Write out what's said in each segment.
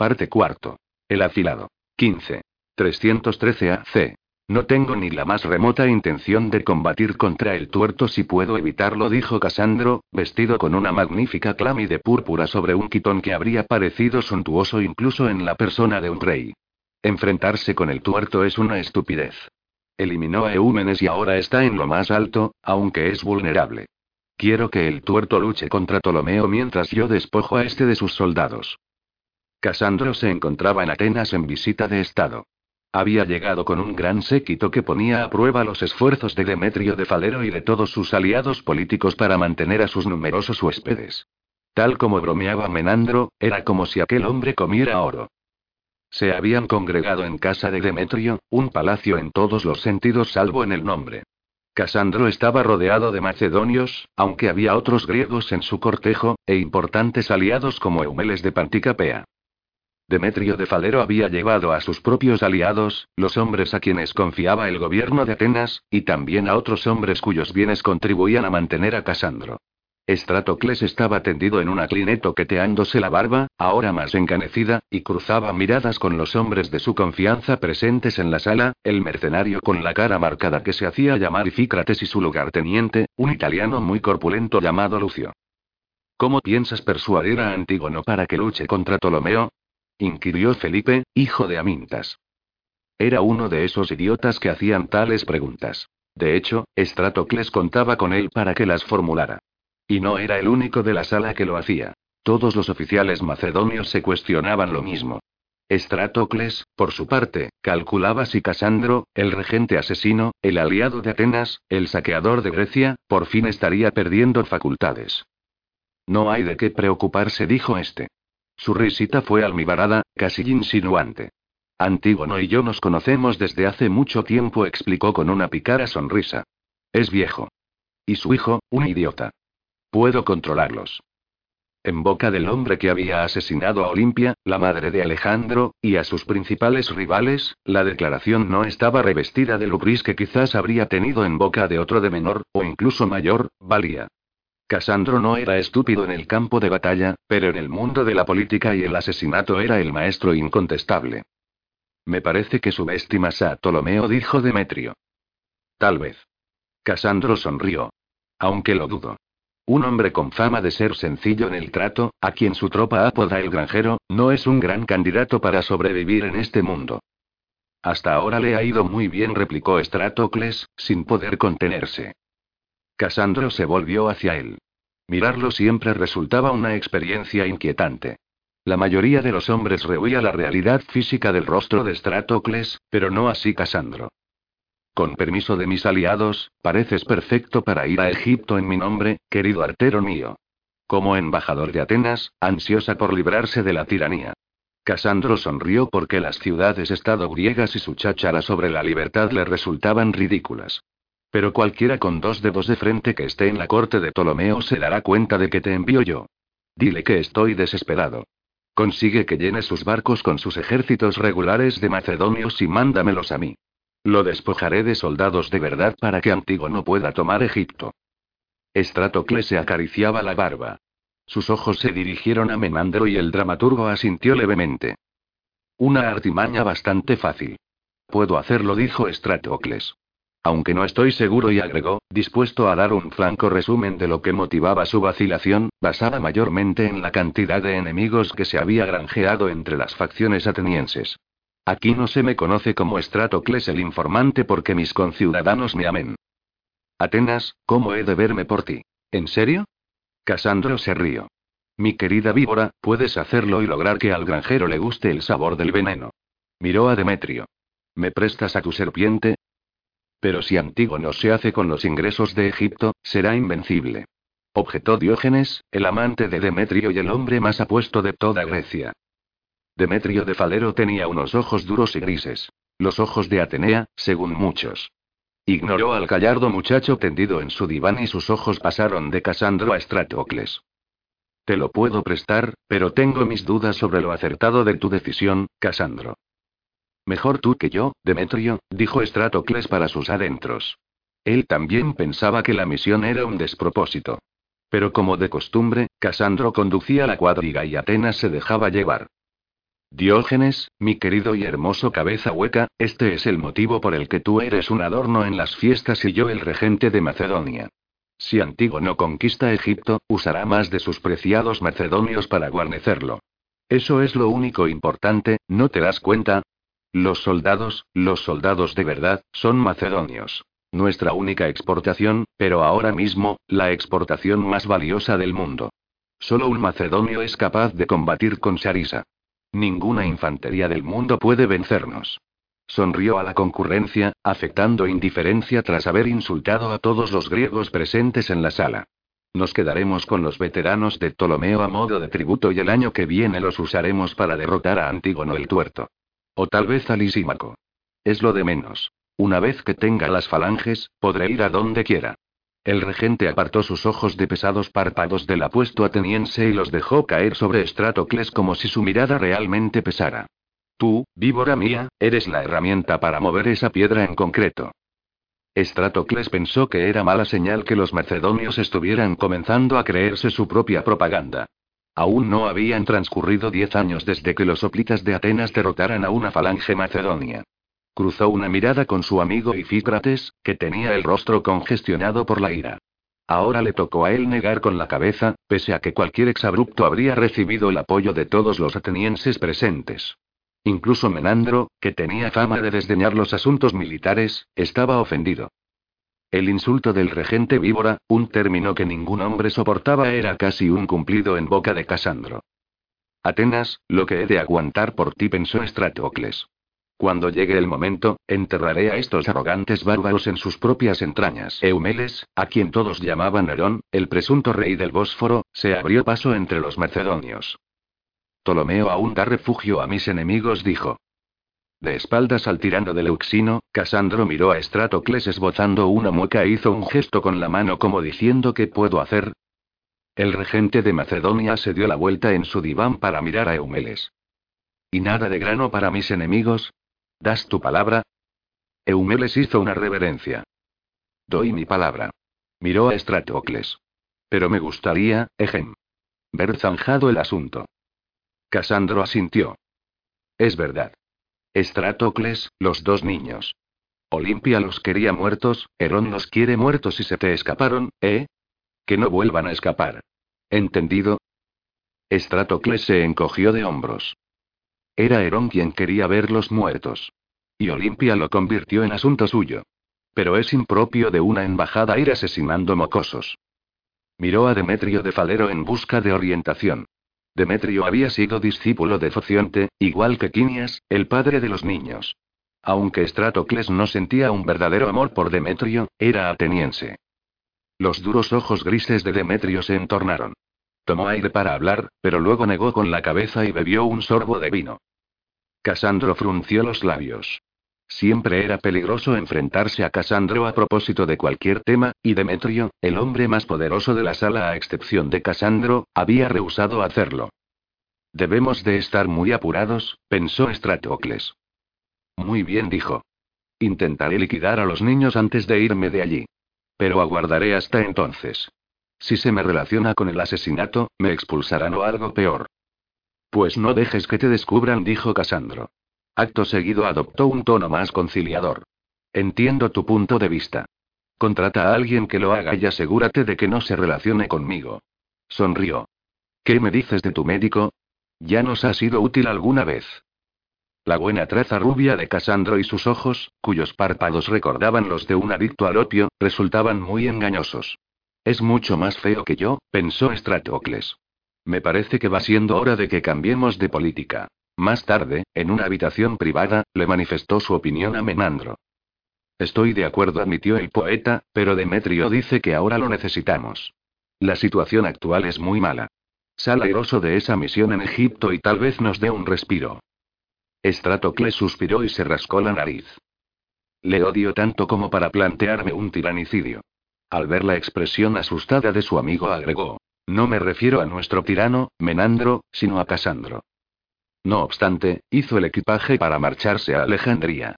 Parte cuarto. El afilado. 15. 313 AC. No tengo ni la más remota intención de combatir contra el tuerto si puedo evitarlo, dijo Casandro, vestido con una magnífica clámide púrpura sobre un quitón que habría parecido suntuoso incluso en la persona de un rey. Enfrentarse con el tuerto es una estupidez. Eliminó a Eúmenes y ahora está en lo más alto, aunque es vulnerable. Quiero que el tuerto luche contra Ptolomeo mientras yo despojo a este de sus soldados. Casandro se encontraba en Atenas en visita de Estado. Había llegado con un gran séquito que ponía a prueba los esfuerzos de Demetrio de Falero y de todos sus aliados políticos para mantener a sus numerosos huéspedes. Tal como bromeaba Menandro, era como si aquel hombre comiera oro. Se habían congregado en casa de Demetrio, un palacio en todos los sentidos salvo en el nombre. Casandro estaba rodeado de macedonios, aunque había otros griegos en su cortejo, e importantes aliados como Eumeles de Panticapea. Demetrio de Falero había llevado a sus propios aliados, los hombres a quienes confiaba el gobierno de Atenas, y también a otros hombres cuyos bienes contribuían a mantener a Casandro. Estratocles estaba tendido en una cline toqueteándose la barba, ahora más encanecida, y cruzaba miradas con los hombres de su confianza presentes en la sala, el mercenario con la cara marcada que se hacía llamar Ifícrates y su lugarteniente, un italiano muy corpulento llamado Lucio. ¿Cómo piensas persuadir a Antígono para que luche contra Ptolomeo? Inquirió Felipe, hijo de Amintas. Era uno de esos idiotas que hacían tales preguntas. De hecho, Estratocles contaba con él para que las formulara. Y no era el único de la sala que lo hacía. Todos los oficiales macedonios se cuestionaban lo mismo. Estratocles, por su parte, calculaba si Casandro, el regente asesino, el aliado de Atenas, el saqueador de Grecia, por fin estaría perdiendo facultades. No hay de qué preocuparse, dijo este. Su risita fue almibarada, casi insinuante. Antígono y yo nos conocemos desde hace mucho tiempo, explicó con una picara sonrisa. Es viejo. Y su hijo, un idiota. Puedo controlarlos. En boca del hombre que había asesinado a Olimpia, la madre de Alejandro, y a sus principales rivales, la declaración no estaba revestida de lubris que quizás habría tenido en boca de otro de menor, o incluso mayor, valía. Casandro no era estúpido en el campo de batalla, pero en el mundo de la política y el asesinato era el maestro incontestable. Me parece que subestimas a Ptolomeo, dijo Demetrio. Tal vez. Casandro sonrió. Aunque lo dudo. Un hombre con fama de ser sencillo en el trato, a quien su tropa apoda el granjero, no es un gran candidato para sobrevivir en este mundo. Hasta ahora le ha ido muy bien, replicó Estratocles, sin poder contenerse. Casandro se volvió hacia él. Mirarlo siempre resultaba una experiencia inquietante. La mayoría de los hombres rehuía la realidad física del rostro de Stratocles, pero no así Casandro. Con permiso de mis aliados, pareces perfecto para ir a Egipto en mi nombre, querido artero mío. Como embajador de Atenas, ansiosa por librarse de la tiranía. Casandro sonrió porque las ciudades-estado griegas y su cháchara sobre la libertad le resultaban ridículas. Pero cualquiera con dos dedos de frente que esté en la corte de Ptolomeo se dará cuenta de que te envío yo. Dile que estoy desesperado. Consigue que llene sus barcos con sus ejércitos regulares de macedonios y mándamelos a mí. Lo despojaré de soldados de verdad para que Antígono pueda tomar Egipto. Estratocles se acariciaba la barba. Sus ojos se dirigieron a Menandro y el dramaturgo asintió levemente. Una artimaña bastante fácil. Puedo hacerlo, dijo Estratocles. Aunque no estoy seguro y agregó, dispuesto a dar un franco resumen de lo que motivaba su vacilación, basada mayormente en la cantidad de enemigos que se había granjeado entre las facciones atenienses. Aquí no se me conoce como Estratocles el informante porque mis conciudadanos me amen. Atenas, ¿cómo he de verme por ti? ¿En serio? Casandro se rió. Mi querida víbora, puedes hacerlo y lograr que al granjero le guste el sabor del veneno. Miró a Demetrio. ¿Me prestas a tu serpiente? Pero si Antígono se hace con los ingresos de Egipto, será invencible. Objetó Diógenes, el amante de Demetrio y el hombre más apuesto de toda Grecia. Demetrio de Falero tenía unos ojos duros y grises. Los ojos de Atenea, según muchos. Ignoró al gallardo muchacho tendido en su diván y sus ojos pasaron de Casandro a Estratocles. Te lo puedo prestar, pero tengo mis dudas sobre lo acertado de tu decisión, Casandro. Mejor tú que yo, Demetrio, dijo Estratocles para sus adentros. Él también pensaba que la misión era un despropósito. Pero como de costumbre, Casandro conducía la cuadriga y Atenas se dejaba llevar. Diógenes, mi querido y hermoso cabeza hueca, este es el motivo por el que tú eres un adorno en las fiestas y yo el regente de Macedonia. Si Antígono conquista Egipto, usará más de sus preciados macedonios para guarnecerlo. Eso es lo único importante, ¿no te das cuenta? Los soldados, los soldados de verdad, son macedonios. Nuestra única exportación, pero ahora mismo, la exportación más valiosa del mundo. Solo un macedonio es capaz de combatir con Sarisa. Ninguna infantería del mundo puede vencernos. Sonrió a la concurrencia, afectando indiferencia tras haber insultado a todos los griegos presentes en la sala. Nos quedaremos con los veteranos de Ptolomeo a modo de tributo y el año que viene los usaremos para derrotar a Antígono el Tuerto. O tal vez a Lisímaco. Es lo de menos. Una vez que tenga las falanges, podré ir a donde quiera. El regente apartó sus ojos de pesados párpados del apuesto ateniense y los dejó caer sobre Estratocles como si su mirada realmente pesara. Tú, víbora mía, eres la herramienta para mover esa piedra en concreto. Estratocles pensó que era mala señal que los macedonios estuvieran comenzando a creerse su propia propaganda. Aún no habían transcurrido diez años desde que los hoplitas de Atenas derrotaran a una falange macedonia. Cruzó una mirada con su amigo Ifícrates, que tenía el rostro congestionado por la ira. Ahora le tocó a él negar con la cabeza, pese a que cualquier exabrupto habría recibido el apoyo de todos los atenienses presentes. Incluso Menandro, que tenía fama de desdeñar los asuntos militares, estaba ofendido. El insulto del regente víbora, un término que ningún hombre soportaba, era casi un cumplido en boca de Casandro. Atenas, lo que he de aguantar por ti, pensó Estratocles. Cuando llegue el momento, enterraré a estos arrogantes bárbaros en sus propias entrañas. Eumeles, a quien todos llamaban Nerón, el presunto rey del Bósforo, se abrió paso entre los macedonios. Ptolomeo aún da refugio a mis enemigos, dijo. De espaldas al tirano del Euxino, Casandro miró a Estratocles esbozando una mueca e hizo un gesto con la mano como diciendo ¿qué puedo hacer? El regente de Macedonia se dio la vuelta en su diván para mirar a Eumeles. ¿Y nada de grano para mis enemigos? ¿Das tu palabra? Eumeles hizo una reverencia. Doy mi palabra. Miró a Estratocles. Pero me gustaría, ejem. Ver zanjado el asunto. Casandro asintió. Es verdad. Estratocles, los dos niños. Olimpia los quería muertos, Herón los quiere muertos y se te escaparon, ¿eh? Que no vuelvan a escapar. ¿Entendido? Estratocles se encogió de hombros. Era Herón quien quería verlos muertos. Y Olimpia lo convirtió en asunto suyo. Pero es impropio de una embajada ir asesinando mocosos. Miró a Demetrio de Falero en busca de orientación. Demetrio había sido discípulo de Focionte, igual que Quinias, el padre de los niños. Aunque Estratocles no sentía un verdadero amor por Demetrio, era ateniense. Los duros ojos grises de Demetrio se entornaron. Tomó aire para hablar, pero luego negó con la cabeza y bebió un sorbo de vino. Casandro frunció los labios. Siempre era peligroso enfrentarse a Casandro a propósito de cualquier tema, y Demetrio, el hombre más poderoso de la sala a excepción de Casandro, había rehusado hacerlo. Debemos de estar muy apurados, pensó Estratocles. Muy bien, dijo. Intentaré liquidar a los niños antes de irme de allí. Pero aguardaré hasta entonces. Si se me relaciona con el asesinato, me expulsarán o algo peor. Pues no dejes que te descubran, dijo Casandro. Acto seguido adoptó un tono más conciliador. Entiendo tu punto de vista. Contrata a alguien que lo haga y asegúrate de que no se relacione conmigo. Sonrió. ¿Qué me dices de tu médico? ¿Ya nos ha sido útil alguna vez? La buena traza rubia de Casandro y sus ojos, cuyos párpados recordaban los de un adicto al opio, resultaban muy engañosos. Es mucho más feo que yo, pensó Estratocles. Me parece que va siendo hora de que cambiemos de política. Más tarde, en una habitación privada, le manifestó su opinión a Menandro. Estoy de acuerdo, admitió el poeta, pero Demetrio dice que ahora lo necesitamos. La situación actual es muy mala. Sal airoso de esa misión en Egipto y tal vez nos dé un respiro. Estratocles suspiró y se rascó la nariz. Le odio tanto como para plantearme un tiranicidio. Al ver la expresión asustada de su amigo agregó, no me refiero a nuestro tirano, Menandro, sino a Casandro. No obstante, hizo el equipaje para marcharse a Alejandría.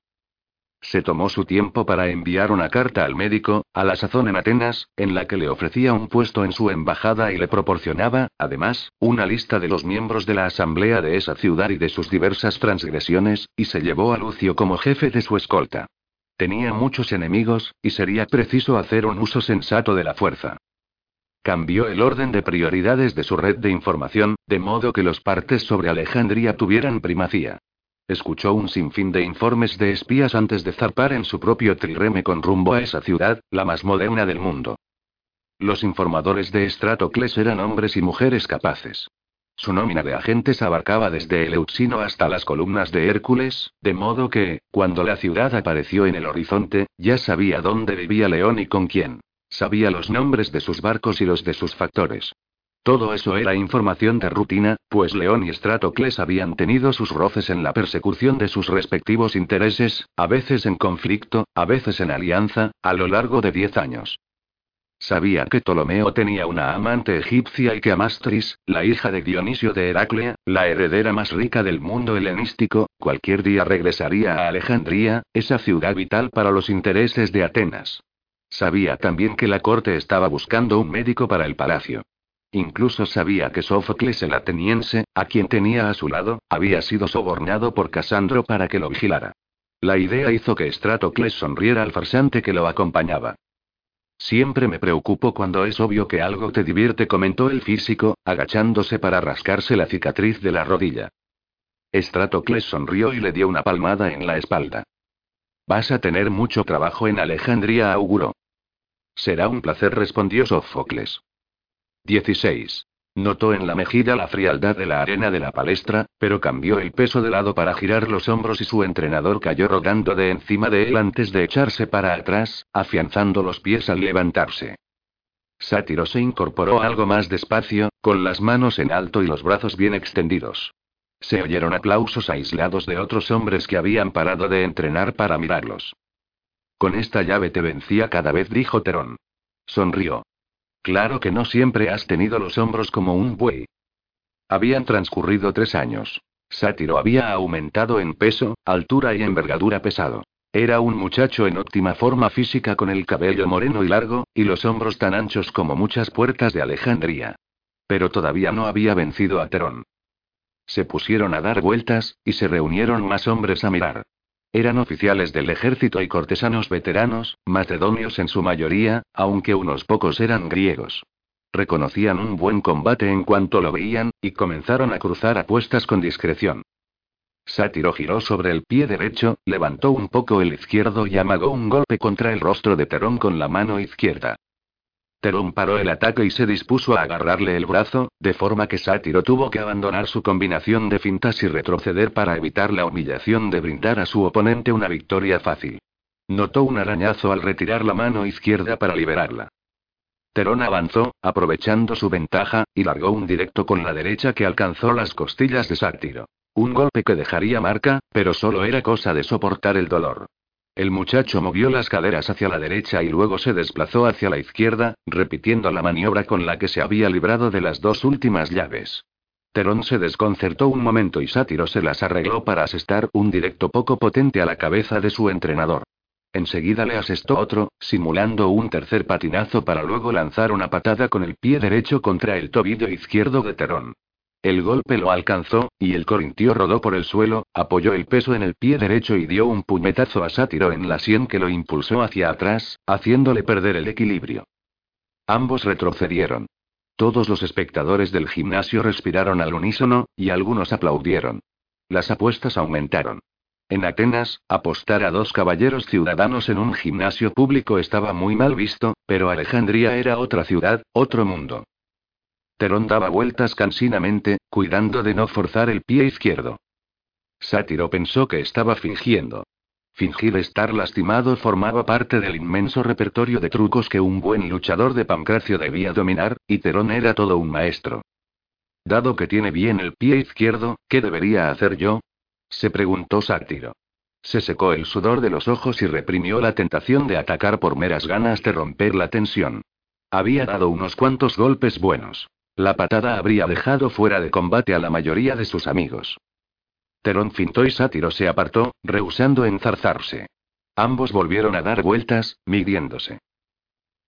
Se tomó su tiempo para enviar una carta al médico, a la sazón en Atenas, en la que le ofrecía un puesto en su embajada y le proporcionaba, además, una lista de los miembros de la asamblea de esa ciudad y de sus diversas transgresiones, y se llevó a Lucio como jefe de su escolta. Tenía muchos enemigos, y sería preciso hacer un uso sensato de la fuerza. Cambió el orden de prioridades de su red de información, de modo que los partes sobre Alejandría tuvieran primacía. Escuchó un sinfín de informes de espías antes de zarpar en su propio trireme con rumbo a esa ciudad, la más moderna del mundo. Los informadores de Stratocles eran hombres y mujeres capaces. Su nómina de agentes abarcaba desde el Euxino hasta las columnas de Hércules, de modo que, cuando la ciudad apareció en el horizonte, ya sabía dónde vivía León y con quién. Sabía los nombres de sus barcos y los de sus factores. Todo eso era información de rutina, pues León y Stratocles habían tenido sus roces en la persecución de sus respectivos intereses, a veces en conflicto, a veces en alianza, a lo largo de diez años. Sabía que Ptolomeo tenía una amante egipcia y que Amastris, la hija de Dionisio de Heraclea, la heredera más rica del mundo helenístico, cualquier día regresaría a Alejandría, esa ciudad vital para los intereses de Atenas. Sabía también que la corte estaba buscando un médico para el palacio. Incluso sabía que Sófocles el ateniense, a quien tenía a su lado, había sido sobornado por Casandro para que lo vigilara. La idea hizo que Stratocles sonriera al farsante que lo acompañaba. Siempre me preocupo cuando es obvio que algo te divierte, comentó el físico, agachándose para rascarse la cicatriz de la rodilla. Stratocles sonrió y le dio una palmada en la espalda. Vas a tener mucho trabajo en Alejandría, auguró. Será un placer, respondió Sófocles. 16. Notó en la mejilla la frialdad de la arena de la palestra, pero cambió el peso de lado para girar los hombros y su entrenador cayó rodando de encima de él antes de echarse para atrás, afianzando los pies al levantarse. Sátiro se incorporó algo más despacio, con las manos en alto y los brazos bien extendidos. Se oyeron aplausos aislados de otros hombres que habían parado de entrenar para mirarlos. Con esta llave te vencía cada vez, dijo Terón. Sonrió. Claro que no siempre has tenido los hombros como un buey. Habían transcurrido tres años. Sátiro había aumentado en peso, altura y envergadura pesado. Era un muchacho en óptima forma física con el cabello moreno y largo, y los hombros tan anchos como muchas puertas de Alejandría. Pero todavía no había vencido a Terón. Se pusieron a dar vueltas, y se reunieron más hombres a mirar. Eran oficiales del ejército y cortesanos veteranos, macedonios en su mayoría, aunque unos pocos eran griegos. Reconocían un buen combate en cuanto lo veían, y comenzaron a cruzar apuestas con discreción. Sátiro giró sobre el pie derecho, levantó un poco el izquierdo y amagó un golpe contra el rostro de Terón con la mano izquierda. Terón paró el ataque y se dispuso a agarrarle el brazo, de forma que Sátiro tuvo que abandonar su combinación de fintas y retroceder para evitar la humillación de brindar a su oponente una victoria fácil. Notó un arañazo al retirar la mano izquierda para liberarla. Terón avanzó, aprovechando su ventaja, y largó un directo con la derecha que alcanzó las costillas de Sátiro. Un golpe que dejaría marca, pero solo era cosa de soportar el dolor. El muchacho movió las caderas hacia la derecha y luego se desplazó hacia la izquierda, repitiendo la maniobra con la que se había librado de las dos últimas llaves. Terón se desconcertó un momento y Sátiro se las arregló para asestar un directo poco potente a la cabeza de su entrenador. Enseguida le asestó otro, simulando un tercer patinazo para luego lanzar una patada con el pie derecho contra el tobillo izquierdo de Terón. El golpe lo alcanzó, y el corintio rodó por el suelo, apoyó el peso en el pie derecho y dio un puñetazo a Sátiro en la sien que lo impulsó hacia atrás, haciéndole perder el equilibrio. Ambos retrocedieron. Todos los espectadores del gimnasio respiraron al unísono, y algunos aplaudieron. Las apuestas aumentaron. En Atenas, apostar a dos caballeros ciudadanos en un gimnasio público estaba muy mal visto, pero Alejandría era otra ciudad, otro mundo. Terón daba vueltas cansinamente, cuidando de no forzar el pie izquierdo. Sátiro pensó que estaba fingiendo. Fingir estar lastimado formaba parte del inmenso repertorio de trucos que un buen luchador de Pancracio debía dominar, y Terón era todo un maestro. Dado que tiene bien el pie izquierdo, ¿qué debería hacer yo? se preguntó Sátiro. Se secó el sudor de los ojos y reprimió la tentación de atacar por meras ganas de romper la tensión. Había dado unos cuantos golpes buenos. La patada habría dejado fuera de combate a la mayoría de sus amigos. Terón fintó y Sátiro se apartó, rehusando enzarzarse. Ambos volvieron a dar vueltas, midiéndose.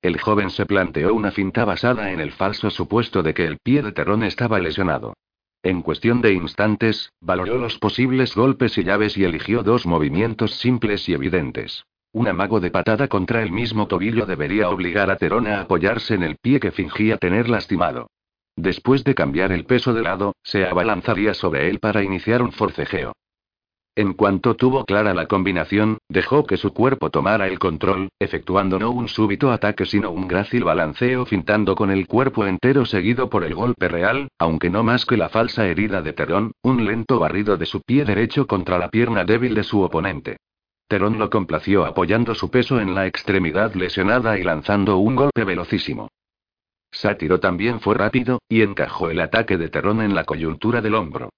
El joven se planteó una finta basada en el falso supuesto de que el pie de Terrón estaba lesionado. En cuestión de instantes, valoró los posibles golpes y llaves y eligió dos movimientos simples y evidentes. Un amago de patada contra el mismo tobillo debería obligar a Terón a apoyarse en el pie que fingía tener lastimado. Después de cambiar el peso de lado, se abalanzaría sobre él para iniciar un forcejeo. En cuanto tuvo clara la combinación, dejó que su cuerpo tomara el control, efectuando no un súbito ataque sino un grácil balanceo fintando con el cuerpo entero seguido por el golpe real, aunque no más que la falsa herida de Terón, un lento barrido de su pie derecho contra la pierna débil de su oponente. Terón lo complació apoyando su peso en la extremidad lesionada y lanzando un golpe velocísimo. Sátiro también fue rápido, y encajó el ataque de Terón en la coyuntura del hombro.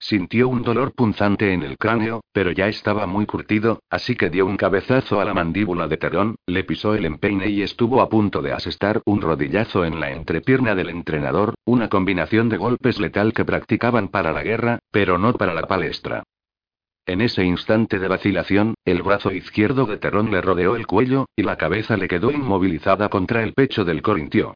Sintió un dolor punzante en el cráneo, pero ya estaba muy curtido, así que dio un cabezazo a la mandíbula de Terón, le pisó el empeine y estuvo a punto de asestar un rodillazo en la entrepierna del entrenador, una combinación de golpes letal que practicaban para la guerra, pero no para la palestra. En ese instante de vacilación, el brazo izquierdo de Terón le rodeó el cuello, y la cabeza le quedó inmovilizada contra el pecho del corintio.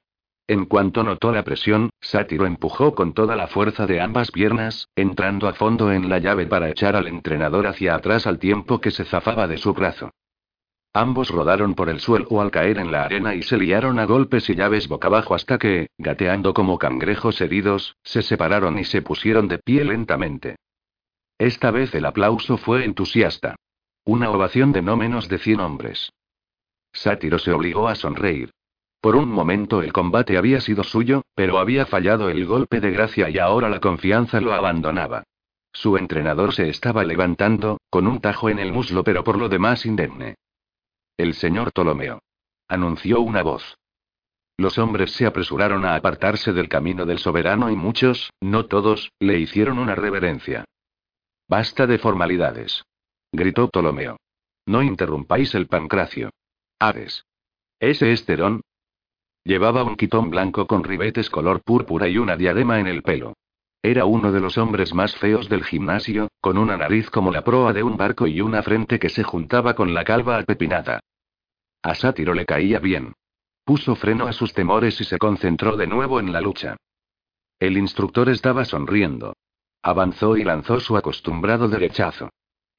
En cuanto notó la presión, Sátiro empujó con toda la fuerza de ambas piernas, entrando a fondo en la llave para echar al entrenador hacia atrás al tiempo que se zafaba de su brazo. Ambos rodaron por el suelo al caer en la arena y se liaron a golpes y llaves boca abajo hasta que, gateando como cangrejos heridos, se separaron y se pusieron de pie lentamente. Esta vez el aplauso fue entusiasta. Una ovación de no menos de cien hombres. Sátiro se obligó a sonreír. Por un momento el combate había sido suyo, pero había fallado el golpe de gracia y ahora la confianza lo abandonaba. Su entrenador se estaba levantando, con un tajo en el muslo pero por lo demás indemne. El señor Ptolomeo. Anunció una voz. Los hombres se apresuraron a apartarse del camino del soberano y muchos, no todos, le hicieron una reverencia. Basta de formalidades. Gritó Ptolomeo. No interrumpáis el pancracio. ¿Ese es Terón? Llevaba un quitón blanco con ribetes color púrpura y una diadema en el pelo. Era uno de los hombres más feos del gimnasio, con una nariz como la proa de un barco y una frente que se juntaba con la calva apepinada. A Sátiro le caía bien. Puso freno a sus temores y se concentró de nuevo en la lucha. El instructor estaba sonriendo. Avanzó y lanzó su acostumbrado derechazo.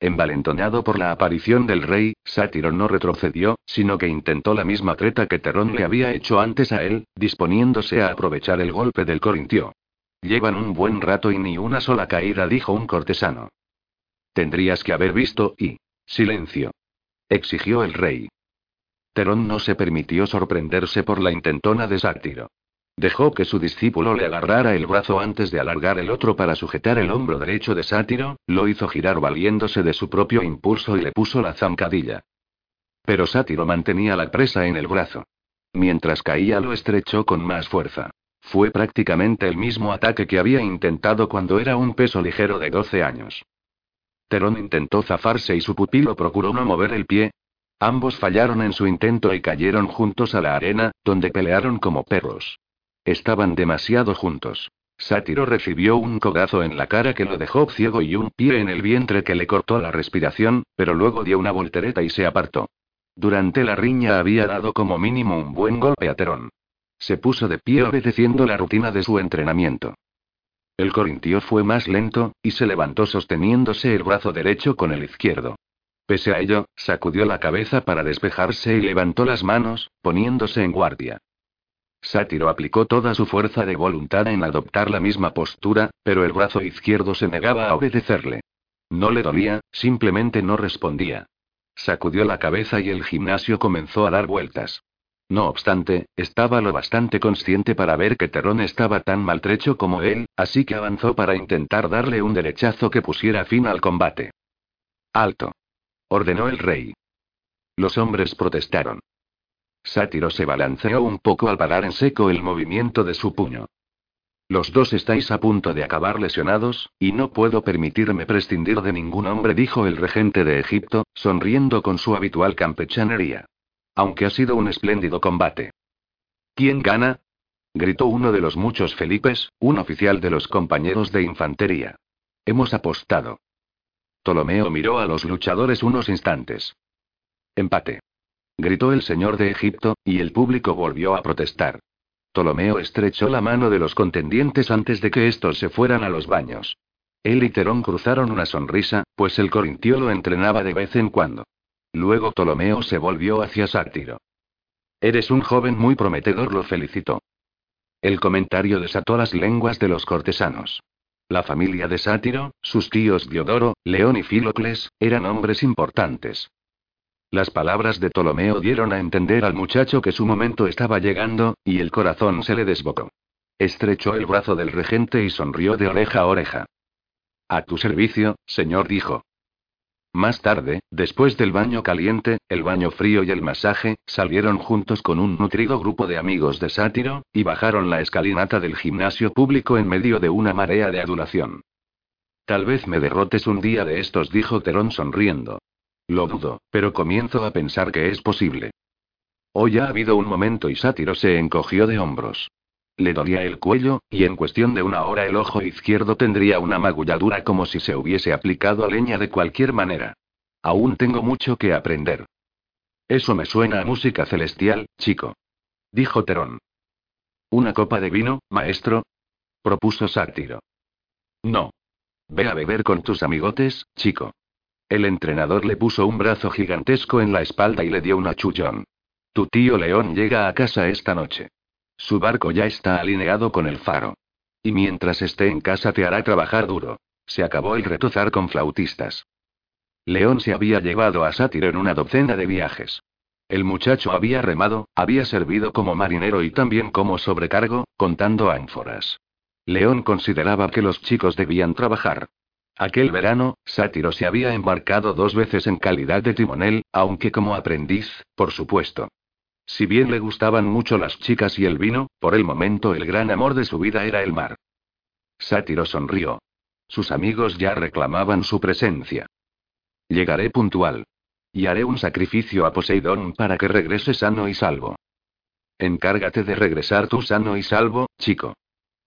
Envalentonado por la aparición del rey, Sátiro no retrocedió, sino que intentó la misma treta que Terrón le había hecho antes a él, disponiéndose a aprovechar el golpe del corintio. Llevan un buen rato y ni una sola caída, dijo un cortesano. Tendrías que haber visto y. Silencio. Exigió el rey. Terón no se permitió sorprenderse por la intentona de Sátiro. Dejó que su discípulo le agarrara el brazo antes de alargar el otro para sujetar el hombro derecho de Sátiro, lo hizo girar valiéndose de su propio impulso y le puso la zancadilla. Pero Sátiro mantenía la presa en el brazo. Mientras caía lo estrechó con más fuerza. Fue prácticamente el mismo ataque que había intentado cuando era un peso ligero de 12 años. Terón intentó zafarse y su pupilo procuró no mover el pie. Ambos fallaron en su intento y cayeron juntos a la arena, donde pelearon como perros. Estaban demasiado juntos. Sátiro recibió un cogazo en la cara que lo dejó ciego y un pie en el vientre que le cortó la respiración, pero luego dio una voltereta y se apartó. Durante la riña había dado como mínimo un buen golpe a Terón. Se puso de pie obedeciendo la rutina de su entrenamiento. El corintio fue más lento, y se levantó sosteniéndose el brazo derecho con el izquierdo. Pese a ello, sacudió la cabeza para despejarse y levantó las manos, poniéndose en guardia. Sátiro aplicó toda su fuerza de voluntad en adoptar la misma postura, pero el brazo izquierdo se negaba a obedecerle. No le dolía, simplemente no respondía. Sacudió la cabeza y el gimnasio comenzó a dar vueltas. No obstante, estaba lo bastante consciente para ver que Terrón estaba tan maltrecho como él, así que avanzó para intentar darle un derechazo que pusiera fin al combate. Alto. Ordenó el rey. Los hombres protestaron. Sátiro se balanceó un poco al parar en seco el movimiento de su puño. Los dos estáis a punto de acabar lesionados, y no puedo permitirme prescindir de ningún hombre, dijo el regente de Egipto, sonriendo con su habitual campechanería. Aunque ha sido un espléndido combate. ¿Quién gana? gritó uno de los muchos Felipes, un oficial de los compañeros de infantería. Hemos apostado. Ptolomeo miró a los luchadores unos instantes. Empate. Gritó el señor de Egipto, y el público volvió a protestar. Ptolomeo estrechó la mano de los contendientes antes de que estos se fueran a los baños. Él y Terón cruzaron una sonrisa, pues el corintio lo entrenaba de vez en cuando. Luego Ptolomeo se volvió hacia Sátiro. Eres un joven muy prometedor, lo felicitó. El comentario desató las lenguas de los cortesanos. La familia de Sátiro, sus tíos Diodoro, León y Filocles, eran hombres importantes. Las palabras de Ptolomeo dieron a entender al muchacho que su momento estaba llegando, y el corazón se le desbocó. Estrechó el brazo del regente y sonrió de oreja a oreja. A tu servicio, señor, dijo. Más tarde, después del baño caliente, el baño frío y el masaje, salieron juntos con un nutrido grupo de amigos de Sátiro, y bajaron la escalinata del gimnasio público en medio de una marea de adulación. Tal vez me derrotes un día de estos, dijo Terón sonriendo. Lo dudo, pero comienzo a pensar que es posible. Hoy ha habido un momento y Sátiro se encogió de hombros. Le dolía el cuello, y en cuestión de una hora el ojo izquierdo tendría una magulladura como si se hubiese aplicado a leña de cualquier manera. Aún tengo mucho que aprender. Eso me suena a música celestial, chico. Dijo Terón. ¿Una copa de vino, maestro? propuso Sátiro. No. Ve a beber con tus amigotes, chico. El entrenador le puso un brazo gigantesco en la espalda y le dio un achullón. Tu tío León llega a casa esta noche. Su barco ya está alineado con el faro. Y mientras esté en casa te hará trabajar duro. Se acabó el retozar con flautistas. León se había llevado a Sátiro en una docena de viajes. El muchacho había remado, había servido como marinero y también como sobrecargo, contando ánforas. León consideraba que los chicos debían trabajar. Aquel verano, Sátiro se había embarcado dos veces en calidad de timonel, aunque como aprendiz, por supuesto. Si bien le gustaban mucho las chicas y el vino, por el momento el gran amor de su vida era el mar. Sátiro sonrió. Sus amigos ya reclamaban su presencia. Llegaré puntual. Y haré un sacrificio a Poseidón para que regrese sano y salvo. Encárgate de regresar tú sano y salvo, chico.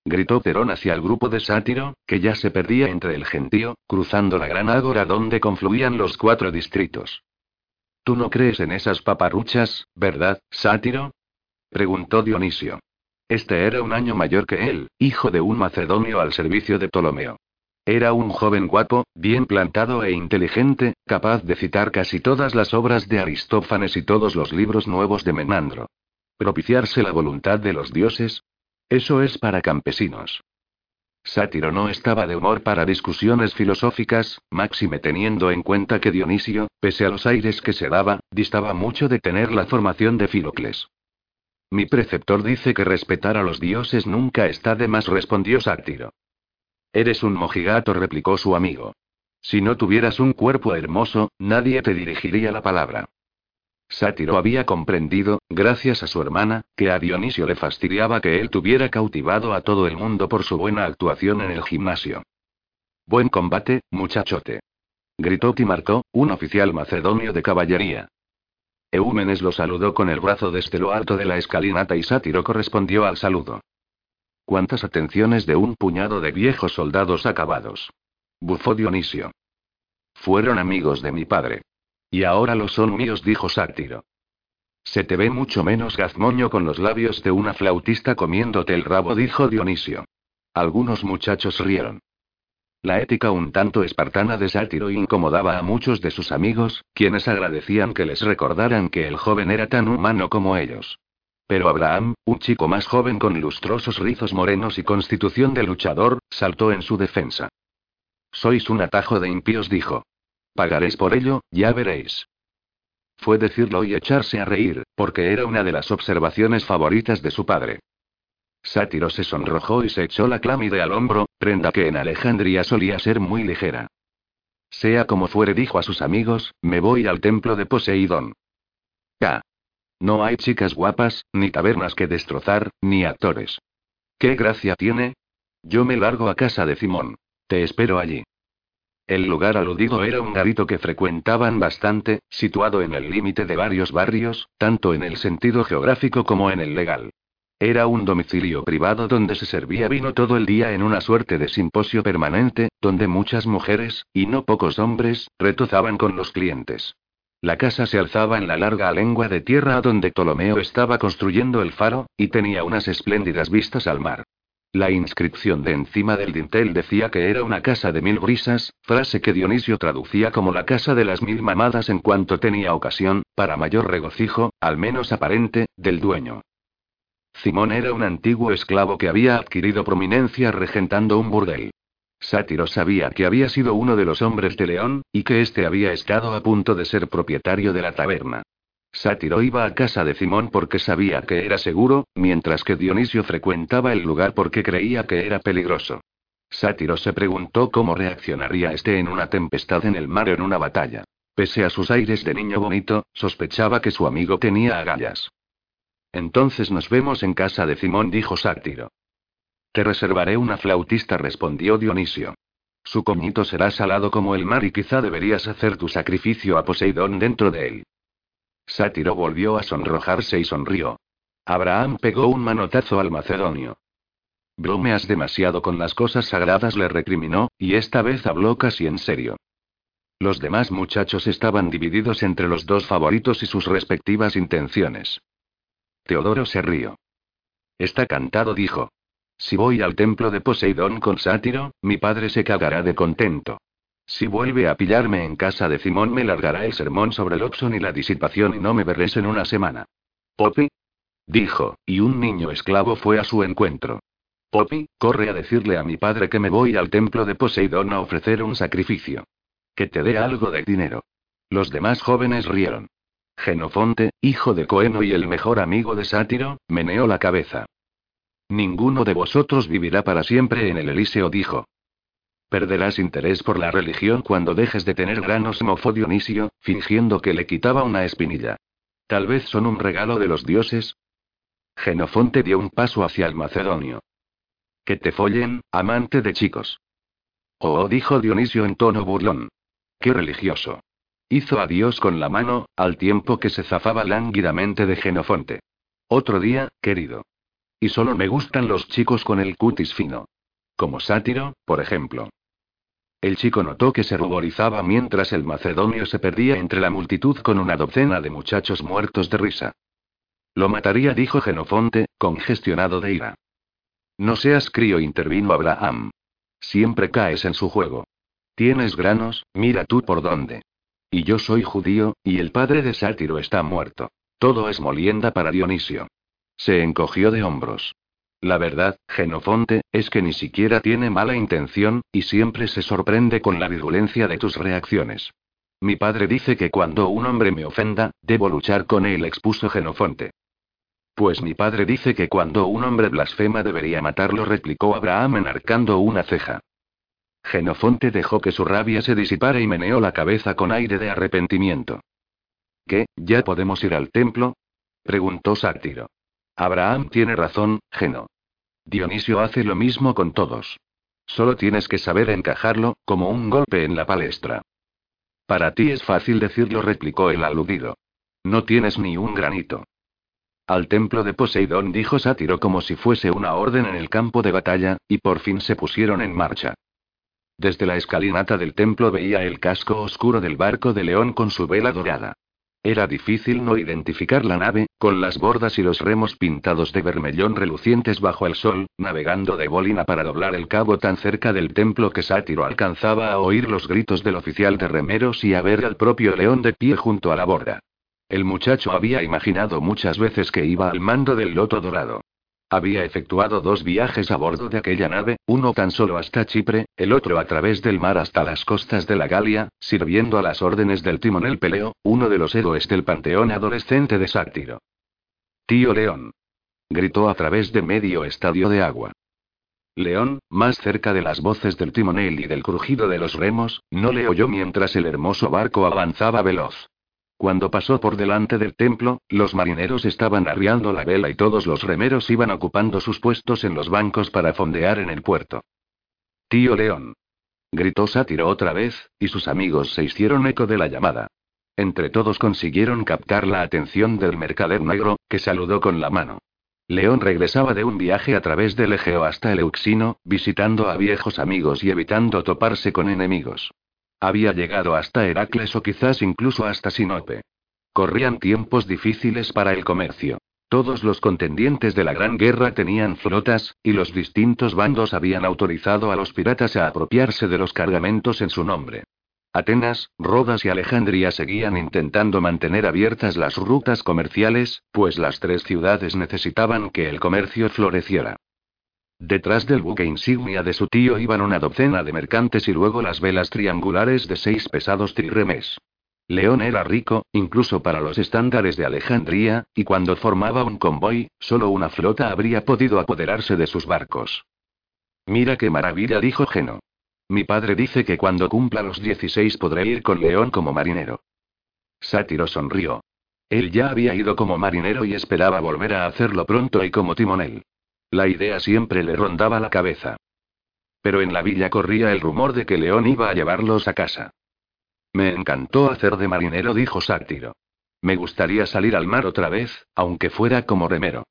Gritó Perón hacia el grupo de sátiro, que ya se perdía entre el gentío, cruzando la gran ágora donde confluían los cuatro distritos. Tú no crees en esas paparruchas, ¿verdad, sátiro? preguntó Dionisio. Este era un año mayor que él, hijo de un macedonio al servicio de Ptolomeo. Era un joven guapo, bien plantado e inteligente, capaz de citar casi todas las obras de Aristófanes y todos los libros nuevos de Menandro. ¿Propiciarse la voluntad de los dioses? Eso es para campesinos. Sátiro no estaba de humor para discusiones filosóficas, máxime teniendo en cuenta que Dionisio, pese a los aires que se daba, distaba mucho de tener la formación de Filocles. Mi preceptor dice que respetar a los dioses nunca está de más, respondió Sátiro. Eres un mojigato, replicó su amigo. Si no tuvieras un cuerpo hermoso, nadie te dirigiría la palabra. Sátiro había comprendido, gracias a su hermana, que a Dionisio le fastidiaba que él tuviera cautivado a todo el mundo por su buena actuación en el gimnasio. Buen combate, muchachote. Gritó Timarco, un oficial macedonio de caballería. Eúmenes lo saludó con el brazo desde lo alto de la escalinata y Sátiro correspondió al saludo. Cuántas atenciones de un puñado de viejos soldados acabados. Bufó Dionisio. Fueron amigos de mi padre. Y ahora lo son míos, dijo Sátiro. Se te ve mucho menos gazmoño con los labios de una flautista comiéndote el rabo, dijo Dionisio. Algunos muchachos rieron. La ética un tanto espartana de Sátiro incomodaba a muchos de sus amigos, quienes agradecían que les recordaran que el joven era tan humano como ellos. Pero Abraham, un chico más joven con lustrosos rizos morenos y constitución de luchador, saltó en su defensa. Sois un atajo de impíos, dijo. Pagaréis por ello, ya veréis. Fue decirlo y echarse a reír, porque era una de las observaciones favoritas de su padre. Sátiro se sonrojó y se echó la clámide al hombro, prenda que en Alejandría solía ser muy ligera. Sea como fuere, dijo a sus amigos, me voy al templo de Poseidón. Ya. No hay chicas guapas, ni tabernas que destrozar, ni actores. ¿Qué gracia tiene? Yo me largo a casa de Simón. Te espero allí. El lugar aludido era un garito que frecuentaban bastante, situado en el límite de varios barrios, tanto en el sentido geográfico como en el legal. Era un domicilio privado donde se servía vino todo el día en una suerte de simposio permanente, donde muchas mujeres, y no pocos hombres, retozaban con los clientes. La casa se alzaba en la larga lengua de tierra donde Ptolomeo estaba construyendo el faro, y tenía unas espléndidas vistas al mar. La inscripción de encima del dintel decía que era una casa de mil brisas, frase que Dionisio traducía como la casa de las mil mamadas en cuanto tenía ocasión, para mayor regocijo, al menos aparente, del dueño. Simón era un antiguo esclavo que había adquirido prominencia regentando un burdel. Sátiro sabía que había sido uno de los hombres de León, y que éste había estado a punto de ser propietario de la taberna. Sátiro iba a casa de Simón porque sabía que era seguro, mientras que Dionisio frecuentaba el lugar porque creía que era peligroso. Sátiro se preguntó cómo reaccionaría este en una tempestad en el mar o en una batalla. Pese a sus aires de niño bonito, sospechaba que su amigo tenía agallas. Entonces nos vemos en casa de Simón, dijo Sátiro. Te reservaré una flautista, respondió Dionisio. Su coñito será salado como el mar y quizá deberías hacer tu sacrificio a Poseidón dentro de él. Sátiro volvió a sonrojarse y sonrió. Abraham pegó un manotazo al macedonio. Bromeas demasiado con las cosas sagradas, le recriminó, y esta vez habló casi en serio. Los demás muchachos estaban divididos entre los dos favoritos y sus respectivas intenciones. Teodoro se rió. Está cantado, dijo. Si voy al templo de Poseidón con sátiro, mi padre se cagará de contento. Si vuelve a pillarme en casa de Simón, me largará el sermón sobre el Oxon y la disipación y no me verás en una semana. Poppy. Dijo, y un niño esclavo fue a su encuentro. Poppy, corre a decirle a mi padre que me voy al templo de Poseidón a ofrecer un sacrificio. Que te dé algo de dinero. Los demás jóvenes rieron. Genofonte, hijo de Coeno y el mejor amigo de Sátiro, meneó la cabeza. Ninguno de vosotros vivirá para siempre en el Elíseo, dijo. Perderás interés por la religión cuando dejes de tener granos, mofó Dionisio, fingiendo que le quitaba una espinilla. Tal vez son un regalo de los dioses. Genofonte dio un paso hacia el macedonio. Que te follen, amante de chicos. Oh, dijo Dionisio en tono burlón. Qué religioso. Hizo adiós con la mano, al tiempo que se zafaba lánguidamente de Genofonte. Otro día, querido. Y solo me gustan los chicos con el cutis fino. Como sátiro, por ejemplo. El chico notó que se ruborizaba mientras el macedonio se perdía entre la multitud con una docena de muchachos muertos de risa. Lo mataría, dijo Genofonte, congestionado de ira. No seas crío, intervino Abraham. Siempre caes en su juego. Tienes granos, mira tú por dónde. Y yo soy judío, y el padre de Sátiro está muerto. Todo es molienda para Dionisio. Se encogió de hombros. La verdad, Genofonte, es que ni siquiera tiene mala intención, y siempre se sorprende con la virulencia de tus reacciones. Mi padre dice que cuando un hombre me ofenda, debo luchar con él, expuso Genofonte. Pues mi padre dice que cuando un hombre blasfema debería matarlo, replicó Abraham enarcando una ceja. Genofonte dejó que su rabia se disipara y meneó la cabeza con aire de arrepentimiento. ¿Qué, ya podemos ir al templo? preguntó Sátiro. Abraham tiene razón, Geno. Dionisio hace lo mismo con todos. Solo tienes que saber encajarlo, como un golpe en la palestra. Para ti es fácil decirlo, replicó el aludido. No tienes ni un granito. Al templo de Poseidón dijo Sátiro como si fuese una orden en el campo de batalla, y por fin se pusieron en marcha. Desde la escalinata del templo veía el casco oscuro del barco de León con su vela dorada. Era difícil no identificar la nave, con las bordas y los remos pintados de vermellón relucientes bajo el sol, navegando de bolina para doblar el cabo tan cerca del templo que Sátiro alcanzaba a oír los gritos del oficial de remeros y a ver al propio león de pie junto a la borda. El muchacho había imaginado muchas veces que iba al mando del loto dorado. Había efectuado dos viajes a bordo de aquella nave, uno tan solo hasta Chipre, el otro a través del mar hasta las costas de la Galia, sirviendo a las órdenes del timonel Peleo, uno de los héroes del panteón adolescente de Sátiro. Tío León. Gritó a través de medio estadio de agua. León, más cerca de las voces del timonel y del crujido de los remos, no le oyó mientras el hermoso barco avanzaba veloz. Cuando pasó por delante del templo, los marineros estaban arriando la vela y todos los remeros iban ocupando sus puestos en los bancos para fondear en el puerto. Tío León. Gritó Sátiro otra vez, y sus amigos se hicieron eco de la llamada. Entre todos consiguieron captar la atención del mercader negro, que saludó con la mano. León regresaba de un viaje a través del Egeo hasta el Euxino, visitando a viejos amigos y evitando toparse con enemigos. Había llegado hasta Heracles o quizás incluso hasta Sinope. Corrían tiempos difíciles para el comercio. Todos los contendientes de la Gran Guerra tenían flotas, y los distintos bandos habían autorizado a los piratas a apropiarse de los cargamentos en su nombre. Atenas, Rodas y Alejandría seguían intentando mantener abiertas las rutas comerciales, pues las tres ciudades necesitaban que el comercio floreciera. Detrás del buque insignia de su tío iban una docena de mercantes y luego las velas triangulares de seis pesados triremes. León era rico, incluso para los estándares de Alejandría, y cuando formaba un convoy, solo una flota habría podido apoderarse de sus barcos. Mira qué maravilla, dijo Geno. Mi padre dice que cuando cumpla los 16 podré ir con León como marinero. Sátiro sonrió. Él ya había ido como marinero y esperaba volver a hacerlo pronto y como timonel. La idea siempre le rondaba la cabeza. Pero en la villa corría el rumor de que León iba a llevarlos a casa. Me encantó hacer de marinero, dijo Sátiro. Me gustaría salir al mar otra vez, aunque fuera como remero.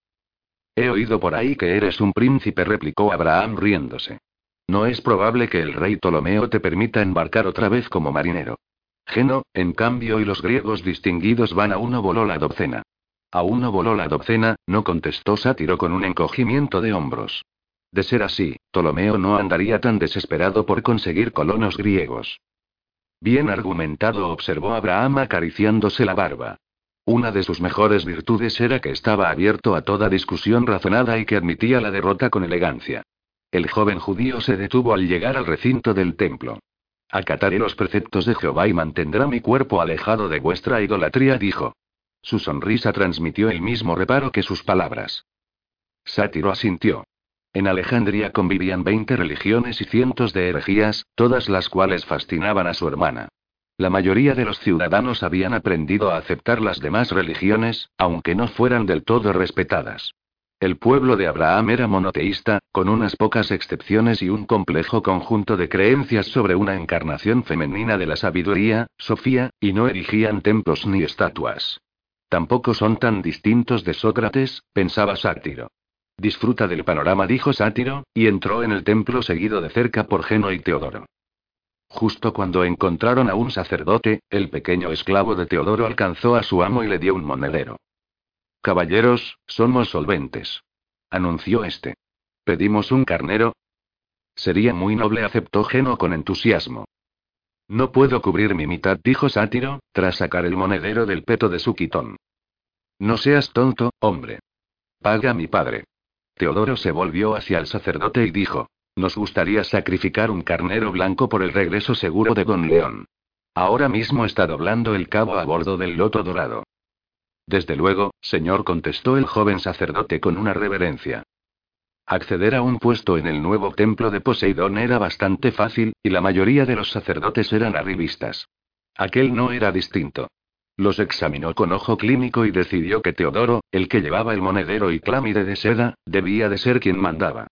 He oído por ahí que eres un príncipe, replicó Abraham riéndose. No es probable que el rey Ptolomeo te permita embarcar otra vez como marinero. Geno, en cambio, y los griegos distinguidos van a uno voló la docena. A uno voló la docena, no contestó Sátiro con un encogimiento de hombros. De ser así, Ptolomeo no andaría tan desesperado por conseguir colonos griegos. Bien argumentado, observó Abraham acariciándose la barba. Una de sus mejores virtudes era que estaba abierto a toda discusión razonada y que admitía la derrota con elegancia. El joven judío se detuvo al llegar al recinto del templo. Acataré los preceptos de Jehová y mantendrá mi cuerpo alejado de vuestra idolatría, dijo. Su sonrisa transmitió el mismo reparo que sus palabras. Sátiro asintió. En Alejandría convivían veinte religiones y cientos de herejías, todas las cuales fascinaban a su hermana. La mayoría de los ciudadanos habían aprendido a aceptar las demás religiones, aunque no fueran del todo respetadas. El pueblo de Abraham era monoteísta, con unas pocas excepciones y un complejo conjunto de creencias sobre una encarnación femenina de la sabiduría, Sofía, y no erigían templos ni estatuas. Tampoco son tan distintos de Sócrates, pensaba Sátiro. Disfruta del panorama, dijo Sátiro, y entró en el templo seguido de cerca por Geno y Teodoro. Justo cuando encontraron a un sacerdote, el pequeño esclavo de Teodoro alcanzó a su amo y le dio un monedero. Caballeros, somos solventes. Anunció este. ¿Pedimos un carnero? Sería muy noble, aceptó Geno con entusiasmo. No puedo cubrir mi mitad, dijo Sátiro, tras sacar el monedero del peto de su quitón. No seas tonto, hombre. Paga mi padre. Teodoro se volvió hacia el sacerdote y dijo, nos gustaría sacrificar un carnero blanco por el regreso seguro de Don León. Ahora mismo está doblando el cabo a bordo del loto dorado. Desde luego, señor, contestó el joven sacerdote con una reverencia. Acceder a un puesto en el nuevo templo de Poseidón era bastante fácil, y la mayoría de los sacerdotes eran arribistas. Aquel no era distinto. Los examinó con ojo clínico y decidió que Teodoro, el que llevaba el monedero y clámide de seda, debía de ser quien mandaba.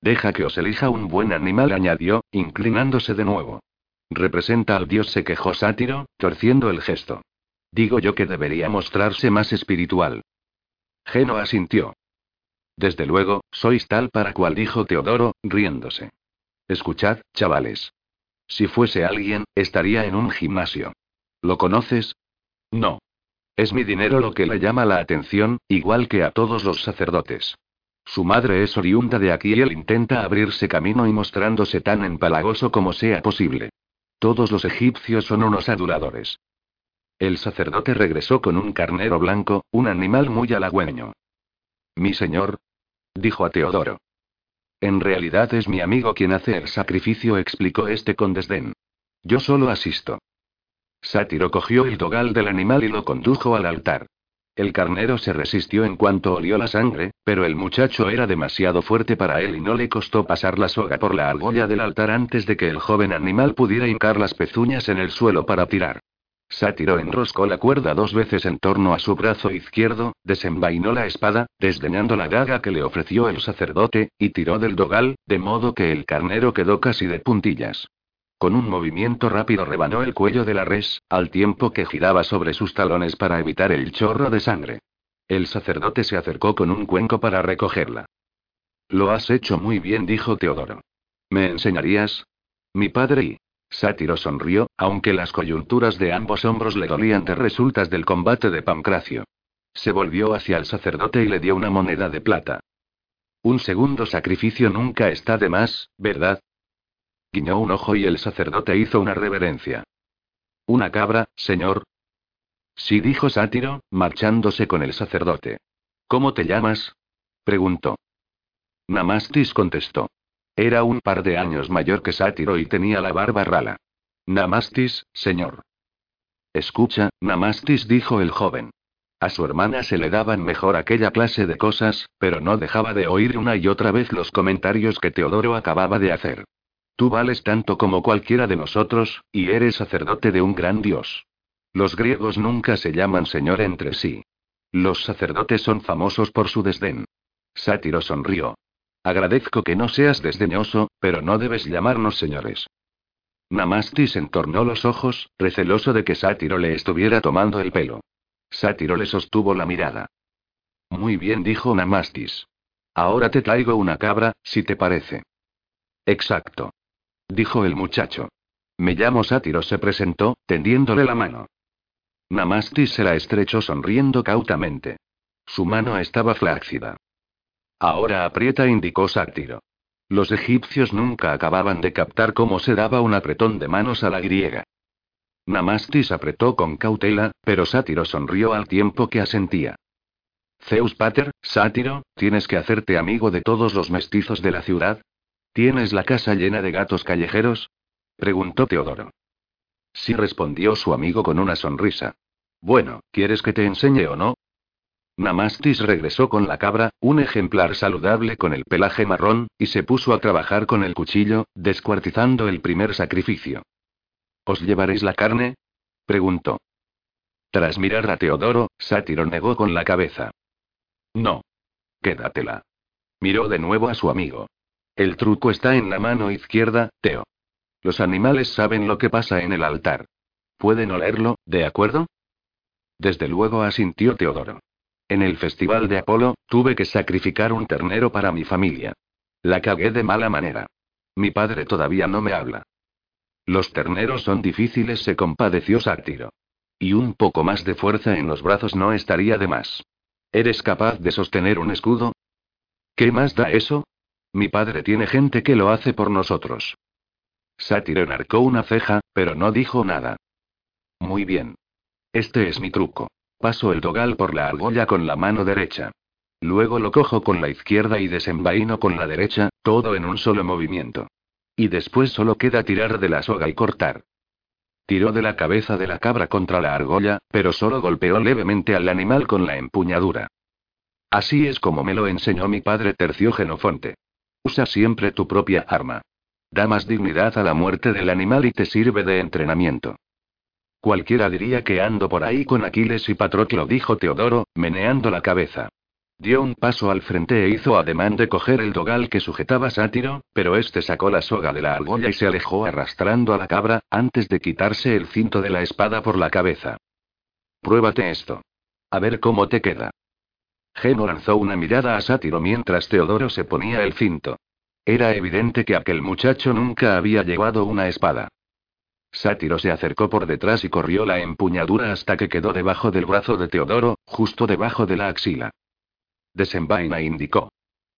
Deja que os elija un buen animal, añadió, inclinándose de nuevo. Representa al dios, se quejó Sátiro, torciendo el gesto. Digo yo que debería mostrarse más espiritual. Geno asintió. Desde luego, sois tal para cual dijo Teodoro, riéndose. Escuchad, chavales. Si fuese alguien, estaría en un gimnasio. ¿Lo conoces? No. Es mi dinero lo que le llama la atención, igual que a todos los sacerdotes. Su madre es oriunda de aquí y él intenta abrirse camino y mostrándose tan empalagoso como sea posible. Todos los egipcios son unos aduladores. El sacerdote regresó con un carnero blanco, un animal muy halagüeño. Mi señor, dijo a Teodoro. En realidad es mi amigo quien hace el sacrificio, explicó este con desdén. Yo solo asisto. Sátiro cogió el dogal del animal y lo condujo al altar. El carnero se resistió en cuanto olió la sangre, pero el muchacho era demasiado fuerte para él y no le costó pasar la soga por la argolla del altar antes de que el joven animal pudiera hincar las pezuñas en el suelo para tirar. Sátiro enroscó la cuerda dos veces en torno a su brazo izquierdo, desenvainó la espada, desdeñando la daga que le ofreció el sacerdote, y tiró del dogal, de modo que el carnero quedó casi de puntillas. Con un movimiento rápido rebanó el cuello de la res, al tiempo que giraba sobre sus talones para evitar el chorro de sangre. El sacerdote se acercó con un cuenco para recogerla. Lo has hecho muy bien, dijo Teodoro. ¿Me enseñarías? Mi padre y... Sátiro sonrió, aunque las coyunturas de ambos hombros le dolían de resultas del combate de Pancracio. Se volvió hacia el sacerdote y le dio una moneda de plata. Un segundo sacrificio nunca está de más, ¿verdad? Guiñó un ojo y el sacerdote hizo una reverencia. ¿Una cabra, señor? Sí, dijo Sátiro, marchándose con el sacerdote. ¿Cómo te llamas? preguntó. Namastis contestó. Era un par de años mayor que Sátiro y tenía la barba rala. Namastis, señor. Escucha, Namastis dijo el joven. A su hermana se le daban mejor aquella clase de cosas, pero no dejaba de oír una y otra vez los comentarios que Teodoro acababa de hacer. Tú vales tanto como cualquiera de nosotros, y eres sacerdote de un gran dios. Los griegos nunca se llaman señor entre sí. Los sacerdotes son famosos por su desdén. Sátiro sonrió. Agradezco que no seas desdeñoso, pero no debes llamarnos señores. Namastis entornó los ojos, receloso de que Sátiro le estuviera tomando el pelo. Sátiro le sostuvo la mirada. Muy bien, dijo Namastis. Ahora te traigo una cabra, si te parece. Exacto. Dijo el muchacho. Me llamo Sátiro, se presentó, tendiéndole la mano. Namastis se la estrechó sonriendo cautamente. Su mano estaba flácida. Ahora aprieta, indicó Sátiro. Los egipcios nunca acababan de captar cómo se daba un apretón de manos a la griega. Namastis apretó con cautela, pero Sátiro sonrió al tiempo que asentía. Zeus Pater, Sátiro, ¿tienes que hacerte amigo de todos los mestizos de la ciudad? ¿Tienes la casa llena de gatos callejeros? preguntó Teodoro. Sí respondió su amigo con una sonrisa. Bueno, ¿quieres que te enseñe o no? Namastis regresó con la cabra, un ejemplar saludable con el pelaje marrón, y se puso a trabajar con el cuchillo, descuartizando el primer sacrificio. ¿Os llevaréis la carne? preguntó. Tras mirar a Teodoro, Sátiro negó con la cabeza. No. Quédatela. Miró de nuevo a su amigo. El truco está en la mano izquierda, Teo. Los animales saben lo que pasa en el altar. Pueden olerlo, ¿de acuerdo? Desde luego asintió Teodoro. En el festival de Apolo, tuve que sacrificar un ternero para mi familia. La cagué de mala manera. Mi padre todavía no me habla. Los terneros son difíciles, se compadeció Sátiro. Y un poco más de fuerza en los brazos no estaría de más. ¿Eres capaz de sostener un escudo? ¿Qué más da eso? Mi padre tiene gente que lo hace por nosotros. Sátiro enarcó una ceja, pero no dijo nada. Muy bien. Este es mi truco. Paso el dogal por la argolla con la mano derecha. Luego lo cojo con la izquierda y desenvaino con la derecha, todo en un solo movimiento. Y después solo queda tirar de la soga y cortar. Tiró de la cabeza de la cabra contra la argolla, pero solo golpeó levemente al animal con la empuñadura. Así es como me lo enseñó mi padre Tercio Genofonte. Usa siempre tu propia arma. Da más dignidad a la muerte del animal y te sirve de entrenamiento. Cualquiera diría que ando por ahí con Aquiles y Patroclo, dijo Teodoro, meneando la cabeza. Dio un paso al frente e hizo ademán de coger el dogal que sujetaba Sátiro, pero este sacó la soga de la argolla y se alejó arrastrando a la cabra, antes de quitarse el cinto de la espada por la cabeza. Pruébate esto. A ver cómo te queda. Geno lanzó una mirada a Sátiro mientras Teodoro se ponía el cinto. Era evidente que aquel muchacho nunca había llevado una espada. Sátiro se acercó por detrás y corrió la empuñadura hasta que quedó debajo del brazo de Teodoro, justo debajo de la axila. Desenvaina indicó.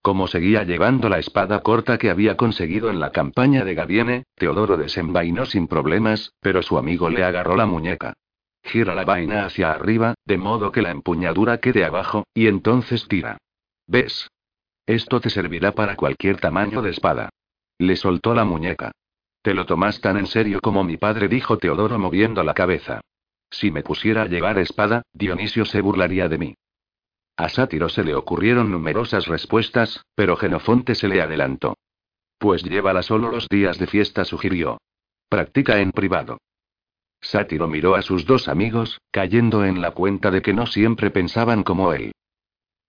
Como seguía llevando la espada corta que había conseguido en la campaña de Gaviene, Teodoro desenvainó sin problemas, pero su amigo le agarró la muñeca. Gira la vaina hacia arriba, de modo que la empuñadura quede abajo, y entonces tira. ¿Ves? Esto te servirá para cualquier tamaño de espada. Le soltó la muñeca. Te lo tomas tan en serio como mi padre, dijo Teodoro moviendo la cabeza. Si me pusiera a llevar espada, Dionisio se burlaría de mí. A Sátiro se le ocurrieron numerosas respuestas, pero Genofonte se le adelantó. Pues llévala solo los días de fiesta, sugirió. Practica en privado. Sátiro miró a sus dos amigos, cayendo en la cuenta de que no siempre pensaban como él.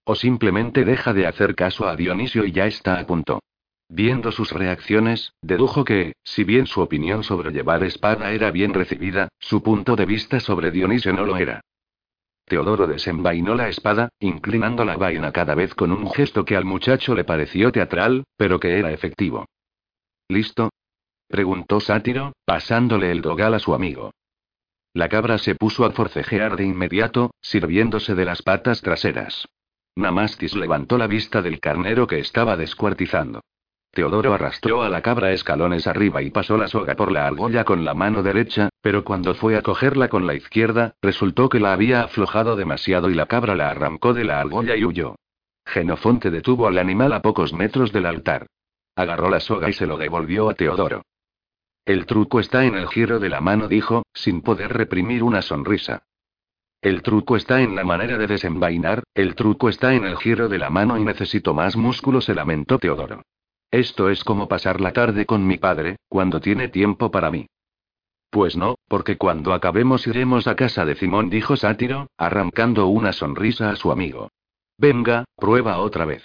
O simplemente deja de hacer caso a Dionisio y ya está a punto. Viendo sus reacciones, dedujo que, si bien su opinión sobre llevar espada era bien recibida, su punto de vista sobre Dionisio no lo era. Teodoro desenvainó la espada, inclinando la vaina cada vez con un gesto que al muchacho le pareció teatral, pero que era efectivo. ¿Listo? preguntó Sátiro, pasándole el dogal a su amigo. La cabra se puso a forcejear de inmediato, sirviéndose de las patas traseras. Namastis levantó la vista del carnero que estaba descuartizando. Teodoro arrastró a la cabra escalones arriba y pasó la soga por la argolla con la mano derecha, pero cuando fue a cogerla con la izquierda, resultó que la había aflojado demasiado y la cabra la arrancó de la argolla y huyó. Genofonte detuvo al animal a pocos metros del altar. Agarró la soga y se lo devolvió a Teodoro. El truco está en el giro de la mano, dijo, sin poder reprimir una sonrisa. El truco está en la manera de desenvainar, el truco está en el giro de la mano y necesito más músculo, se lamentó Teodoro. Esto es como pasar la tarde con mi padre, cuando tiene tiempo para mí. Pues no, porque cuando acabemos iremos a casa de Simón, dijo Sátiro, arrancando una sonrisa a su amigo. Venga, prueba otra vez.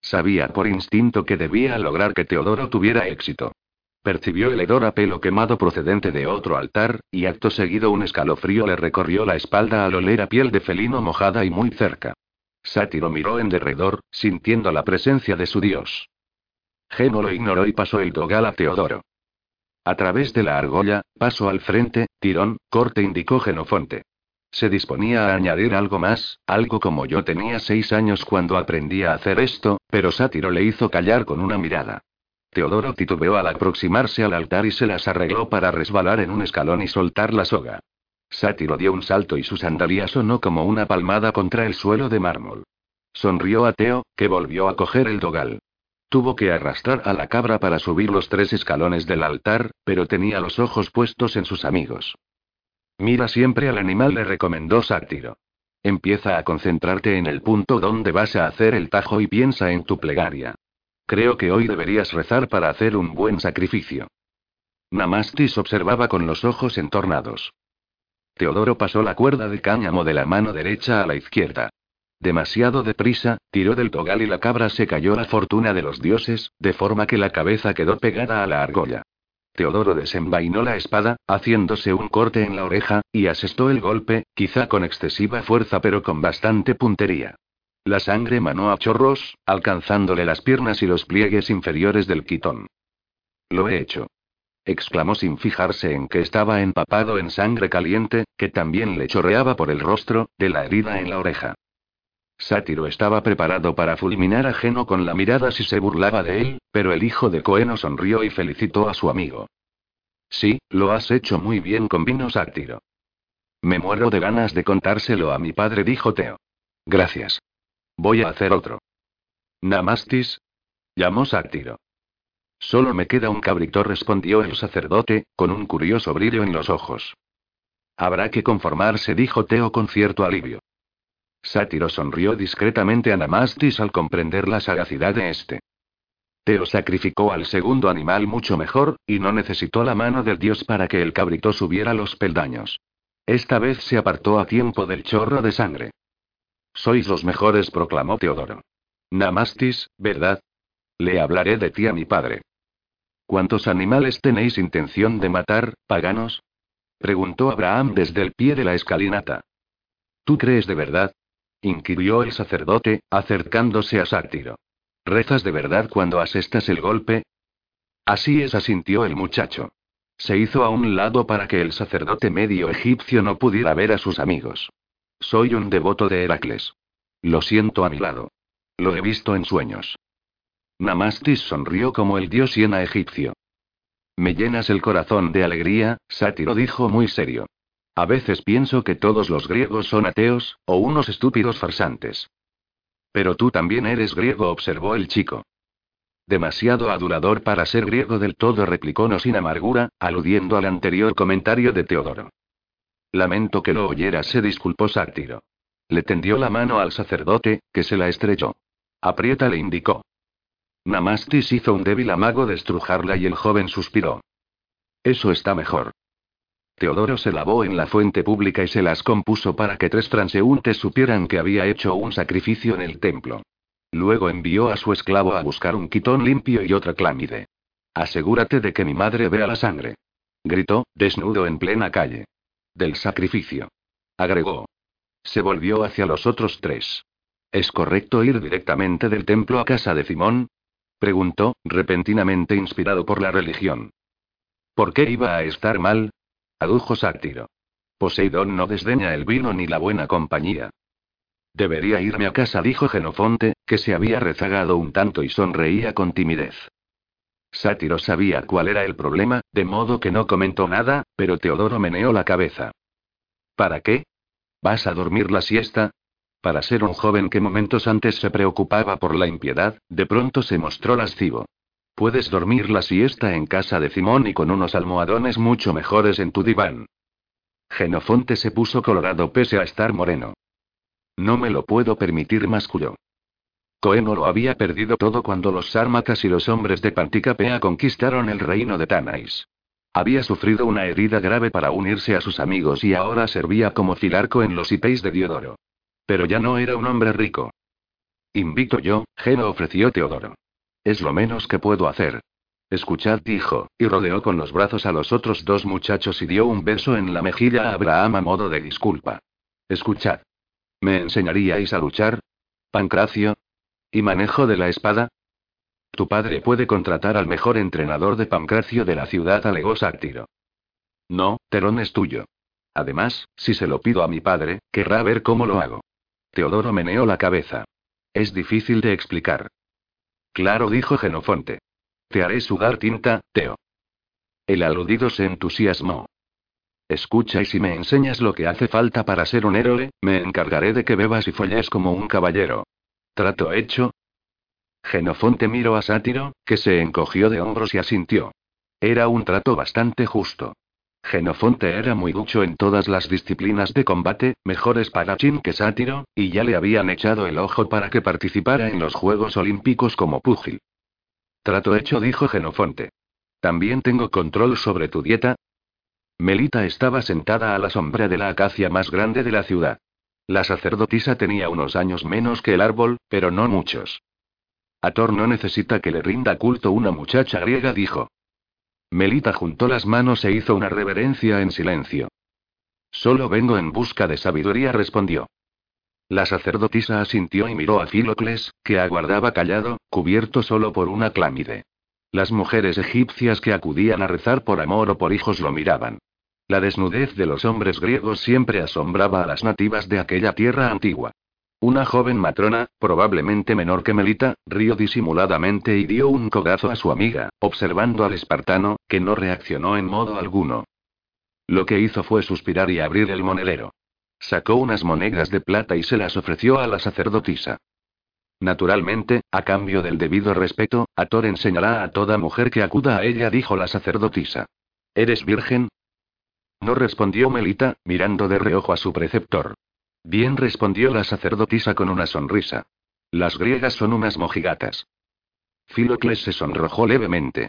Sabía por instinto que debía lograr que Teodoro tuviera éxito. Percibió el hedor a pelo quemado procedente de otro altar, y acto seguido un escalofrío le recorrió la espalda al oler a piel de felino mojada y muy cerca. Sátiro miró en derredor, sintiendo la presencia de su dios. Geno lo ignoró y pasó el dogal a Teodoro. A través de la argolla, paso al frente, tirón, corte indicó Genofonte. Se disponía a añadir algo más, algo como yo tenía seis años cuando aprendí a hacer esto, pero Sátiro le hizo callar con una mirada. Teodoro titubeó al aproximarse al altar y se las arregló para resbalar en un escalón y soltar la soga. Sátiro dio un salto y su sandalía sonó como una palmada contra el suelo de mármol. Sonrió a Teo, que volvió a coger el dogal. Tuvo que arrastrar a la cabra para subir los tres escalones del altar, pero tenía los ojos puestos en sus amigos. Mira siempre al animal, le recomendó Sátiro. Empieza a concentrarte en el punto donde vas a hacer el tajo y piensa en tu plegaria. Creo que hoy deberías rezar para hacer un buen sacrificio. Namastis observaba con los ojos entornados. Teodoro pasó la cuerda de cáñamo de la mano derecha a la izquierda. Demasiado deprisa, tiró del togal y la cabra se cayó la fortuna de los dioses, de forma que la cabeza quedó pegada a la argolla. Teodoro desenvainó la espada, haciéndose un corte en la oreja, y asestó el golpe, quizá con excesiva fuerza pero con bastante puntería. La sangre manó a chorros, alcanzándole las piernas y los pliegues inferiores del quitón. Lo he hecho. exclamó sin fijarse en que estaba empapado en sangre caliente, que también le chorreaba por el rostro, de la herida en la oreja. Sátiro estaba preparado para fulminar a Geno con la mirada si se burlaba de él, pero el hijo de Coeno sonrió y felicitó a su amigo. Sí, lo has hecho muy bien, convino Sátiro. Me muero de ganas de contárselo a mi padre, dijo Teo. Gracias. Voy a hacer otro. Namastis. Llamó Sátiro. Solo me queda un cabrito, respondió el sacerdote, con un curioso brillo en los ojos. Habrá que conformarse, dijo Teo con cierto alivio. Sátiro sonrió discretamente a Namastis al comprender la sagacidad de este. Teo sacrificó al segundo animal mucho mejor, y no necesitó la mano del dios para que el cabrito subiera los peldaños. Esta vez se apartó a tiempo del chorro de sangre. Sois los mejores, proclamó Teodoro. Namastis, ¿verdad? Le hablaré de ti a mi padre. ¿Cuántos animales tenéis intención de matar, paganos? preguntó Abraham desde el pie de la escalinata. ¿Tú crees de verdad? Inquirió el sacerdote, acercándose a Sátiro. ¿Rezas de verdad cuando asestas el golpe? Así es, asintió el muchacho. Se hizo a un lado para que el sacerdote medio egipcio no pudiera ver a sus amigos. Soy un devoto de Heracles. Lo siento a mi lado. Lo he visto en sueños. Namastis sonrió como el dios hiena egipcio. Me llenas el corazón de alegría, Sátiro dijo muy serio. A veces pienso que todos los griegos son ateos, o unos estúpidos farsantes. Pero tú también eres griego, observó el chico. Demasiado adulador para ser griego del todo, replicó no sin amargura, aludiendo al anterior comentario de Teodoro. Lamento que lo oyera, se disculpó Sátiro. Le tendió la mano al sacerdote, que se la estrechó. Aprieta, le indicó. Namastis hizo un débil amago de estrujarla y el joven suspiró. Eso está mejor. Teodoro se lavó en la fuente pública y se las compuso para que tres transeúntes supieran que había hecho un sacrificio en el templo. Luego envió a su esclavo a buscar un quitón limpio y otra clámide. Asegúrate de que mi madre vea la sangre. Gritó, desnudo en plena calle. Del sacrificio. Agregó. Se volvió hacia los otros tres. ¿Es correcto ir directamente del templo a casa de Simón? Preguntó, repentinamente inspirado por la religión. ¿Por qué iba a estar mal? Adujo Sátiro. Poseidón no desdeña el vino ni la buena compañía. Debería irme a casa, dijo Genofonte, que se había rezagado un tanto y sonreía con timidez. Sátiro sabía cuál era el problema, de modo que no comentó nada, pero Teodoro meneó la cabeza. ¿Para qué? ¿Vas a dormir la siesta? Para ser un joven que momentos antes se preocupaba por la impiedad, de pronto se mostró lascivo. Puedes dormir la siesta en casa de Simón y con unos almohadones mucho mejores en tu diván. Genofonte se puso colorado pese a estar moreno. No me lo puedo permitir, masculló. Coeno lo había perdido todo cuando los sármatas y los hombres de Panticapea conquistaron el reino de Tanais. Había sufrido una herida grave para unirse a sus amigos y ahora servía como filarco en los hipeis de Diodoro. Pero ya no era un hombre rico. Invito yo, Geno ofreció Teodoro. Es lo menos que puedo hacer. Escuchad, dijo, y rodeó con los brazos a los otros dos muchachos y dio un beso en la mejilla a Abraham a modo de disculpa. Escuchad. ¿Me enseñaríais a luchar? Pancracio, ¿Y manejo de la espada? Tu padre puede contratar al mejor entrenador de Pancracio de la ciudad, alegó Sáctiro. No, Terón es tuyo. Además, si se lo pido a mi padre, querrá ver cómo lo hago. Teodoro meneó la cabeza. Es difícil de explicar. Claro, dijo Genofonte. Te haré sudar tinta, Teo. El aludido se entusiasmó. Escucha y si me enseñas lo que hace falta para ser un héroe, me encargaré de que bebas y folles como un caballero. ¿Trato hecho? Genofonte miró a Sátiro, que se encogió de hombros y asintió. Era un trato bastante justo. Genofonte era muy ducho en todas las disciplinas de combate, mejor espadachín que Sátiro, y ya le habían echado el ojo para que participara en los Juegos Olímpicos como púgil. Trato hecho, dijo Genofonte. También tengo control sobre tu dieta. Melita estaba sentada a la sombra de la acacia más grande de la ciudad. La sacerdotisa tenía unos años menos que el árbol, pero no muchos. Ator no necesita que le rinda culto una muchacha griega, dijo. Melita juntó las manos e hizo una reverencia en silencio. Solo vengo en busca de sabiduría, respondió. La sacerdotisa asintió y miró a Filocles, que aguardaba callado, cubierto solo por una clámide. Las mujeres egipcias que acudían a rezar por amor o por hijos lo miraban. La desnudez de los hombres griegos siempre asombraba a las nativas de aquella tierra antigua. Una joven matrona, probablemente menor que Melita, rió disimuladamente y dio un codazo a su amiga, observando al espartano, que no reaccionó en modo alguno. Lo que hizo fue suspirar y abrir el monedero. Sacó unas monedas de plata y se las ofreció a la sacerdotisa. Naturalmente, a cambio del debido respeto, Ator enseñará a toda mujer que acuda a ella, dijo la sacerdotisa. ¿Eres virgen? No respondió Melita, mirando de reojo a su preceptor. Bien respondió la sacerdotisa con una sonrisa. Las griegas son unas mojigatas. Filocles se sonrojó levemente.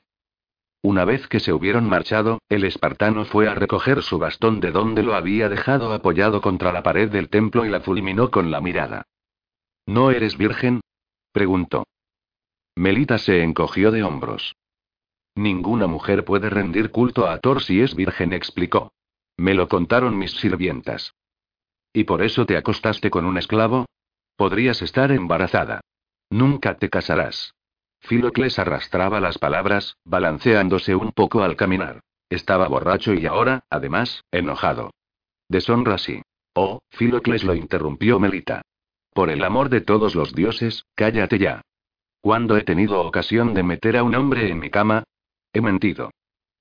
Una vez que se hubieron marchado, el espartano fue a recoger su bastón de donde lo había dejado apoyado contra la pared del templo y la fulminó con la mirada. ¿No eres virgen? preguntó. Melita se encogió de hombros. Ninguna mujer puede rendir culto a Thor si es virgen, explicó. Me lo contaron mis sirvientas. ¿Y por eso te acostaste con un esclavo? Podrías estar embarazada. Nunca te casarás. Filocles arrastraba las palabras, balanceándose un poco al caminar. Estaba borracho y ahora, además, enojado. Deshonra sí. Oh, Filocles lo interrumpió Melita. Por el amor de todos los dioses, cállate ya. ¿Cuándo he tenido ocasión de meter a un hombre en mi cama? He mentido.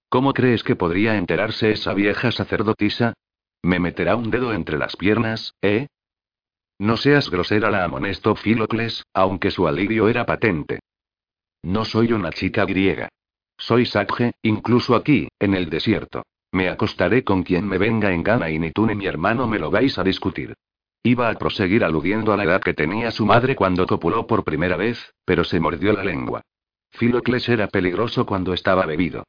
¿Cómo crees que podría enterarse esa vieja sacerdotisa? Me meterá un dedo entre las piernas, ¿eh? No seas grosera, la amonestó Filocles, aunque su alivio era patente. No soy una chica griega. Soy Sacje, incluso aquí, en el desierto. Me acostaré con quien me venga en gana y ni tú ni mi hermano me lo vais a discutir. Iba a proseguir aludiendo a la edad que tenía su madre cuando copuló por primera vez, pero se mordió la lengua. Filocles era peligroso cuando estaba bebido.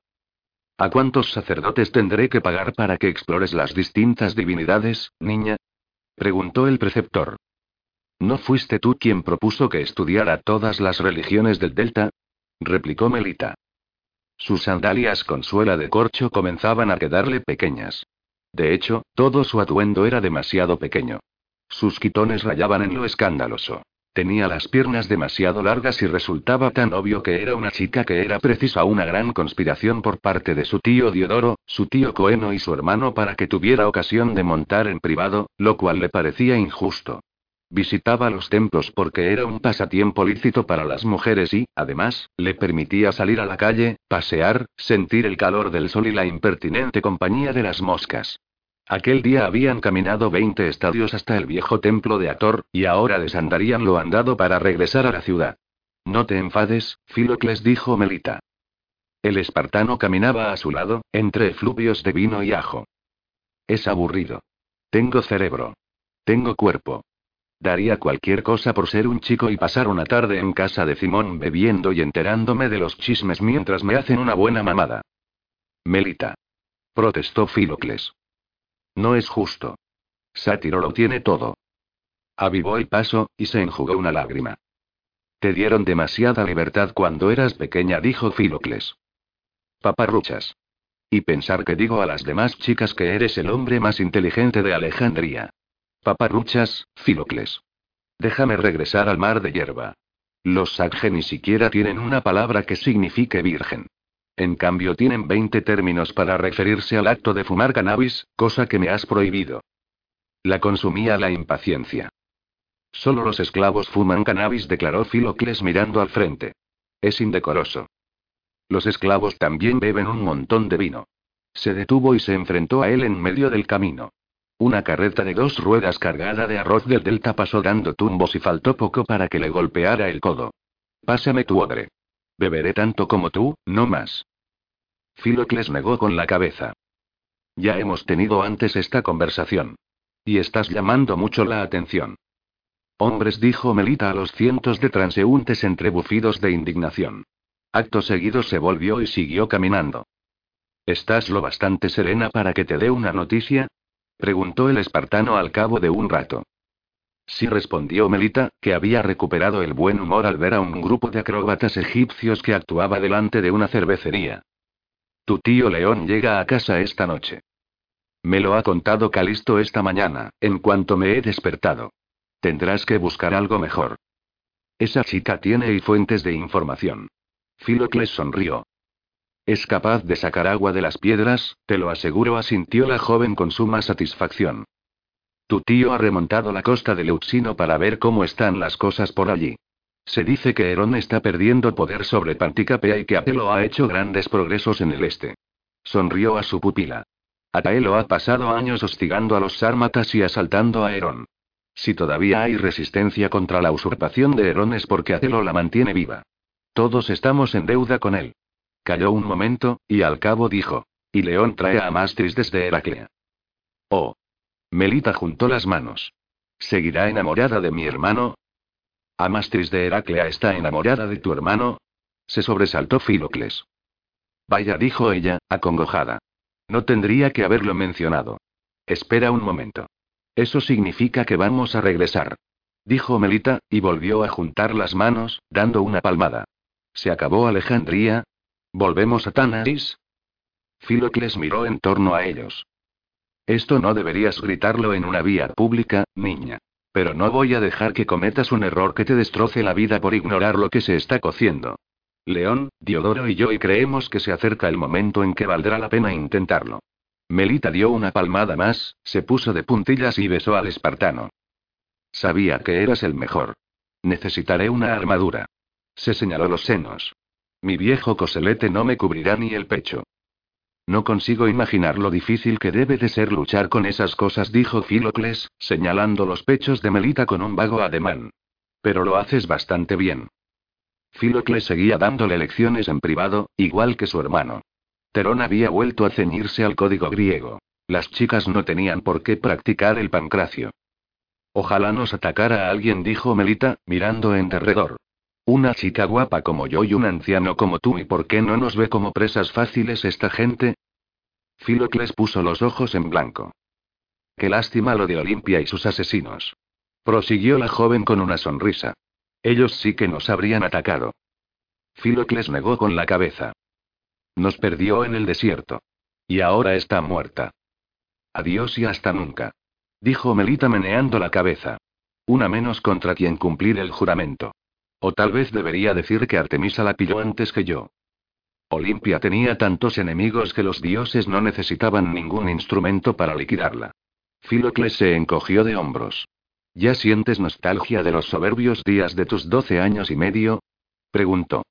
¿A cuántos sacerdotes tendré que pagar para que explores las distintas divinidades, niña? preguntó el preceptor. ¿No fuiste tú quien propuso que estudiara todas las religiones del Delta? replicó Melita. Sus sandalias con suela de corcho comenzaban a quedarle pequeñas. De hecho, todo su atuendo era demasiado pequeño. Sus quitones rayaban en lo escandaloso. Tenía las piernas demasiado largas y resultaba tan obvio que era una chica que era precisa una gran conspiración por parte de su tío Diodoro, su tío Coeno y su hermano para que tuviera ocasión de montar en privado, lo cual le parecía injusto. Visitaba los templos porque era un pasatiempo lícito para las mujeres y, además, le permitía salir a la calle, pasear, sentir el calor del sol y la impertinente compañía de las moscas. Aquel día habían caminado 20 estadios hasta el viejo templo de Ator, y ahora desandarían lo andado para regresar a la ciudad. No te enfades, Filocles dijo Melita. El espartano caminaba a su lado, entre efluvios de vino y ajo. Es aburrido. Tengo cerebro. Tengo cuerpo. Daría cualquier cosa por ser un chico y pasar una tarde en casa de Simón bebiendo y enterándome de los chismes mientras me hacen una buena mamada. Melita. Protestó Filocles. No es justo. Sátiro lo tiene todo. Avivó el paso, y se enjugó una lágrima. Te dieron demasiada libertad cuando eras pequeña, dijo Filocles. Paparruchas. Y pensar que digo a las demás chicas que eres el hombre más inteligente de Alejandría. Paparruchas, Filocles. Déjame regresar al mar de hierba. Los Sagge ni siquiera tienen una palabra que signifique virgen. En cambio tienen 20 términos para referirse al acto de fumar cannabis, cosa que me has prohibido. La consumía la impaciencia. Solo los esclavos fuman cannabis, declaró Filocles mirando al frente. Es indecoroso. Los esclavos también beben un montón de vino. Se detuvo y se enfrentó a él en medio del camino. Una carreta de dos ruedas cargada de arroz del delta pasó dando tumbos y faltó poco para que le golpeara el codo. Pásame tu odre. Beberé tanto como tú, no más. Filocles negó con la cabeza. Ya hemos tenido antes esta conversación. Y estás llamando mucho la atención. Hombres, dijo Melita a los cientos de transeúntes entre bufidos de indignación. Acto seguido se volvió y siguió caminando. ¿Estás lo bastante serena para que te dé una noticia? preguntó el espartano al cabo de un rato. Sí respondió Melita, que había recuperado el buen humor al ver a un grupo de acróbatas egipcios que actuaba delante de una cervecería. Tu tío León llega a casa esta noche. Me lo ha contado Calisto esta mañana, en cuanto me he despertado. Tendrás que buscar algo mejor. Esa chica tiene y fuentes de información. Filocles sonrió. Es capaz de sacar agua de las piedras, te lo aseguro, asintió la joven con suma satisfacción. Tu tío ha remontado la costa de Leuxino para ver cómo están las cosas por allí. Se dice que Herón está perdiendo poder sobre Panticapea y que Apelo ha hecho grandes progresos en el este. Sonrió a su pupila. Ataelo ha pasado años hostigando a los sármatas y asaltando a Herón. Si todavía hay resistencia contra la usurpación de Herón es porque Atelo la mantiene viva. Todos estamos en deuda con él. Calló un momento, y al cabo dijo. Y León trae a Mastris desde Heraclea. Oh. Melita juntó las manos. ¿Seguirá enamorada de mi hermano? ¿Amastris de Heraclea está enamorada de tu hermano? Se sobresaltó Filocles. Vaya, dijo ella, acongojada. No tendría que haberlo mencionado. Espera un momento. Eso significa que vamos a regresar. Dijo Melita, y volvió a juntar las manos, dando una palmada. ¿Se acabó Alejandría? ¿Volvemos a Tanaris? Filocles miró en torno a ellos. Esto no deberías gritarlo en una vía pública, niña. Pero no voy a dejar que cometas un error que te destroce la vida por ignorar lo que se está cociendo. León, Diodoro y yo creemos que se acerca el momento en que valdrá la pena intentarlo. Melita dio una palmada más, se puso de puntillas y besó al espartano. Sabía que eras el mejor. Necesitaré una armadura. Se señaló los senos. Mi viejo coselete no me cubrirá ni el pecho. No consigo imaginar lo difícil que debe de ser luchar con esas cosas, dijo Filocles, señalando los pechos de Melita con un vago ademán. Pero lo haces bastante bien. Filocles seguía dándole lecciones en privado, igual que su hermano. Terón había vuelto a ceñirse al código griego. Las chicas no tenían por qué practicar el pancracio. Ojalá nos atacara a alguien, dijo Melita, mirando en derredor. Una chica guapa como yo y un anciano como tú, ¿y por qué no nos ve como presas fáciles esta gente? Filocles puso los ojos en blanco. Qué lástima lo de Olimpia y sus asesinos. Prosiguió la joven con una sonrisa. Ellos sí que nos habrían atacado. Filocles negó con la cabeza. Nos perdió en el desierto. Y ahora está muerta. Adiós y hasta nunca. Dijo Melita meneando la cabeza. Una menos contra quien cumplir el juramento. O tal vez debería decir que Artemisa la pilló antes que yo. Olimpia tenía tantos enemigos que los dioses no necesitaban ningún instrumento para liquidarla. Filocles se encogió de hombros. ¿Ya sientes nostalgia de los soberbios días de tus doce años y medio? preguntó.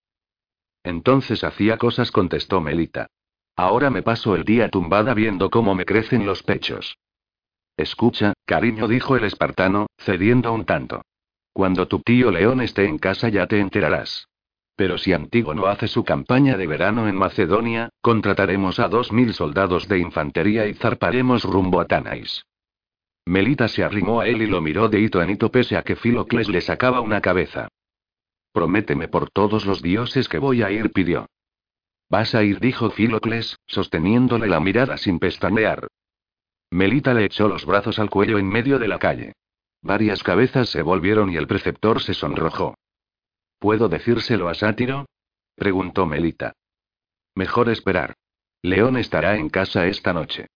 Entonces hacía cosas, contestó Melita. Ahora me paso el día tumbada viendo cómo me crecen los pechos. Escucha, cariño, dijo el espartano, cediendo un tanto. Cuando tu tío León esté en casa ya te enterarás. Pero si Antígono hace su campaña de verano en Macedonia, contrataremos a dos mil soldados de infantería y zarparemos rumbo a Tanais. Melita se arrimó a él y lo miró de hito en hito pese a que Filocles le sacaba una cabeza. Prométeme por todos los dioses que voy a ir, pidió. Vas a ir, dijo Filocles, sosteniéndole la mirada sin pestañear. Melita le echó los brazos al cuello en medio de la calle. Varias cabezas se volvieron y el preceptor se sonrojó. ¿Puedo decírselo a Sátiro? preguntó Melita. Mejor esperar. León estará en casa esta noche.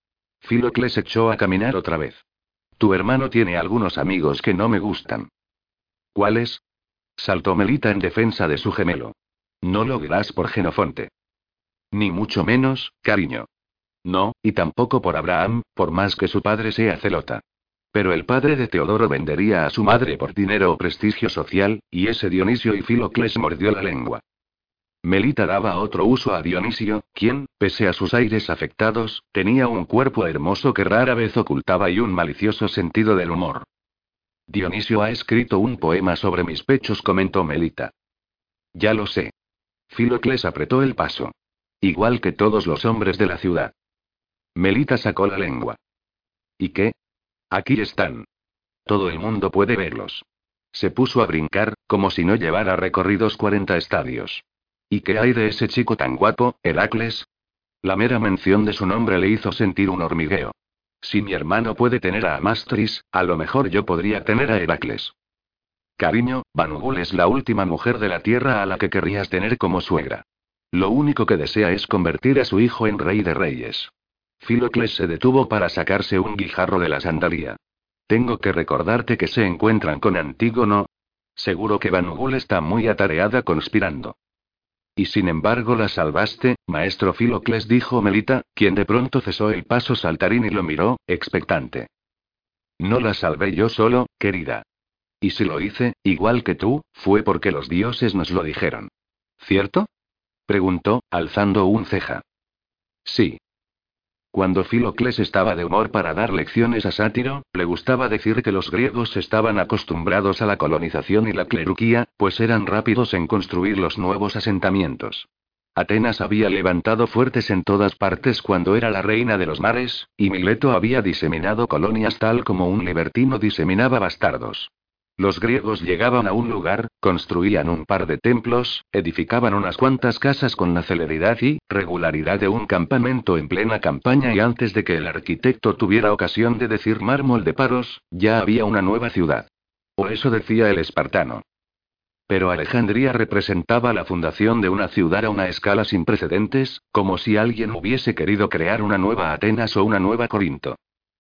Filocles echó a caminar otra vez. Tu hermano tiene algunos amigos que no me gustan. ¿Cuáles? Saltó Melita en defensa de su gemelo. No lo verás por Genofonte. Ni mucho menos, cariño. No, y tampoco por Abraham, por más que su padre sea celota. Pero el padre de Teodoro vendería a su madre por dinero o prestigio social, y ese Dionisio y Filocles mordió la lengua. Melita daba otro uso a Dionisio, quien, pese a sus aires afectados, tenía un cuerpo hermoso que rara vez ocultaba y un malicioso sentido del humor. Dionisio ha escrito un poema sobre mis pechos, comentó Melita. Ya lo sé. Filocles apretó el paso. Igual que todos los hombres de la ciudad. Melita sacó la lengua. ¿Y qué? Aquí están. Todo el mundo puede verlos. Se puso a brincar, como si no llevara recorridos 40 estadios. ¿Y qué hay de ese chico tan guapo, Heracles? La mera mención de su nombre le hizo sentir un hormigueo. Si mi hermano puede tener a Amastris, a lo mejor yo podría tener a Heracles. Cariño, Banugul es la última mujer de la tierra a la que querrías tener como suegra. Lo único que desea es convertir a su hijo en rey de reyes. Filocles se detuvo para sacarse un guijarro de la sandalía. Tengo que recordarte que se encuentran con Antígono. Seguro que Banugul está muy atareada conspirando. Y sin embargo la salvaste, maestro Filocles, dijo Melita, quien de pronto cesó el paso saltarín y lo miró, expectante. No la salvé yo solo, querida. Y si lo hice, igual que tú, fue porque los dioses nos lo dijeron. ¿Cierto? preguntó, alzando un ceja. Sí. Cuando Filocles estaba de humor para dar lecciones a Sátiro, le gustaba decir que los griegos estaban acostumbrados a la colonización y la cleruquía, pues eran rápidos en construir los nuevos asentamientos. Atenas había levantado fuertes en todas partes cuando era la reina de los mares, y Mileto había diseminado colonias tal como un libertino diseminaba bastardos. Los griegos llegaban a un lugar, construían un par de templos, edificaban unas cuantas casas con la celeridad y regularidad de un campamento en plena campaña y antes de que el arquitecto tuviera ocasión de decir mármol de paros, ya había una nueva ciudad. O eso decía el espartano. Pero Alejandría representaba la fundación de una ciudad a una escala sin precedentes, como si alguien hubiese querido crear una nueva Atenas o una nueva Corinto.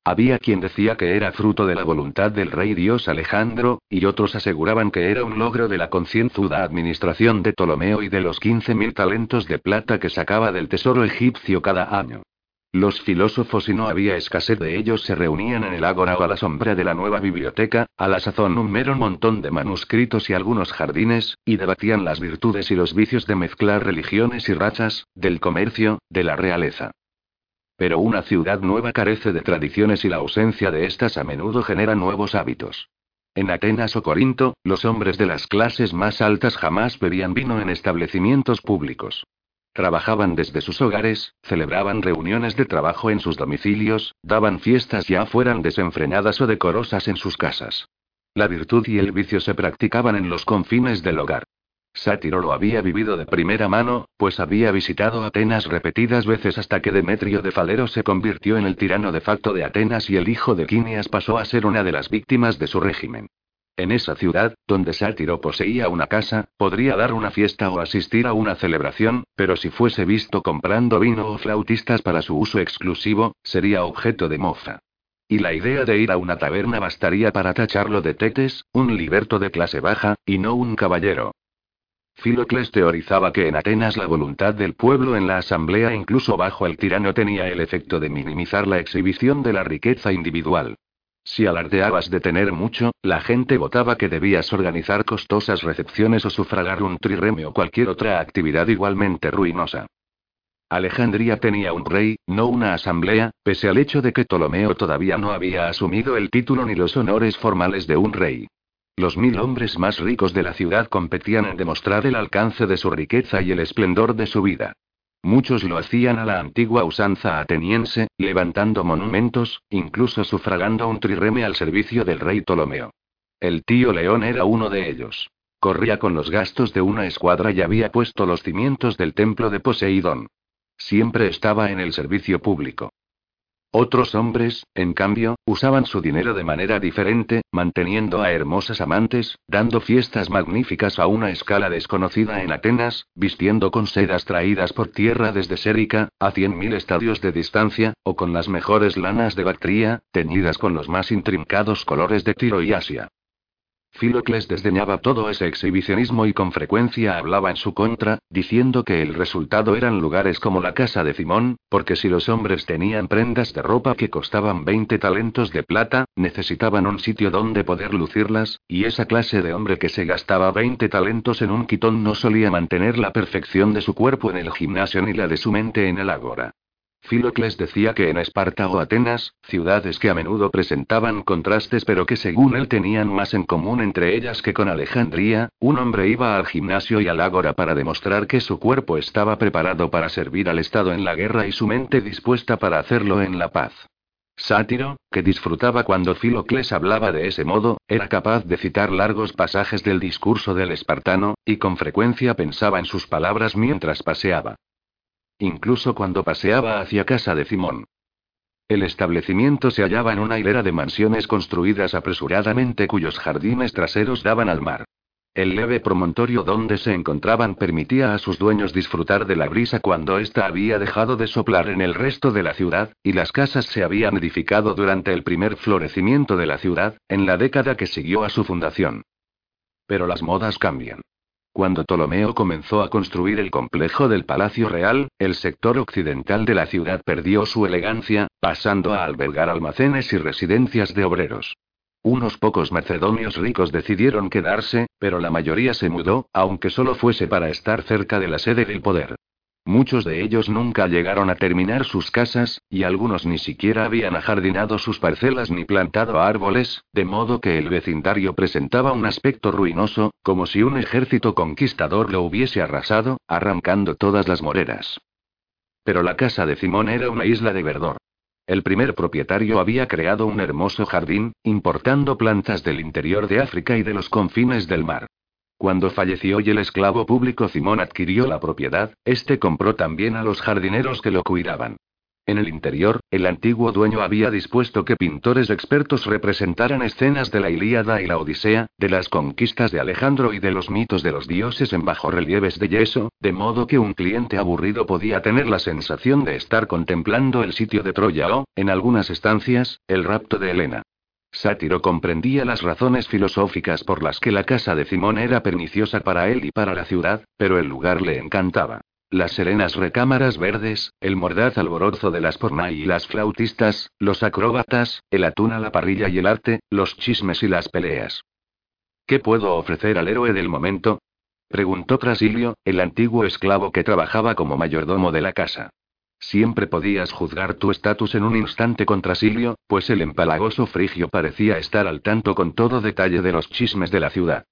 Había quien decía que era fruto de la voluntad del rey dios Alejandro, y otros aseguraban que era un logro de la concienzuda administración de Ptolomeo y de los 15.000 talentos de plata que sacaba del tesoro egipcio cada año. Los filósofos, y no había escasez de ellos, se reunían en el ágora o a la sombra de la nueva biblioteca, a la sazón un mero montón de manuscritos y algunos jardines, y debatían las virtudes y los vicios de mezclar religiones y rachas, del comercio, de la realeza. Pero una ciudad nueva carece de tradiciones y la ausencia de estas a menudo genera nuevos hábitos. En Atenas o Corinto, los hombres de las clases más altas jamás bebían vino en establecimientos públicos. Trabajaban desde sus hogares, celebraban reuniones de trabajo en sus domicilios, daban fiestas ya fueran desenfrenadas o decorosas en sus casas. La virtud y el vicio se practicaban en los confines del hogar. Sátiro lo había vivido de primera mano, pues había visitado Atenas repetidas veces hasta que Demetrio de Falero se convirtió en el tirano de facto de Atenas y el hijo de Quinias pasó a ser una de las víctimas de su régimen. En esa ciudad, donde Sátiro poseía una casa, podría dar una fiesta o asistir a una celebración, pero si fuese visto comprando vino o flautistas para su uso exclusivo, sería objeto de mofa. Y la idea de ir a una taberna bastaría para tacharlo de tetes, un liberto de clase baja, y no un caballero. Filocles teorizaba que en Atenas la voluntad del pueblo en la asamblea incluso bajo el tirano tenía el efecto de minimizar la exhibición de la riqueza individual. Si alardeabas de tener mucho, la gente votaba que debías organizar costosas recepciones o sufragar un trireme o cualquier otra actividad igualmente ruinosa. Alejandría tenía un rey, no una asamblea, pese al hecho de que Ptolomeo todavía no había asumido el título ni los honores formales de un rey. Los mil hombres más ricos de la ciudad competían en demostrar el alcance de su riqueza y el esplendor de su vida. Muchos lo hacían a la antigua usanza ateniense, levantando monumentos, incluso sufragando un trireme al servicio del rey Ptolomeo. El tío León era uno de ellos. Corría con los gastos de una escuadra y había puesto los cimientos del templo de Poseidón. Siempre estaba en el servicio público. Otros hombres, en cambio, usaban su dinero de manera diferente, manteniendo a hermosas amantes, dando fiestas magníficas a una escala desconocida en Atenas, vistiendo con sedas traídas por tierra desde Sérica, a cien mil estadios de distancia, o con las mejores lanas de Bactria, teñidas con los más intrincados colores de Tiro y Asia. Filocles desdeñaba todo ese exhibicionismo y con frecuencia hablaba en su contra, diciendo que el resultado eran lugares como la casa de Simón, porque si los hombres tenían prendas de ropa que costaban 20 talentos de plata, necesitaban un sitio donde poder lucirlas, y esa clase de hombre que se gastaba 20 talentos en un quitón no solía mantener la perfección de su cuerpo en el gimnasio ni la de su mente en el ágora. Filocles decía que en Esparta o Atenas, ciudades que a menudo presentaban contrastes pero que según él tenían más en común entre ellas que con Alejandría, un hombre iba al gimnasio y al ágora para demostrar que su cuerpo estaba preparado para servir al Estado en la guerra y su mente dispuesta para hacerlo en la paz. Sátiro, que disfrutaba cuando Filocles hablaba de ese modo, era capaz de citar largos pasajes del discurso del espartano, y con frecuencia pensaba en sus palabras mientras paseaba incluso cuando paseaba hacia casa de Simón. El establecimiento se hallaba en una hilera de mansiones construidas apresuradamente cuyos jardines traseros daban al mar. El leve promontorio donde se encontraban permitía a sus dueños disfrutar de la brisa cuando ésta había dejado de soplar en el resto de la ciudad, y las casas se habían edificado durante el primer florecimiento de la ciudad, en la década que siguió a su fundación. Pero las modas cambian. Cuando Ptolomeo comenzó a construir el complejo del Palacio Real, el sector occidental de la ciudad perdió su elegancia, pasando a albergar almacenes y residencias de obreros. Unos pocos macedonios ricos decidieron quedarse, pero la mayoría se mudó, aunque solo fuese para estar cerca de la sede del poder. Muchos de ellos nunca llegaron a terminar sus casas, y algunos ni siquiera habían ajardinado sus parcelas ni plantado árboles, de modo que el vecindario presentaba un aspecto ruinoso, como si un ejército conquistador lo hubiese arrasado, arrancando todas las moreras. Pero la casa de Simón era una isla de verdor. El primer propietario había creado un hermoso jardín, importando plantas del interior de África y de los confines del mar. Cuando falleció y el esclavo público Simón adquirió la propiedad, este compró también a los jardineros que lo cuidaban. En el interior, el antiguo dueño había dispuesto que pintores expertos representaran escenas de la Ilíada y la Odisea, de las conquistas de Alejandro y de los mitos de los dioses en bajorrelieves de yeso, de modo que un cliente aburrido podía tener la sensación de estar contemplando el sitio de Troya o, en algunas estancias, el rapto de Helena. Sátiro comprendía las razones filosóficas por las que la casa de Simón era perniciosa para él y para la ciudad, pero el lugar le encantaba. Las serenas recámaras verdes, el mordaz alborozo de las pornay y las flautistas, los acróbatas, el atún a la parrilla y el arte, los chismes y las peleas. ¿Qué puedo ofrecer al héroe del momento? preguntó Trasilio, el antiguo esclavo que trabajaba como mayordomo de la casa. Siempre podías juzgar tu estatus en un instante contra Silio, pues el empalagoso frigio parecía estar al tanto con todo detalle de los chismes de la ciudad.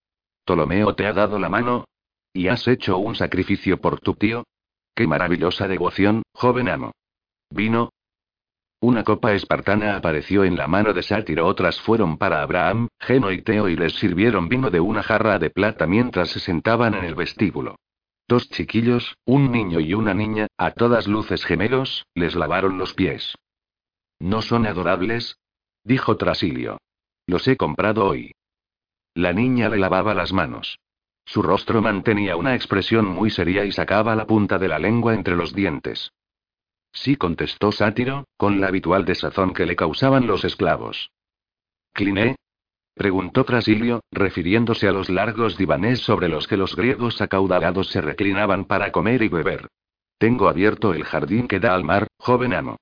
Ptolomeo te ha dado la mano. ¿Y has hecho un sacrificio por tu tío? ¡Qué maravillosa devoción, joven amo! ¿Vino? Una copa espartana apareció en la mano de Sátiro, otras fueron para Abraham, Geno y Teo y les sirvieron vino de una jarra de plata mientras se sentaban en el vestíbulo. Dos chiquillos, un niño y una niña, a todas luces gemelos, les lavaron los pies. ¿No son adorables? dijo Trasilio. Los he comprado hoy. La niña le lavaba las manos. Su rostro mantenía una expresión muy seria y sacaba la punta de la lengua entre los dientes. Sí, contestó Sátiro, con la habitual desazón que le causaban los esclavos. ¿Cliné? Preguntó Trasilio, refiriéndose a los largos divanés sobre los que los griegos acaudalados se reclinaban para comer y beber. Tengo abierto el jardín que da al mar, joven amo.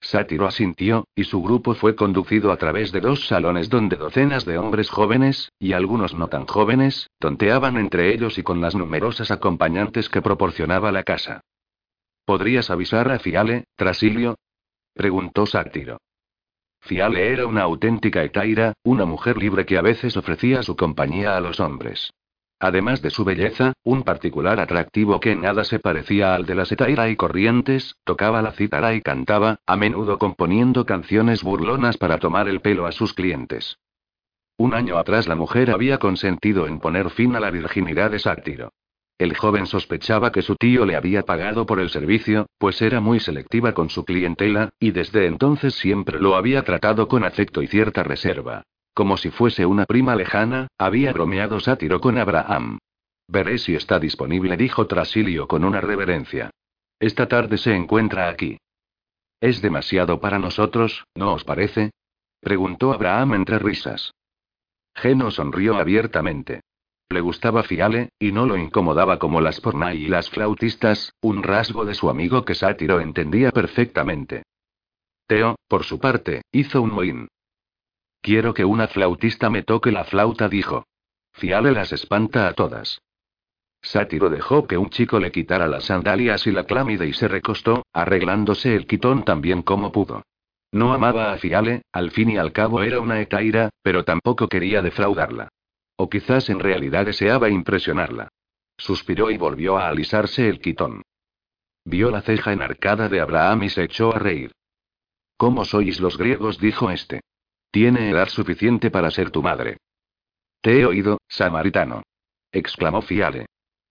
Sátiro asintió, y su grupo fue conducido a través de dos salones donde docenas de hombres jóvenes, y algunos no tan jóvenes, tonteaban entre ellos y con las numerosas acompañantes que proporcionaba la casa. ¿Podrías avisar a Fiale, Trasilio? preguntó Sátiro. Fiale era una auténtica etaira, una mujer libre que a veces ofrecía su compañía a los hombres. Además de su belleza, un particular atractivo que nada se parecía al de las etaira y corrientes, tocaba la cítara y cantaba, a menudo componiendo canciones burlonas para tomar el pelo a sus clientes. Un año atrás la mujer había consentido en poner fin a la virginidad de Sátiro. El joven sospechaba que su tío le había pagado por el servicio, pues era muy selectiva con su clientela, y desde entonces siempre lo había tratado con afecto y cierta reserva. Como si fuese una prima lejana, había bromeado sátiro con Abraham. Veré si está disponible, dijo Trasilio con una reverencia. Esta tarde se encuentra aquí. ¿Es demasiado para nosotros, no os parece? preguntó Abraham entre risas. Geno sonrió abiertamente. Le gustaba Fiale, y no lo incomodaba como las pornay y las flautistas, un rasgo de su amigo que Sátiro entendía perfectamente. Teo, por su parte, hizo un mohín. Quiero que una flautista me toque la flauta, dijo. Fiale las espanta a todas. Sátiro dejó que un chico le quitara las sandalias y la clámide y se recostó, arreglándose el quitón tan bien como pudo. No amaba a Fiale, al fin y al cabo era una etaira, pero tampoco quería defraudarla. O quizás en realidad deseaba impresionarla. Suspiró y volvió a alisarse el quitón. Vio la ceja enarcada de Abraham y se echó a reír. ¿Cómo sois los griegos? dijo este. Tiene edad suficiente para ser tu madre. Te he oído, samaritano. exclamó Fiale.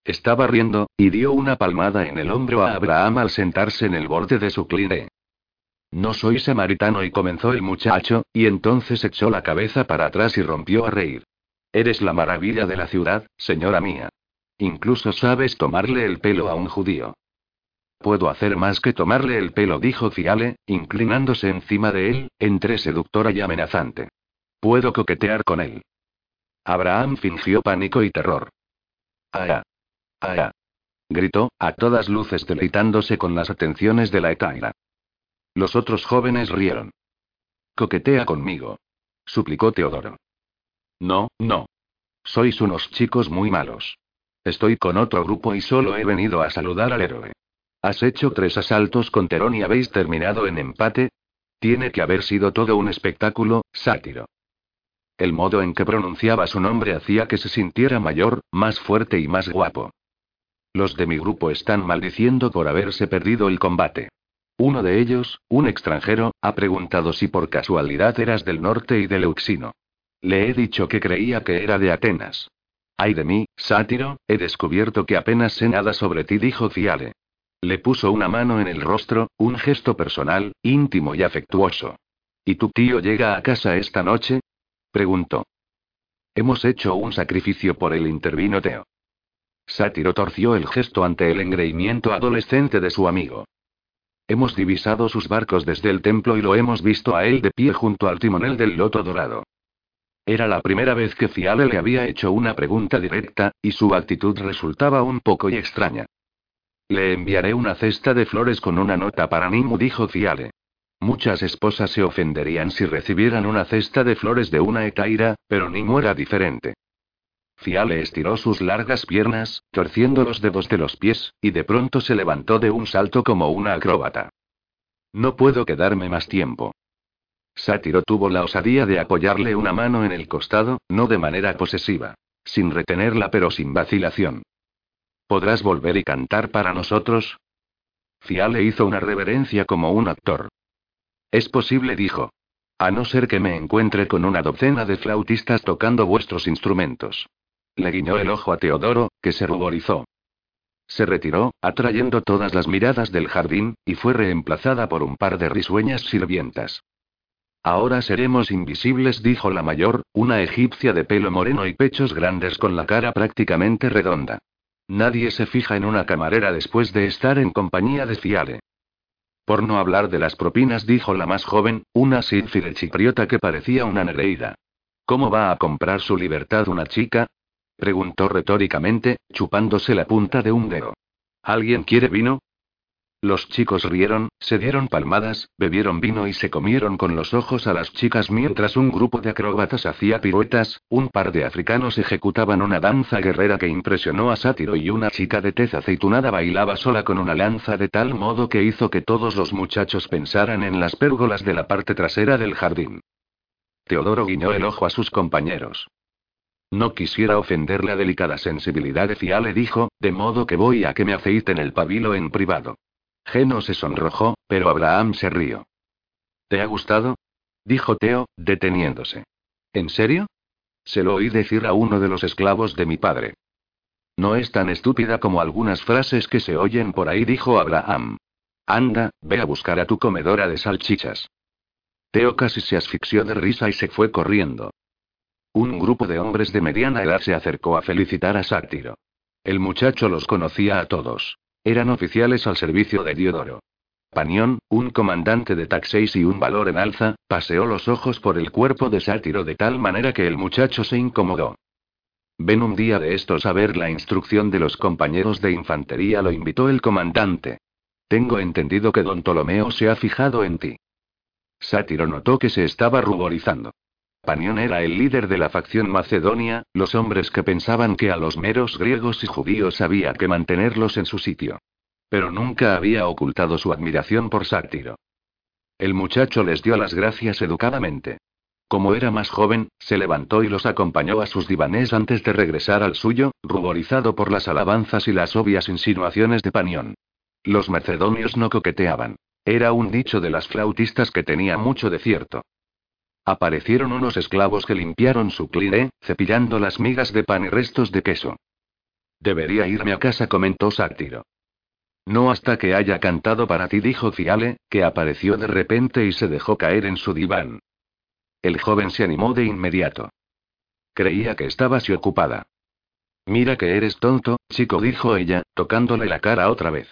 Estaba riendo, y dio una palmada en el hombro a Abraham al sentarse en el borde de su cline. No soy samaritano, y comenzó el muchacho, y entonces echó la cabeza para atrás y rompió a reír. Eres la maravilla de la ciudad, señora mía. Incluso sabes tomarle el pelo a un judío. Puedo hacer más que tomarle el pelo, dijo Fiale, inclinándose encima de él, entre seductora y amenazante. Puedo coquetear con él. Abraham fingió pánico y terror. ¡Ah! ¡Ah! gritó, a todas luces deleitándose con las atenciones de la etaira. Los otros jóvenes rieron. Coquetea conmigo. suplicó Teodoro. No, no. Sois unos chicos muy malos. Estoy con otro grupo y solo he venido a saludar al héroe. Has hecho tres asaltos con Terón y habéis terminado en empate. Tiene que haber sido todo un espectáculo, sátiro. El modo en que pronunciaba su nombre hacía que se sintiera mayor, más fuerte y más guapo. Los de mi grupo están maldiciendo por haberse perdido el combate. Uno de ellos, un extranjero, ha preguntado si por casualidad eras del norte y del Euxino. Le he dicho que creía que era de Atenas. Ay de mí, sátiro, he descubierto que apenas sé nada sobre ti, dijo Fiale. Le puso una mano en el rostro, un gesto personal, íntimo y afectuoso. ¿Y tu tío llega a casa esta noche? preguntó. Hemos hecho un sacrificio por el intervino Teo. Sátiro torció el gesto ante el engreimiento adolescente de su amigo. Hemos divisado sus barcos desde el templo y lo hemos visto a él de pie junto al timonel del loto dorado. Era la primera vez que Fiale le había hecho una pregunta directa, y su actitud resultaba un poco extraña. Le enviaré una cesta de flores con una nota para Nimu, dijo Fiale. Muchas esposas se ofenderían si recibieran una cesta de flores de una etaira, pero Nimu era diferente. Fiale estiró sus largas piernas, torciendo los dedos de los pies, y de pronto se levantó de un salto como una acróbata. No puedo quedarme más tiempo. Sátiro tuvo la osadía de apoyarle una mano en el costado, no de manera posesiva. Sin retenerla pero sin vacilación. ¿Podrás volver y cantar para nosotros? Fiale hizo una reverencia como un actor. Es posible, dijo. A no ser que me encuentre con una docena de flautistas tocando vuestros instrumentos. Le guiñó el ojo a Teodoro, que se ruborizó. Se retiró, atrayendo todas las miradas del jardín, y fue reemplazada por un par de risueñas sirvientas. Ahora seremos invisibles, dijo la mayor, una egipcia de pelo moreno y pechos grandes con la cara prácticamente redonda. Nadie se fija en una camarera después de estar en compañía de Fiale. Por no hablar de las propinas, dijo la más joven, una sílfide chipriota que parecía una nereida. ¿Cómo va a comprar su libertad una chica? preguntó retóricamente, chupándose la punta de un dedo. ¿Alguien quiere vino? Los chicos rieron, se dieron palmadas, bebieron vino y se comieron con los ojos a las chicas mientras un grupo de acróbatas hacía piruetas, un par de africanos ejecutaban una danza guerrera que impresionó a Sátiro y una chica de tez aceitunada bailaba sola con una lanza de tal modo que hizo que todos los muchachos pensaran en las pérgolas de la parte trasera del jardín. Teodoro guiñó el ojo a sus compañeros. No quisiera ofender la delicada sensibilidad de Fiale, dijo, de modo que voy a que me aceiten el pabilo en privado. Geno se sonrojó, pero Abraham se rió. ¿Te ha gustado? dijo Teo, deteniéndose. ¿En serio? Se lo oí decir a uno de los esclavos de mi padre. No es tan estúpida como algunas frases que se oyen por ahí, dijo Abraham. Anda, ve a buscar a tu comedora de salchichas. Teo casi se asfixió de risa y se fue corriendo. Un grupo de hombres de mediana edad se acercó a felicitar a Sátiro. El muchacho los conocía a todos. Eran oficiales al servicio de Diodoro. Panión, un comandante de taxéis y un valor en alza, paseó los ojos por el cuerpo de sátiro de tal manera que el muchacho se incomodó. Ven un día de estos a ver la instrucción de los compañeros de infantería, lo invitó el comandante. Tengo entendido que don Ptolomeo se ha fijado en ti. Sátiro notó que se estaba ruborizando. Panión era el líder de la facción macedonia, los hombres que pensaban que a los meros griegos y judíos había que mantenerlos en su sitio. Pero nunca había ocultado su admiración por Sátiro. El muchacho les dio las gracias educadamente. Como era más joven, se levantó y los acompañó a sus divanés antes de regresar al suyo, ruborizado por las alabanzas y las obvias insinuaciones de Panión. Los macedonios no coqueteaban. Era un dicho de las flautistas que tenía mucho de cierto. Aparecieron unos esclavos que limpiaron su cline, cepillando las migas de pan y restos de queso. Debería irme a casa, comentó Sátiro. No hasta que haya cantado para ti, dijo Fiale, que apareció de repente y se dejó caer en su diván. El joven se animó de inmediato. Creía que estabas ocupada. Mira que eres tonto, chico, dijo ella, tocándole la cara otra vez.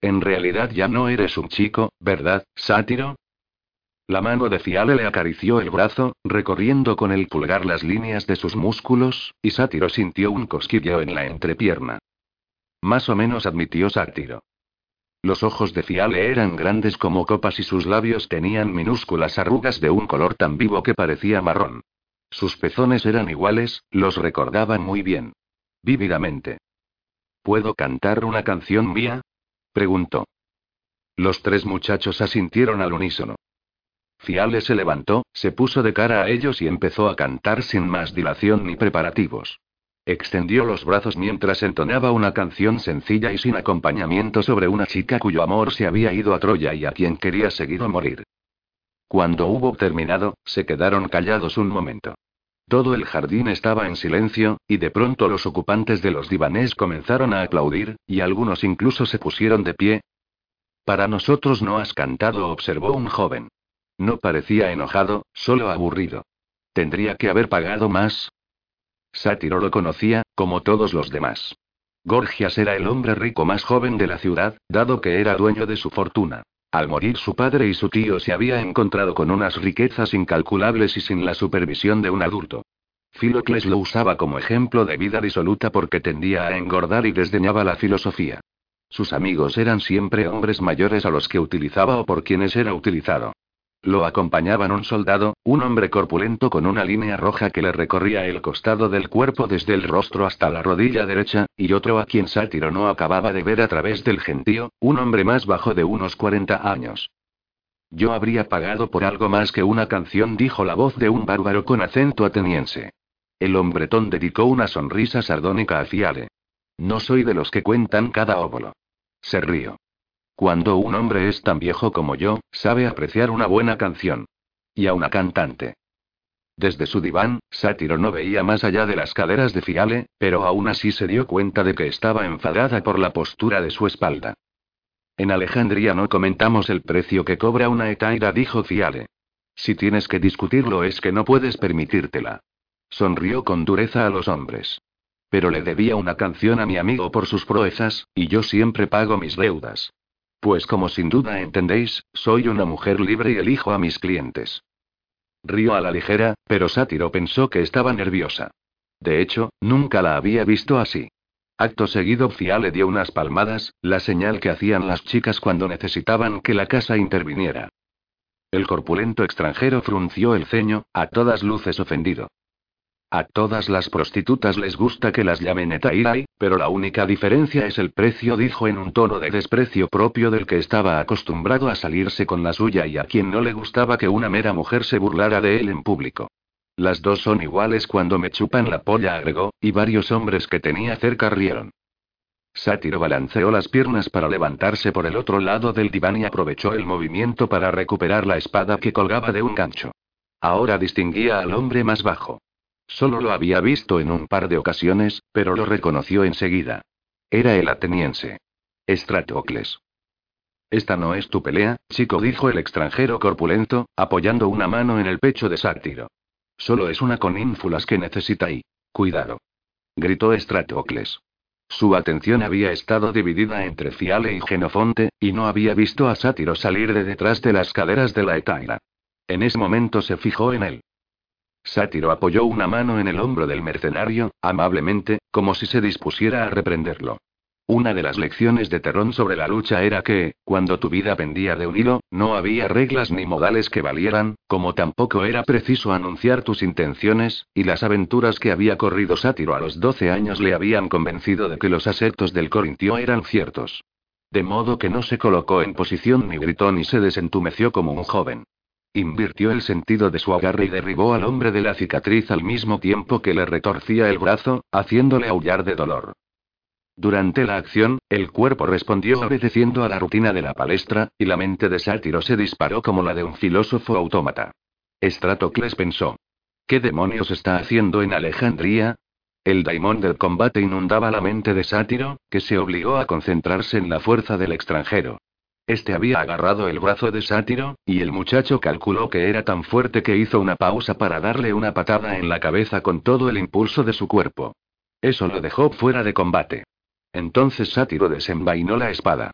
En realidad ya no eres un chico, ¿verdad, sátiro? La mano de Fiale le acarició el brazo, recorriendo con el pulgar las líneas de sus músculos, y Sátiro sintió un cosquilleo en la entrepierna. Más o menos admitió Sátiro. Los ojos de Fiale eran grandes como copas y sus labios tenían minúsculas arrugas de un color tan vivo que parecía marrón. Sus pezones eran iguales, los recordaban muy bien. Vívidamente. ¿Puedo cantar una canción mía? preguntó. Los tres muchachos asintieron al unísono. Se levantó, se puso de cara a ellos y empezó a cantar sin más dilación ni preparativos. Extendió los brazos mientras entonaba una canción sencilla y sin acompañamiento sobre una chica cuyo amor se había ido a Troya y a quien quería seguir o morir. Cuando hubo terminado, se quedaron callados un momento. Todo el jardín estaba en silencio, y de pronto los ocupantes de los divanés comenzaron a aplaudir, y algunos incluso se pusieron de pie. Para nosotros no has cantado, observó un joven. No parecía enojado, solo aburrido. ¿Tendría que haber pagado más? Sátiro lo conocía, como todos los demás. Gorgias era el hombre rico más joven de la ciudad, dado que era dueño de su fortuna. Al morir su padre y su tío se había encontrado con unas riquezas incalculables y sin la supervisión de un adulto. Filocles lo usaba como ejemplo de vida disoluta porque tendía a engordar y desdeñaba la filosofía. Sus amigos eran siempre hombres mayores a los que utilizaba o por quienes era utilizado. Lo acompañaban un soldado, un hombre corpulento con una línea roja que le recorría el costado del cuerpo desde el rostro hasta la rodilla derecha, y otro a quien Sátiro no acababa de ver a través del gentío, un hombre más bajo de unos 40 años. Yo habría pagado por algo más que una canción, dijo la voz de un bárbaro con acento ateniense. El hombretón dedicó una sonrisa sardónica a Fiale. No soy de los que cuentan cada óvulo. Se río. Cuando un hombre es tan viejo como yo, sabe apreciar una buena canción. Y a una cantante. Desde su diván, Sátiro no veía más allá de las caderas de Fiale, pero aún así se dio cuenta de que estaba enfadada por la postura de su espalda. En Alejandría no comentamos el precio que cobra una etaira, dijo Fiale. Si tienes que discutirlo es que no puedes permitírtela. Sonrió con dureza a los hombres. Pero le debía una canción a mi amigo por sus proezas, y yo siempre pago mis deudas. Pues como sin duda entendéis, soy una mujer libre y elijo a mis clientes. Río a la ligera, pero Sátiro pensó que estaba nerviosa. De hecho, nunca la había visto así. Acto seguido Fia le dio unas palmadas, la señal que hacían las chicas cuando necesitaban que la casa interviniera. El corpulento extranjero frunció el ceño, a todas luces ofendido. A todas las prostitutas les gusta que las llamen Etairai, pero la única diferencia es el precio, dijo en un tono de desprecio propio del que estaba acostumbrado a salirse con la suya y a quien no le gustaba que una mera mujer se burlara de él en público. Las dos son iguales cuando me chupan la polla, agregó, y varios hombres que tenía cerca rieron. Sátiro balanceó las piernas para levantarse por el otro lado del diván y aprovechó el movimiento para recuperar la espada que colgaba de un gancho. Ahora distinguía al hombre más bajo. Solo lo había visto en un par de ocasiones, pero lo reconoció enseguida. Era el ateniense. Estratocles. Esta no es tu pelea, chico, dijo el extranjero corpulento, apoyando una mano en el pecho de Sátiro. Solo es una con ínfulas que necesita y. Cuidado. Gritó Estratocles. Su atención había estado dividida entre Fiale y Genofonte, y no había visto a Sátiro salir de detrás de las caderas de la Etaira. En ese momento se fijó en él. Sátiro apoyó una mano en el hombro del mercenario, amablemente, como si se dispusiera a reprenderlo. Una de las lecciones de Terrón sobre la lucha era que, cuando tu vida pendía de un hilo, no había reglas ni modales que valieran, como tampoco era preciso anunciar tus intenciones, y las aventuras que había corrido Sátiro a los 12 años le habían convencido de que los aceptos del Corintio eran ciertos. De modo que no se colocó en posición ni gritó ni se desentumeció como un joven. Invirtió el sentido de su agarre y derribó al hombre de la cicatriz al mismo tiempo que le retorcía el brazo, haciéndole aullar de dolor. Durante la acción, el cuerpo respondió obedeciendo a la rutina de la palestra, y la mente de Sátiro se disparó como la de un filósofo autómata. Estratocles pensó. ¿Qué demonios está haciendo en Alejandría? El daimón del combate inundaba la mente de Sátiro, que se obligó a concentrarse en la fuerza del extranjero. Este había agarrado el brazo de Sátiro, y el muchacho calculó que era tan fuerte que hizo una pausa para darle una patada en la cabeza con todo el impulso de su cuerpo. Eso lo dejó fuera de combate. Entonces Sátiro desenvainó la espada.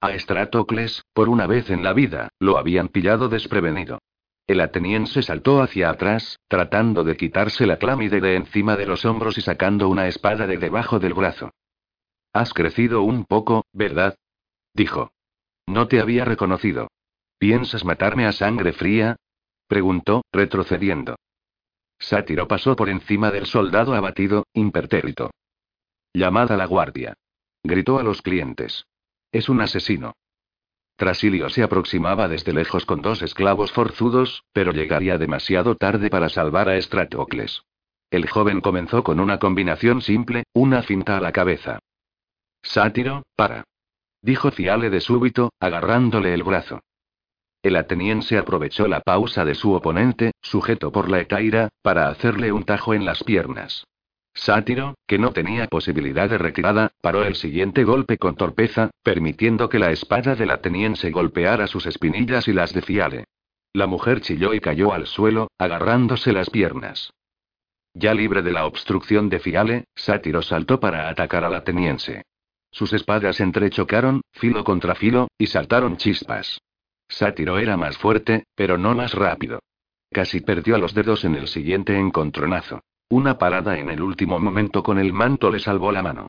A Estratocles, por una vez en la vida, lo habían pillado desprevenido. El ateniense saltó hacia atrás, tratando de quitarse la clámide de encima de los hombros y sacando una espada de debajo del brazo. Has crecido un poco, ¿verdad? dijo. No te había reconocido. ¿Piensas matarme a sangre fría? preguntó, retrocediendo. Sátiro pasó por encima del soldado abatido, impertérrito. Llamad a la guardia. Gritó a los clientes. Es un asesino. Trasilio se aproximaba desde lejos con dos esclavos forzudos, pero llegaría demasiado tarde para salvar a Estratocles. El joven comenzó con una combinación simple, una cinta a la cabeza. Sátiro, para. Dijo Ciale de súbito, agarrándole el brazo. El ateniense aprovechó la pausa de su oponente, sujeto por la etaira, para hacerle un tajo en las piernas. Sátiro, que no tenía posibilidad de retirada, paró el siguiente golpe con torpeza, permitiendo que la espada del ateniense golpeara sus espinillas y las de Fiale. La mujer chilló y cayó al suelo, agarrándose las piernas. Ya libre de la obstrucción de Fiale, Sátiro saltó para atacar al ateniense. Sus espadas entrechocaron, filo contra filo, y saltaron chispas. Sátiro era más fuerte, pero no más rápido. Casi perdió a los dedos en el siguiente encontronazo. Una parada en el último momento con el manto le salvó la mano.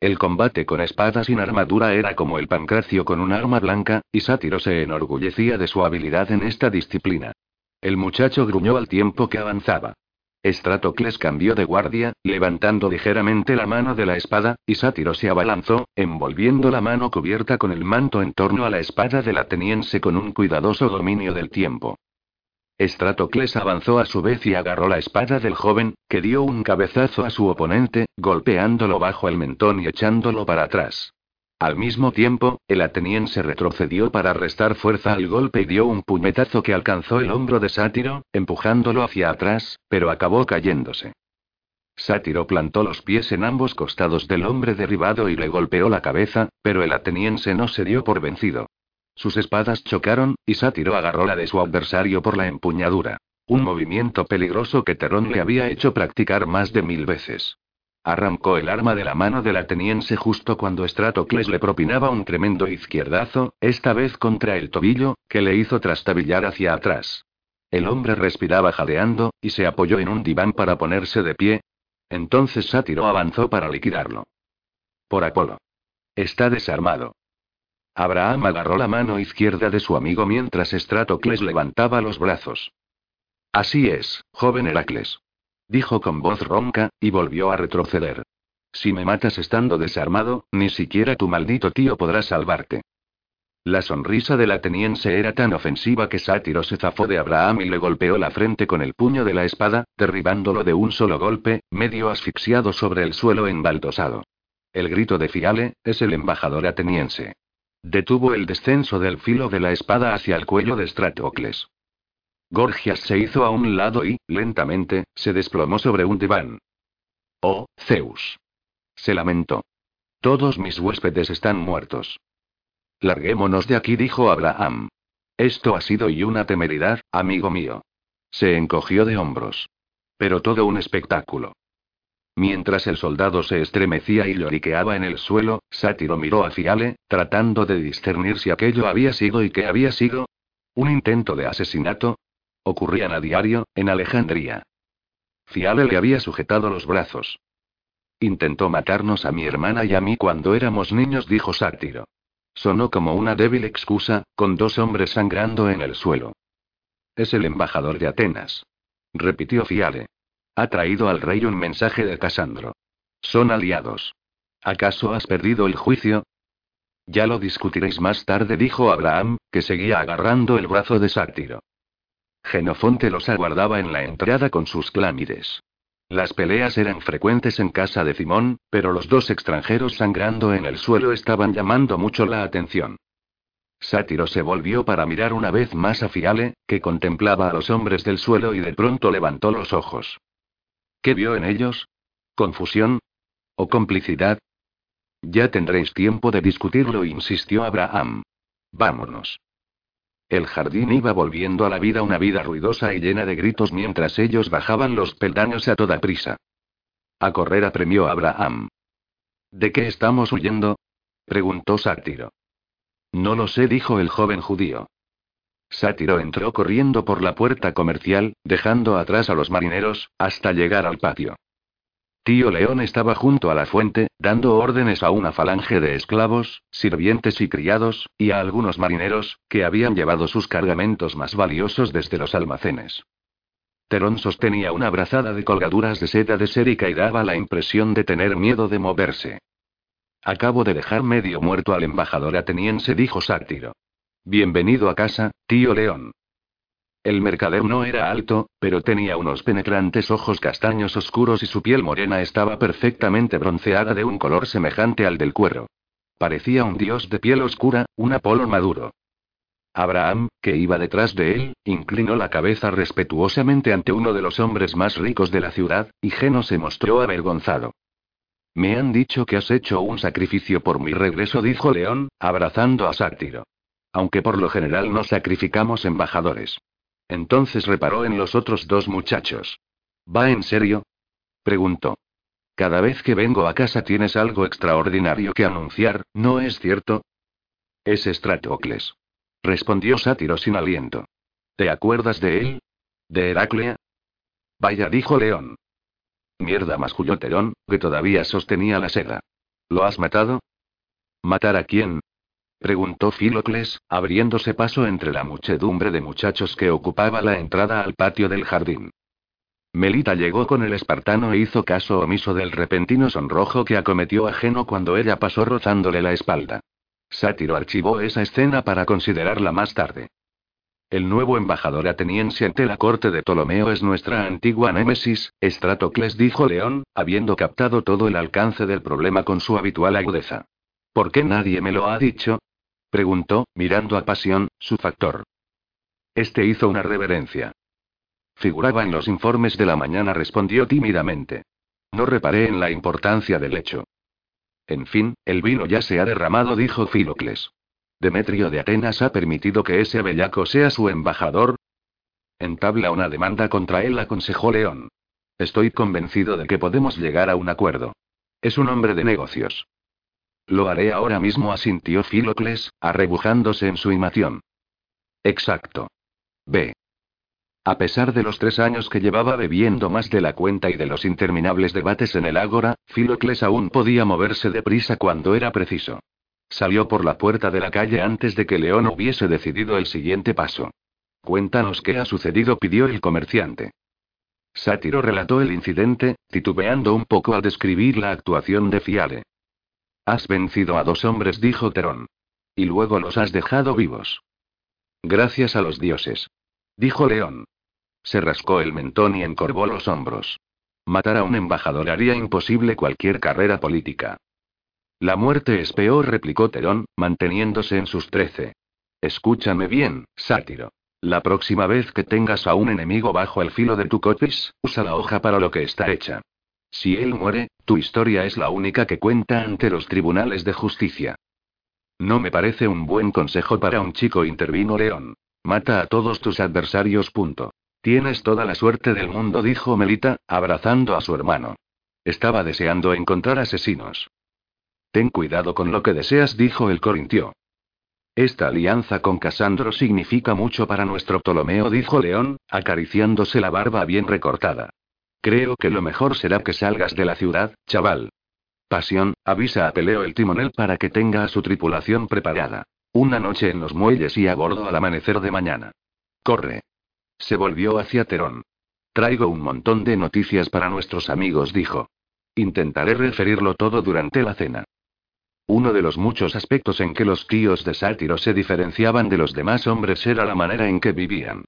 El combate con espadas sin armadura era como el pancracio con un arma blanca, y Sátiro se enorgullecía de su habilidad en esta disciplina. El muchacho gruñó al tiempo que avanzaba. Estratocles cambió de guardia, levantando ligeramente la mano de la espada, y Sátiro se abalanzó, envolviendo la mano cubierta con el manto en torno a la espada del ateniense con un cuidadoso dominio del tiempo. Estratocles avanzó a su vez y agarró la espada del joven, que dio un cabezazo a su oponente, golpeándolo bajo el mentón y echándolo para atrás. Al mismo tiempo, el ateniense retrocedió para restar fuerza al golpe y dio un puñetazo que alcanzó el hombro de Sátiro, empujándolo hacia atrás, pero acabó cayéndose. Sátiro plantó los pies en ambos costados del hombre derribado y le golpeó la cabeza, pero el ateniense no se dio por vencido. Sus espadas chocaron, y Sátiro agarró la de su adversario por la empuñadura. Un movimiento peligroso que Terón le había hecho practicar más de mil veces. Arrancó el arma de la mano del ateniense justo cuando Stratocles le propinaba un tremendo izquierdazo, esta vez contra el tobillo, que le hizo trastabillar hacia atrás. El hombre respiraba jadeando, y se apoyó en un diván para ponerse de pie. Entonces Sátiro avanzó para liquidarlo. Por Apolo. Está desarmado. Abraham agarró la mano izquierda de su amigo mientras Stratocles levantaba los brazos. Así es, joven Heracles dijo con voz ronca, y volvió a retroceder. Si me matas estando desarmado, ni siquiera tu maldito tío podrá salvarte. La sonrisa del ateniense era tan ofensiva que Sátiro se zafó de Abraham y le golpeó la frente con el puño de la espada, derribándolo de un solo golpe, medio asfixiado sobre el suelo embaldosado. El grito de Fiale, es el embajador ateniense. Detuvo el descenso del filo de la espada hacia el cuello de Stratocles. Gorgias se hizo a un lado y, lentamente, se desplomó sobre un diván. Oh, Zeus. Se lamentó. Todos mis huéspedes están muertos. Larguémonos de aquí, dijo Abraham. Esto ha sido y una temeridad, amigo mío. Se encogió de hombros. Pero todo un espectáculo. Mientras el soldado se estremecía y lloriqueaba en el suelo, Sátiro miró a Fiale, tratando de discernir si aquello había sido y qué había sido. ¿Un intento de asesinato? Ocurrían a diario, en Alejandría. Fiale le había sujetado los brazos. Intentó matarnos a mi hermana y a mí cuando éramos niños, dijo Sátiro. Sonó como una débil excusa, con dos hombres sangrando en el suelo. Es el embajador de Atenas. Repitió Fiale. Ha traído al rey un mensaje de Casandro. Son aliados. ¿Acaso has perdido el juicio? Ya lo discutiréis más tarde, dijo Abraham, que seguía agarrando el brazo de Sátiro. Genofonte los aguardaba en la entrada con sus clámides. Las peleas eran frecuentes en casa de Simón, pero los dos extranjeros sangrando en el suelo estaban llamando mucho la atención. Sátiro se volvió para mirar una vez más a Fiale, que contemplaba a los hombres del suelo y de pronto levantó los ojos. ¿Qué vio en ellos? ¿Confusión? ¿O complicidad? Ya tendréis tiempo de discutirlo, insistió Abraham. Vámonos. El jardín iba volviendo a la vida una vida ruidosa y llena de gritos mientras ellos bajaban los peldaños a toda prisa. A correr apremió Abraham. ¿De qué estamos huyendo? preguntó Sátiro. No lo sé, dijo el joven judío. Sátiro entró corriendo por la puerta comercial, dejando atrás a los marineros, hasta llegar al patio. Tío León estaba junto a la fuente, dando órdenes a una falange de esclavos, sirvientes y criados, y a algunos marineros, que habían llevado sus cargamentos más valiosos desde los almacenes. Terón sostenía una brazada de colgaduras de seda de sérica y daba la impresión de tener miedo de moverse. Acabo de dejar medio muerto al embajador ateniense, dijo Sátiro. Bienvenido a casa, tío León. El mercader no era alto, pero tenía unos penetrantes ojos castaños oscuros y su piel morena estaba perfectamente bronceada de un color semejante al del cuero. Parecía un dios de piel oscura, un Apolo maduro. Abraham, que iba detrás de él, inclinó la cabeza respetuosamente ante uno de los hombres más ricos de la ciudad, y Geno se mostró avergonzado. Me han dicho que has hecho un sacrificio por mi regreso, dijo León, abrazando a Sátiro. Aunque por lo general no sacrificamos embajadores. Entonces reparó en los otros dos muchachos. ¿Va en serio? preguntó. Cada vez que vengo a casa tienes algo extraordinario que anunciar, ¿no es cierto? Es Estratocles. Respondió Sátiro sin aliento. ¿Te acuerdas de él? ¿De Heraclea? Vaya, dijo León. Mierda, masculló Terón, que todavía sostenía la seda. ¿Lo has matado? ¿Matar a quién? Preguntó Filocles, abriéndose paso entre la muchedumbre de muchachos que ocupaba la entrada al patio del jardín. Melita llegó con el espartano e hizo caso omiso del repentino sonrojo que acometió ajeno cuando ella pasó rozándole la espalda. Sátiro archivó esa escena para considerarla más tarde. El nuevo embajador ateniense ante la corte de Ptolomeo es nuestra antigua némesis, Estratocles dijo León, habiendo captado todo el alcance del problema con su habitual agudeza. ¿Por qué nadie me lo ha dicho? Preguntó, mirando a Pasión, su factor. Este hizo una reverencia. Figuraba en los informes de la mañana, respondió tímidamente. No reparé en la importancia del hecho. En fin, el vino ya se ha derramado, dijo Filocles. Demetrio de Atenas ha permitido que ese bellaco sea su embajador. Entabla una demanda contra él, aconsejó León. Estoy convencido de que podemos llegar a un acuerdo. Es un hombre de negocios. Lo haré ahora mismo, asintió Filocles, arrebujándose en su imación. Exacto. B. A pesar de los tres años que llevaba bebiendo más de la cuenta y de los interminables debates en el ágora, Filocles aún podía moverse deprisa cuando era preciso. Salió por la puerta de la calle antes de que León hubiese decidido el siguiente paso. Cuéntanos qué ha sucedido, pidió el comerciante. Sátiro relató el incidente, titubeando un poco al describir la actuación de Fiale. Has vencido a dos hombres, dijo Terón. Y luego los has dejado vivos. Gracias a los dioses. Dijo León. Se rascó el mentón y encorvó los hombros. Matar a un embajador haría imposible cualquier carrera política. La muerte es peor, replicó Terón, manteniéndose en sus trece. Escúchame bien, sátiro. La próxima vez que tengas a un enemigo bajo el filo de tu copis, usa la hoja para lo que está hecha. Si él muere, tu historia es la única que cuenta ante los tribunales de justicia. No me parece un buen consejo para un chico, intervino León. Mata a todos tus adversarios. Tienes toda la suerte del mundo, dijo Melita, abrazando a su hermano. Estaba deseando encontrar asesinos. Ten cuidado con lo que deseas, dijo el corintio. Esta alianza con Casandro significa mucho para nuestro Ptolomeo, dijo León, acariciándose la barba bien recortada. Creo que lo mejor será que salgas de la ciudad, chaval. Pasión, avisa a Peleo el timonel para que tenga a su tripulación preparada. Una noche en los muelles y a bordo al amanecer de mañana. Corre. Se volvió hacia Terón. Traigo un montón de noticias para nuestros amigos, dijo. Intentaré referirlo todo durante la cena. Uno de los muchos aspectos en que los tíos de Sátiro se diferenciaban de los demás hombres era la manera en que vivían.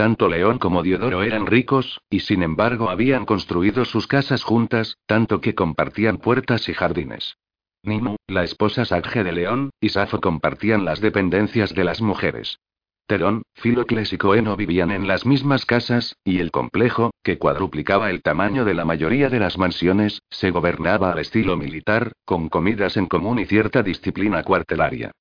Tanto León como Diodoro eran ricos, y sin embargo habían construido sus casas juntas, tanto que compartían puertas y jardines. Nimo, la esposa Sagge de León, y Safo compartían las dependencias de las mujeres. Terón, Filocles y Coeno vivían en las mismas casas, y el complejo, que cuadruplicaba el tamaño de la mayoría de las mansiones, se gobernaba al estilo militar, con comidas en común y cierta disciplina cuartelaria.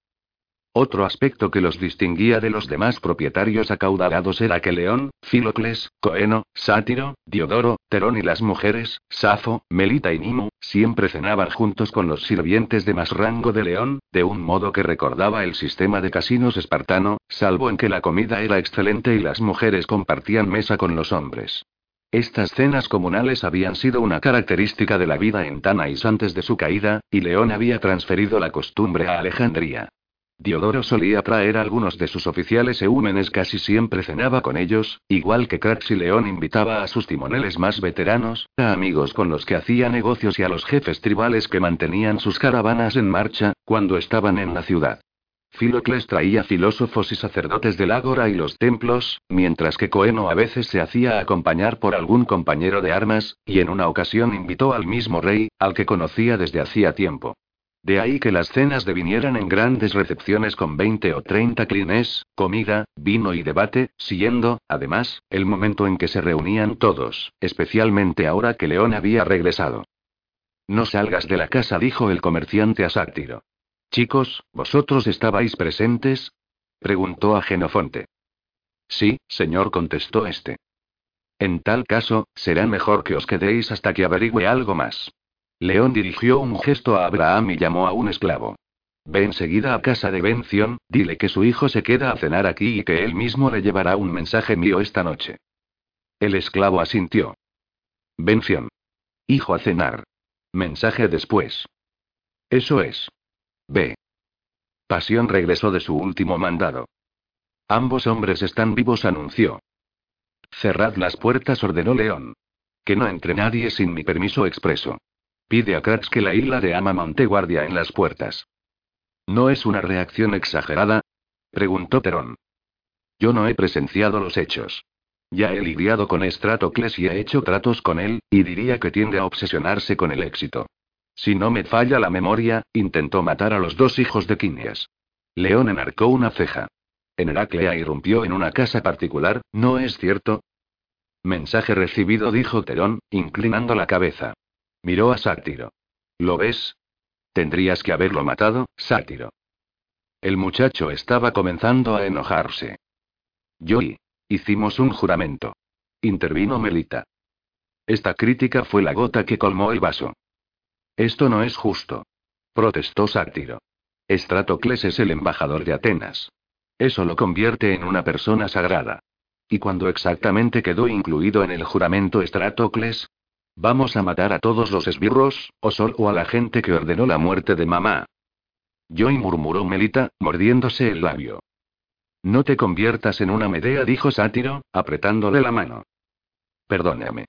Otro aspecto que los distinguía de los demás propietarios acaudalados era que León, Filocles, Coeno, Sátiro, Diodoro, Terón y las mujeres, Safo, Melita y Nimo, siempre cenaban juntos con los sirvientes de más rango de León, de un modo que recordaba el sistema de casinos espartano, salvo en que la comida era excelente y las mujeres compartían mesa con los hombres. Estas cenas comunales habían sido una característica de la vida en Tanais antes de su caída, y León había transferido la costumbre a Alejandría. Diodoro solía traer a algunos de sus oficiales eúmenes, casi siempre cenaba con ellos, igual que Crax y León invitaba a sus timoneles más veteranos, a amigos con los que hacía negocios y a los jefes tribales que mantenían sus caravanas en marcha, cuando estaban en la ciudad. Filocles traía filósofos y sacerdotes del ágora y los templos, mientras que Coeno a veces se hacía acompañar por algún compañero de armas, y en una ocasión invitó al mismo rey, al que conocía desde hacía tiempo. De ahí que las cenas devinieran en grandes recepciones con 20 o 30 clines, comida, vino y debate, siguiendo, además, el momento en que se reunían todos, especialmente ahora que León había regresado. No salgas de la casa, dijo el comerciante a Sátiro. Chicos, ¿vosotros estabais presentes? preguntó a Genofonte. Sí, señor, contestó este. En tal caso, será mejor que os quedéis hasta que averigüe algo más. León dirigió un gesto a Abraham y llamó a un esclavo. Ve enseguida a casa de Bención, dile que su hijo se queda a cenar aquí y que él mismo le llevará un mensaje mío esta noche. El esclavo asintió. Bención. Hijo a cenar. Mensaje después. Eso es. Ve. Pasión regresó de su último mandado. Ambos hombres están vivos, anunció. Cerrad las puertas, ordenó León. Que no entre nadie sin mi permiso expreso. Pide a Kratz que la isla de Ama monte guardia en las puertas. ¿No es una reacción exagerada? preguntó Terón. Yo no he presenciado los hechos. Ya he lidiado con Estratocles y he hecho tratos con él, y diría que tiende a obsesionarse con el éxito. Si no me falla la memoria, intentó matar a los dos hijos de Quinias. León enarcó una ceja. En Heraclea irrumpió en una casa particular, ¿no es cierto? Mensaje recibido, dijo Terón, inclinando la cabeza. Miró a Sátiro. ¿Lo ves? Tendrías que haberlo matado, Sátiro. El muchacho estaba comenzando a enojarse. Yo y. Hicimos un juramento. Intervino Melita. Esta crítica fue la gota que colmó el vaso. Esto no es justo. Protestó Sátiro. Estratocles es el embajador de Atenas. Eso lo convierte en una persona sagrada. ¿Y cuando exactamente quedó incluido en el juramento Estratocles? ¿Vamos a matar a todos los esbirros, o solo a la gente que ordenó la muerte de mamá? Joy murmuró Melita, mordiéndose el labio. No te conviertas en una Medea, dijo Sátiro, apretándole la mano. Perdóname.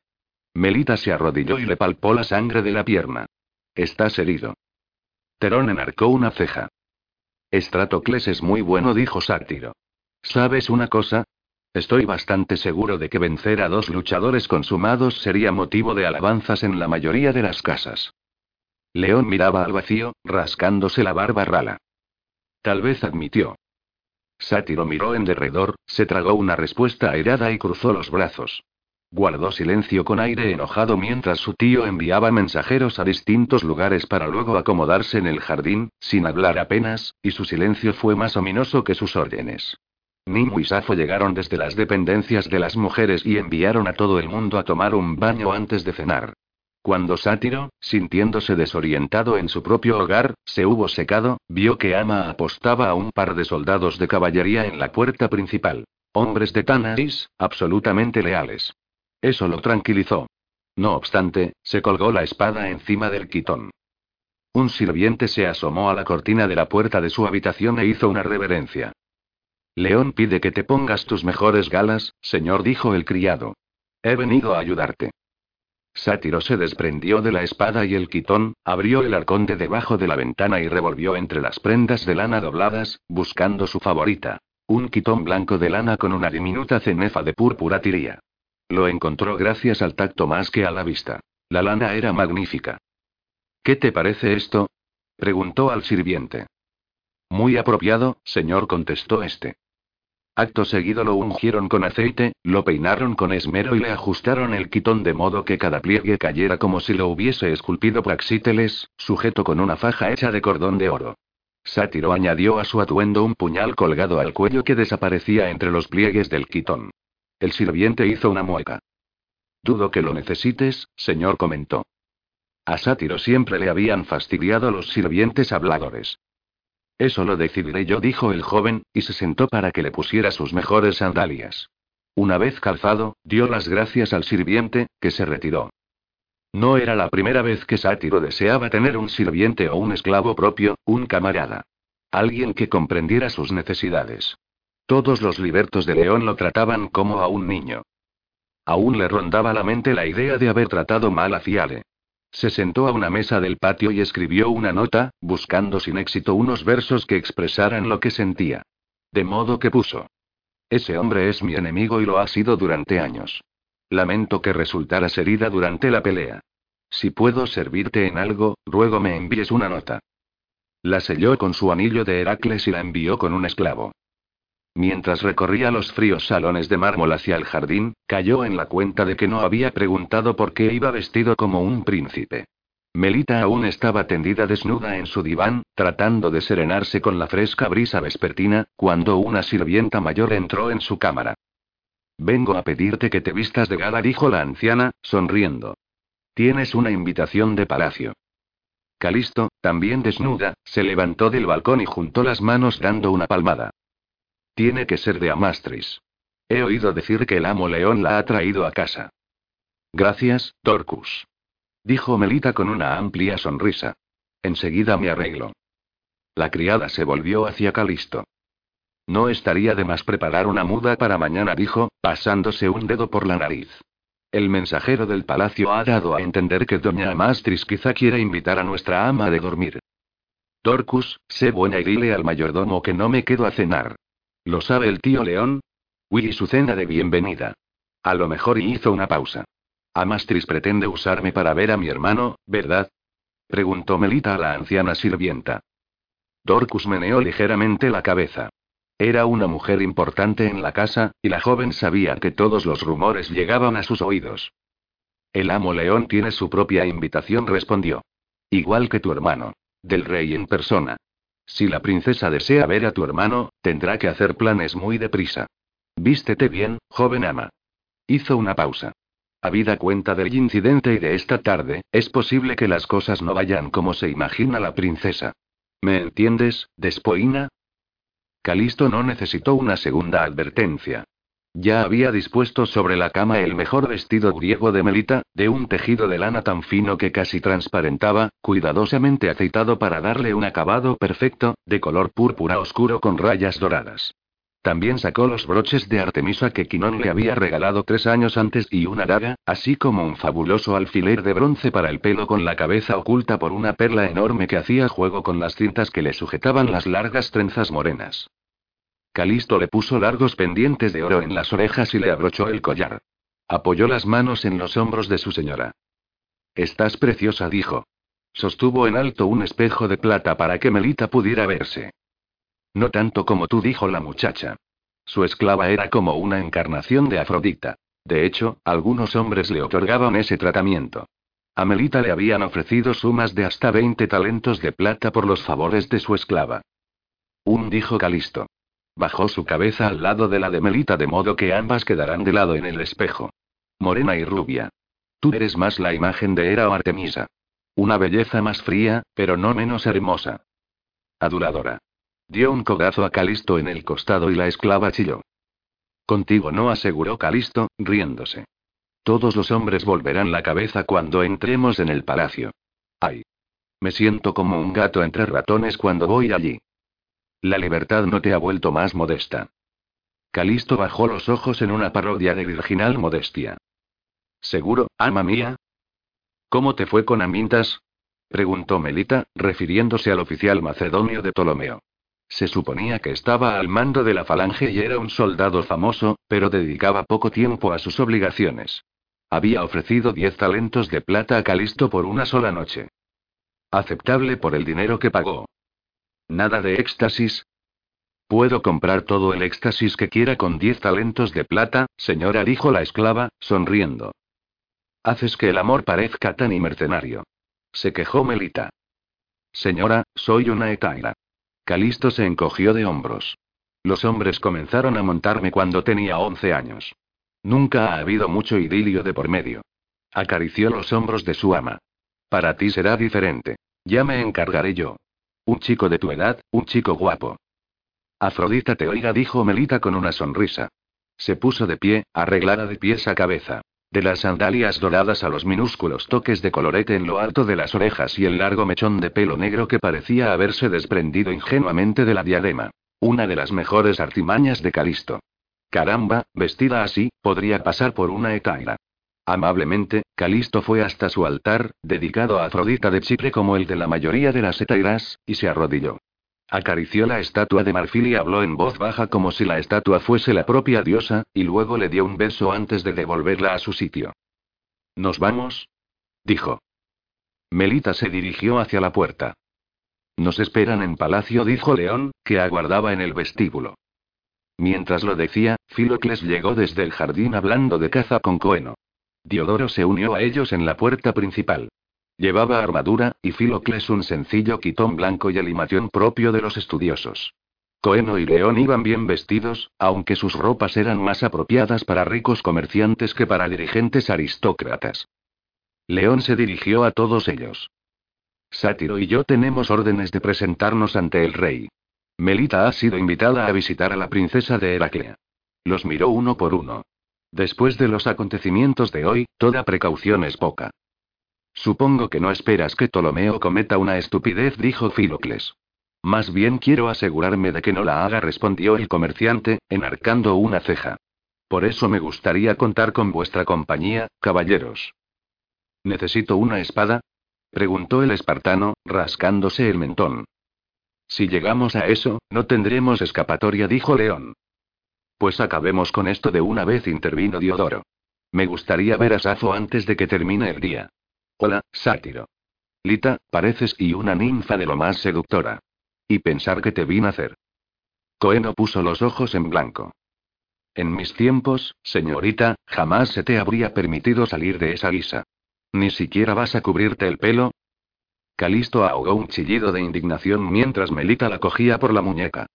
Melita se arrodilló y le palpó la sangre de la pierna. Estás herido. Terón enarcó una ceja. Estratocles es muy bueno, dijo Sátiro. ¿Sabes una cosa? Estoy bastante seguro de que vencer a dos luchadores consumados sería motivo de alabanzas en la mayoría de las casas. León miraba al vacío, rascándose la barba rala. Tal vez admitió. Sátiro miró en derredor, se tragó una respuesta airada y cruzó los brazos. Guardó silencio con aire enojado mientras su tío enviaba mensajeros a distintos lugares para luego acomodarse en el jardín, sin hablar apenas, y su silencio fue más ominoso que sus órdenes. Nimue y Safo llegaron desde las dependencias de las mujeres y enviaron a todo el mundo a tomar un baño antes de cenar. Cuando Sátiro, sintiéndose desorientado en su propio hogar, se hubo secado, vio que Ama apostaba a un par de soldados de caballería en la puerta principal. Hombres de Tanais, absolutamente leales. Eso lo tranquilizó. No obstante, se colgó la espada encima del quitón. Un sirviente se asomó a la cortina de la puerta de su habitación e hizo una reverencia. León pide que te pongas tus mejores galas, señor, dijo el criado. He venido a ayudarte. Sátiro se desprendió de la espada y el quitón, abrió el arcón de debajo de la ventana y revolvió entre las prendas de lana dobladas, buscando su favorita. Un quitón blanco de lana con una diminuta cenefa de púrpura tiría. Lo encontró gracias al tacto más que a la vista. La lana era magnífica. ¿Qué te parece esto? preguntó al sirviente. Muy apropiado, señor, contestó este. Acto seguido lo ungieron con aceite, lo peinaron con esmero y le ajustaron el quitón de modo que cada pliegue cayera como si lo hubiese esculpido Praxíteles, sujeto con una faja hecha de cordón de oro. Sátiro añadió a su atuendo un puñal colgado al cuello que desaparecía entre los pliegues del quitón. El sirviente hizo una mueca. Dudo que lo necesites, señor comentó. A Sátiro siempre le habían fastidiado los sirvientes habladores. Eso lo decidiré yo, dijo el joven, y se sentó para que le pusiera sus mejores sandalias. Una vez calzado, dio las gracias al sirviente, que se retiró. No era la primera vez que Sátiro deseaba tener un sirviente o un esclavo propio, un camarada. Alguien que comprendiera sus necesidades. Todos los libertos de León lo trataban como a un niño. Aún le rondaba la mente la idea de haber tratado mal a Fiale. Se sentó a una mesa del patio y escribió una nota, buscando sin éxito unos versos que expresaran lo que sentía. De modo que puso. Ese hombre es mi enemigo y lo ha sido durante años. Lamento que resultaras herida durante la pelea. Si puedo servirte en algo, ruego me envíes una nota. La selló con su anillo de Heracles y la envió con un esclavo. Mientras recorría los fríos salones de mármol hacia el jardín, cayó en la cuenta de que no había preguntado por qué iba vestido como un príncipe. Melita aún estaba tendida desnuda en su diván, tratando de serenarse con la fresca brisa vespertina, cuando una sirvienta mayor entró en su cámara. Vengo a pedirte que te vistas de gala, dijo la anciana, sonriendo. Tienes una invitación de palacio. Calisto, también desnuda, se levantó del balcón y juntó las manos dando una palmada. Tiene que ser de Amastris. He oído decir que el amo león la ha traído a casa. Gracias, Torcus. Dijo Melita con una amplia sonrisa. Enseguida me arreglo. La criada se volvió hacia Calisto. No estaría de más preparar una muda para mañana, dijo, pasándose un dedo por la nariz. El mensajero del palacio ha dado a entender que doña Amastris quizá quiera invitar a nuestra ama de dormir. Torcus, sé buena y dile al mayordomo que no me quedo a cenar. ¿Lo sabe el tío León? Willy su cena de bienvenida. A lo mejor y hizo una pausa. Amastris pretende usarme para ver a mi hermano, ¿verdad? Preguntó Melita a la anciana sirvienta. Dorcus meneó ligeramente la cabeza. Era una mujer importante en la casa, y la joven sabía que todos los rumores llegaban a sus oídos. El amo León tiene su propia invitación, respondió. Igual que tu hermano. Del rey en persona. Si la princesa desea ver a tu hermano, tendrá que hacer planes muy deprisa. Vístete bien, joven ama. Hizo una pausa. Habida cuenta del incidente y de esta tarde, es posible que las cosas no vayan como se imagina la princesa. ¿Me entiendes, despoina? Calisto no necesitó una segunda advertencia. Ya había dispuesto sobre la cama el mejor vestido griego de Melita, de un tejido de lana tan fino que casi transparentaba, cuidadosamente aceitado para darle un acabado perfecto, de color púrpura oscuro con rayas doradas. También sacó los broches de Artemisa que Quinón le había regalado tres años antes y una daga, así como un fabuloso alfiler de bronce para el pelo con la cabeza oculta por una perla enorme que hacía juego con las cintas que le sujetaban las largas trenzas morenas. Calisto le puso largos pendientes de oro en las orejas y le abrochó el collar. Apoyó las manos en los hombros de su señora. Estás preciosa, dijo. Sostuvo en alto un espejo de plata para que Melita pudiera verse. No tanto como tú, dijo la muchacha. Su esclava era como una encarnación de Afrodita. De hecho, algunos hombres le otorgaban ese tratamiento. A Melita le habían ofrecido sumas de hasta 20 talentos de plata por los favores de su esclava. Un dijo Calisto. Bajó su cabeza al lado de la de Melita de modo que ambas quedarán de lado en el espejo. Morena y rubia. Tú eres más la imagen de Hera o Artemisa. Una belleza más fría, pero no menos hermosa. Aduladora. Dio un codazo a Calisto en el costado y la esclava chilló. Contigo no, aseguró Calisto, riéndose. Todos los hombres volverán la cabeza cuando entremos en el palacio. Ay. Me siento como un gato entre ratones cuando voy allí. La libertad no te ha vuelto más modesta. Calisto bajó los ojos en una parodia de virginal modestia. ¿Seguro, ama mía? ¿Cómo te fue con Amintas? preguntó Melita, refiriéndose al oficial macedonio de Ptolomeo. Se suponía que estaba al mando de la falange y era un soldado famoso, pero dedicaba poco tiempo a sus obligaciones. Había ofrecido diez talentos de plata a Calisto por una sola noche. Aceptable por el dinero que pagó. Nada de éxtasis. Puedo comprar todo el éxtasis que quiera con diez talentos de plata, señora, dijo la esclava, sonriendo. Haces que el amor parezca tan mercenario. Se quejó Melita. Señora, soy una etaira. Calisto se encogió de hombros. Los hombres comenzaron a montarme cuando tenía 11 años. Nunca ha habido mucho idilio de por medio. Acarició los hombros de su ama. Para ti será diferente. Ya me encargaré yo. Un chico de tu edad, un chico guapo. Afrodita te oiga, dijo Melita con una sonrisa. Se puso de pie, arreglada de pies a cabeza. De las sandalias doradas a los minúsculos toques de colorete en lo alto de las orejas y el largo mechón de pelo negro que parecía haberse desprendido ingenuamente de la diadema. Una de las mejores artimañas de Calisto. Caramba, vestida así, podría pasar por una etaira. Amablemente, Calisto fue hasta su altar, dedicado a Afrodita de Chipre como el de la mayoría de las etairas, y se arrodilló. Acarició la estatua de marfil y habló en voz baja como si la estatua fuese la propia diosa, y luego le dio un beso antes de devolverla a su sitio. ¿Nos vamos? dijo. Melita se dirigió hacia la puerta. Nos esperan en palacio, dijo León, que aguardaba en el vestíbulo. Mientras lo decía, Filocles llegó desde el jardín hablando de caza con Coeno. Diodoro se unió a ellos en la puerta principal. Llevaba armadura, y Filocles un sencillo quitón blanco y alimación propio de los estudiosos. Coeno y León iban bien vestidos, aunque sus ropas eran más apropiadas para ricos comerciantes que para dirigentes aristócratas. León se dirigió a todos ellos. Sátiro y yo tenemos órdenes de presentarnos ante el rey. Melita ha sido invitada a visitar a la princesa de Heraclea. Los miró uno por uno. Después de los acontecimientos de hoy, toda precaución es poca. Supongo que no esperas que Ptolomeo cometa una estupidez, dijo Filocles. Más bien quiero asegurarme de que no la haga, respondió el comerciante, enarcando una ceja. Por eso me gustaría contar con vuestra compañía, caballeros. ¿Necesito una espada? preguntó el espartano, rascándose el mentón. Si llegamos a eso, no tendremos escapatoria, dijo León. Pues acabemos con esto de una vez, intervino Diodoro. Me gustaría ver a Safo antes de que termine el día. Hola, sátiro. Lita, pareces y una ninfa de lo más seductora. Y pensar que te vi nacer. Coeno puso los ojos en blanco. En mis tiempos, señorita, jamás se te habría permitido salir de esa guisa. Ni siquiera vas a cubrirte el pelo. Calisto ahogó un chillido de indignación mientras Melita la cogía por la muñeca.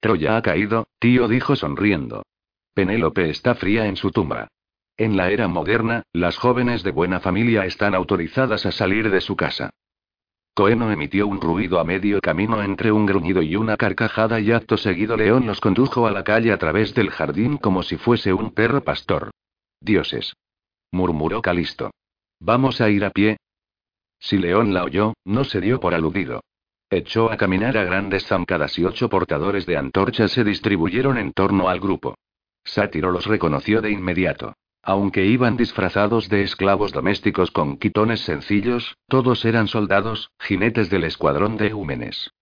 Troya ha caído, tío dijo sonriendo. Penélope está fría en su tumba. En la era moderna, las jóvenes de buena familia están autorizadas a salir de su casa. Coeno emitió un ruido a medio camino entre un gruñido y una carcajada y acto seguido León los condujo a la calle a través del jardín como si fuese un perro pastor. Dioses. murmuró Calisto. ¿Vamos a ir a pie? Si León la oyó, no se dio por aludido. Echó a caminar a grandes zancadas y ocho portadores de antorchas se distribuyeron en torno al grupo. Sátiro los reconoció de inmediato. Aunque iban disfrazados de esclavos domésticos con quitones sencillos, todos eran soldados, jinetes del escuadrón de Eúmenes.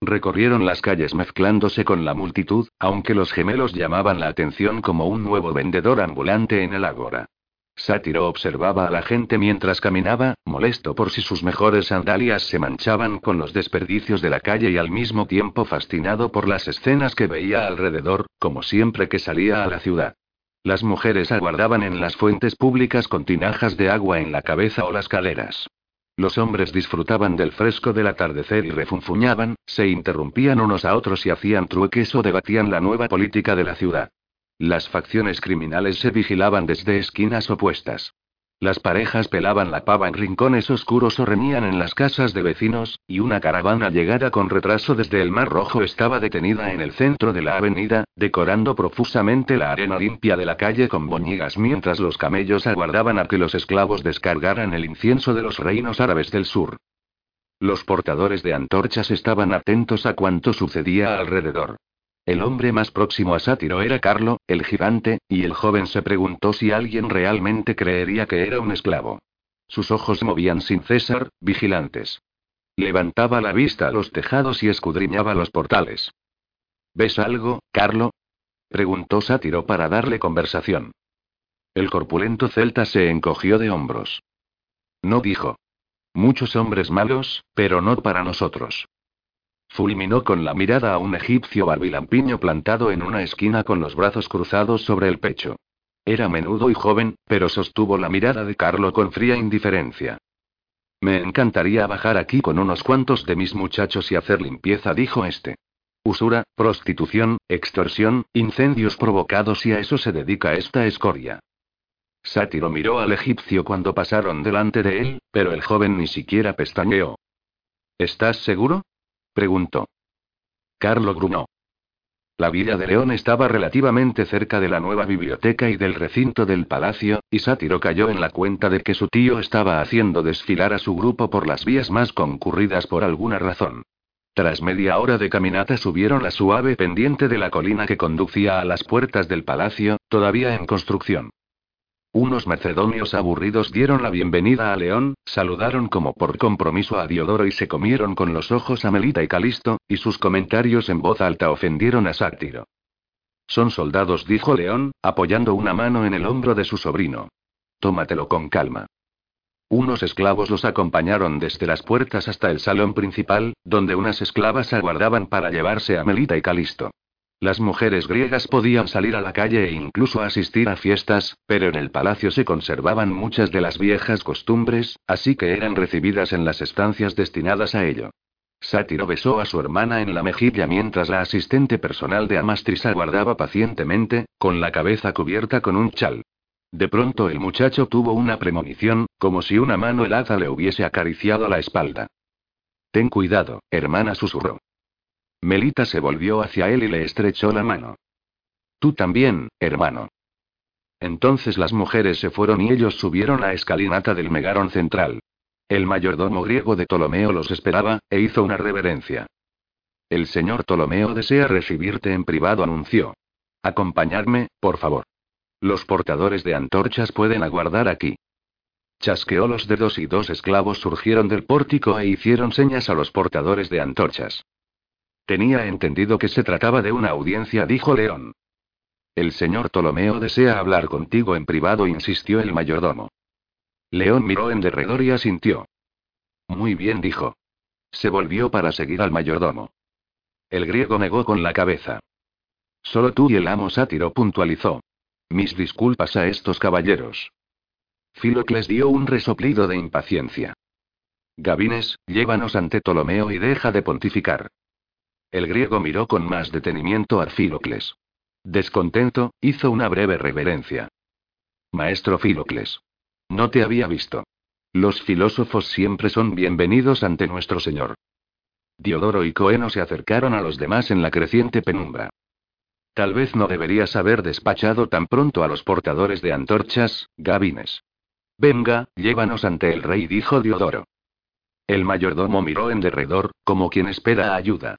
Recorrieron las calles mezclándose con la multitud, aunque los gemelos llamaban la atención como un nuevo vendedor ambulante en el ágora. Sátiro observaba a la gente mientras caminaba, molesto por si sus mejores sandalias se manchaban con los desperdicios de la calle y al mismo tiempo fascinado por las escenas que veía alrededor, como siempre que salía a la ciudad. Las mujeres aguardaban en las fuentes públicas con tinajas de agua en la cabeza o las caleras. Los hombres disfrutaban del fresco del atardecer y refunfuñaban, se interrumpían unos a otros y hacían trueques o debatían la nueva política de la ciudad. Las facciones criminales se vigilaban desde esquinas opuestas. Las parejas pelaban la pava en rincones oscuros o reñían en las casas de vecinos, y una caravana llegada con retraso desde el Mar Rojo estaba detenida en el centro de la avenida, decorando profusamente la arena limpia de la calle con boñigas mientras los camellos aguardaban a que los esclavos descargaran el incienso de los reinos árabes del sur. Los portadores de antorchas estaban atentos a cuanto sucedía alrededor. El hombre más próximo a Sátiro era Carlo, el gigante, y el joven se preguntó si alguien realmente creería que era un esclavo. Sus ojos movían sin cesar, vigilantes. Levantaba la vista a los tejados y escudriñaba los portales. ¿Ves algo, Carlo? preguntó Sátiro para darle conversación. El corpulento celta se encogió de hombros. No dijo. Muchos hombres malos, pero no para nosotros. Fulminó con la mirada a un egipcio barbilampiño plantado en una esquina con los brazos cruzados sobre el pecho. Era menudo y joven, pero sostuvo la mirada de Carlo con fría indiferencia. Me encantaría bajar aquí con unos cuantos de mis muchachos y hacer limpieza, dijo este. Usura, prostitución, extorsión, incendios provocados y a eso se dedica esta escoria. Sátiro miró al egipcio cuando pasaron delante de él, pero el joven ni siquiera pestañeó. ¿Estás seguro? Preguntó. Carlo grunó. La villa de León estaba relativamente cerca de la nueva biblioteca y del recinto del palacio, y Sátiro cayó en la cuenta de que su tío estaba haciendo desfilar a su grupo por las vías más concurridas por alguna razón. Tras media hora de caminata subieron la suave pendiente de la colina que conducía a las puertas del palacio, todavía en construcción. Unos macedonios aburridos dieron la bienvenida a León, saludaron como por compromiso a Diodoro y se comieron con los ojos a Melita y Calisto, y sus comentarios en voz alta ofendieron a Sátiro. Son soldados, dijo León, apoyando una mano en el hombro de su sobrino. Tómatelo con calma. Unos esclavos los acompañaron desde las puertas hasta el salón principal, donde unas esclavas aguardaban para llevarse a Melita y Calisto. Las mujeres griegas podían salir a la calle e incluso asistir a fiestas, pero en el palacio se conservaban muchas de las viejas costumbres, así que eran recibidas en las estancias destinadas a ello. Sátiro besó a su hermana en la mejilla mientras la asistente personal de Amastris aguardaba pacientemente, con la cabeza cubierta con un chal. De pronto el muchacho tuvo una premonición, como si una mano helada le hubiese acariciado la espalda. Ten cuidado, hermana susurró. Melita se volvió hacia él y le estrechó la mano. Tú también, hermano. Entonces las mujeres se fueron y ellos subieron la escalinata del megarón central. El mayordomo griego de Ptolomeo los esperaba, e hizo una reverencia. El señor Ptolomeo desea recibirte en privado, anunció. Acompañadme, por favor. Los portadores de antorchas pueden aguardar aquí. Chasqueó los dedos y dos esclavos surgieron del pórtico e hicieron señas a los portadores de antorchas. Tenía entendido que se trataba de una audiencia, dijo León. El señor Ptolomeo desea hablar contigo en privado, insistió el mayordomo. León miró en derredor y asintió. Muy bien, dijo. Se volvió para seguir al mayordomo. El griego negó con la cabeza. Solo tú y el amo sátiro puntualizó. Mis disculpas a estos caballeros. Filocles dio un resoplido de impaciencia. Gabines, llévanos ante Ptolomeo y deja de pontificar. El griego miró con más detenimiento a Filocles. Descontento, hizo una breve reverencia. Maestro Filocles. No te había visto. Los filósofos siempre son bienvenidos ante nuestro Señor. Diodoro y Coeno se acercaron a los demás en la creciente penumbra. Tal vez no deberías haber despachado tan pronto a los portadores de antorchas, Gabines. Venga, llévanos ante el rey, dijo Diodoro. El mayordomo miró en derredor, como quien espera ayuda.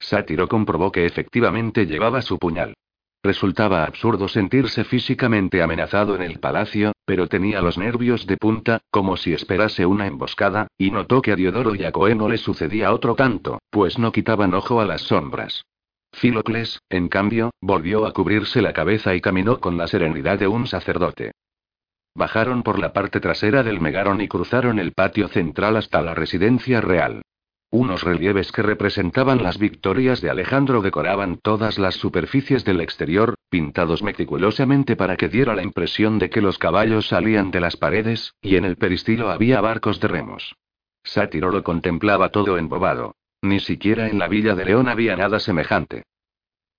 Sátiro comprobó que efectivamente llevaba su puñal. Resultaba absurdo sentirse físicamente amenazado en el palacio, pero tenía los nervios de punta, como si esperase una emboscada, y notó que a Diodoro y a Coeno le sucedía otro tanto, pues no quitaban ojo a las sombras. Filocles, en cambio, volvió a cubrirse la cabeza y caminó con la serenidad de un sacerdote. Bajaron por la parte trasera del Megaron y cruzaron el patio central hasta la residencia real. Unos relieves que representaban las victorias de Alejandro decoraban todas las superficies del exterior, pintados meticulosamente para que diera la impresión de que los caballos salían de las paredes, y en el peristilo había barcos de remos. Sátiro lo contemplaba todo embobado. Ni siquiera en la villa de León había nada semejante.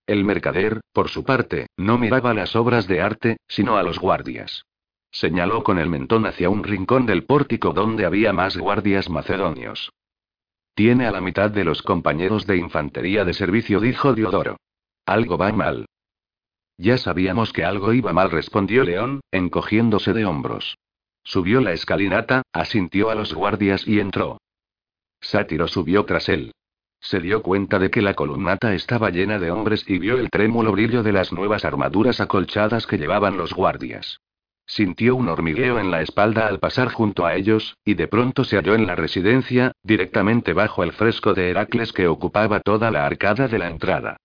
El mercader, por su parte, no miraba las obras de arte, sino a los guardias. Señaló con el mentón hacia un rincón del pórtico donde había más guardias macedonios. Tiene a la mitad de los compañeros de infantería de servicio, dijo Diodoro. Algo va mal. Ya sabíamos que algo iba mal, respondió León, encogiéndose de hombros. Subió la escalinata, asintió a los guardias y entró. Sátiro subió tras él. Se dio cuenta de que la columnata estaba llena de hombres y vio el trémulo brillo de las nuevas armaduras acolchadas que llevaban los guardias. Sintió un hormigueo en la espalda al pasar junto a ellos, y de pronto se halló en la residencia, directamente bajo el fresco de Heracles que ocupaba toda la arcada de la entrada.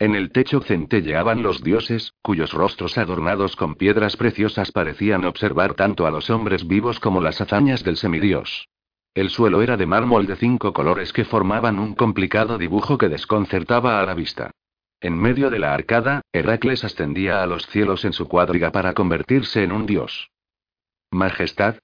En el techo centelleaban los dioses, cuyos rostros adornados con piedras preciosas parecían observar tanto a los hombres vivos como las hazañas del semidios. El suelo era de mármol de cinco colores que formaban un complicado dibujo que desconcertaba a la vista. En medio de la arcada, Heracles ascendía a los cielos en su cuadriga para convertirse en un dios. Majestad.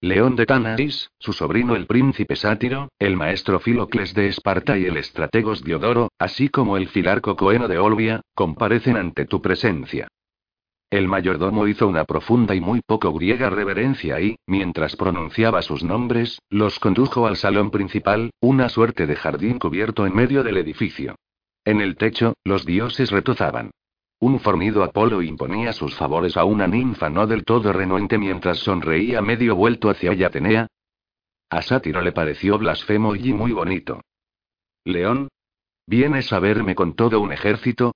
León de Tanaris, su sobrino el príncipe sátiro, el maestro Filocles de Esparta y el estrategos Diodoro, así como el filarco coeno de Olbia, comparecen ante tu presencia. El mayordomo hizo una profunda y muy poco griega reverencia y, mientras pronunciaba sus nombres, los condujo al salón principal, una suerte de jardín cubierto en medio del edificio. En el techo, los dioses retozaban. Un fornido Apolo imponía sus favores a una ninfa no del todo renuente mientras sonreía medio vuelto hacia ella Atenea. A Sátiro le pareció blasfemo y muy bonito. León. ¿Vienes a verme con todo un ejército?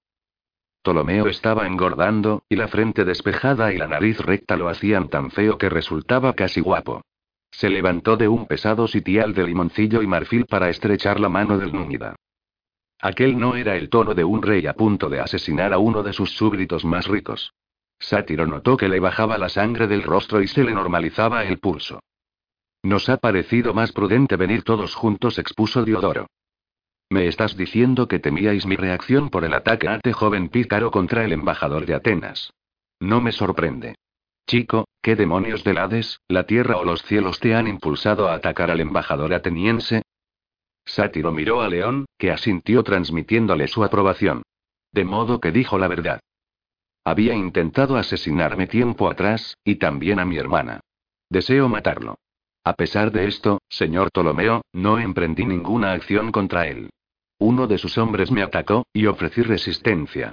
Ptolomeo estaba engordando, y la frente despejada y la nariz recta lo hacían tan feo que resultaba casi guapo. Se levantó de un pesado sitial de limoncillo y marfil para estrechar la mano del númida. Aquel no era el tono de un rey a punto de asesinar a uno de sus súbditos más ricos. Sátiro notó que le bajaba la sangre del rostro y se le normalizaba el pulso. Nos ha parecido más prudente venir todos juntos, expuso Diodoro. ¿Me estás diciendo que temíais mi reacción por el ataque a este joven pícaro contra el embajador de Atenas? No me sorprende. Chico, ¿qué demonios del Hades, la tierra o los cielos te han impulsado a atacar al embajador ateniense? Sátiro miró a León, que asintió transmitiéndole su aprobación. De modo que dijo la verdad. Había intentado asesinarme tiempo atrás, y también a mi hermana. Deseo matarlo. A pesar de esto, señor Ptolomeo, no emprendí ninguna acción contra él. Uno de sus hombres me atacó, y ofrecí resistencia.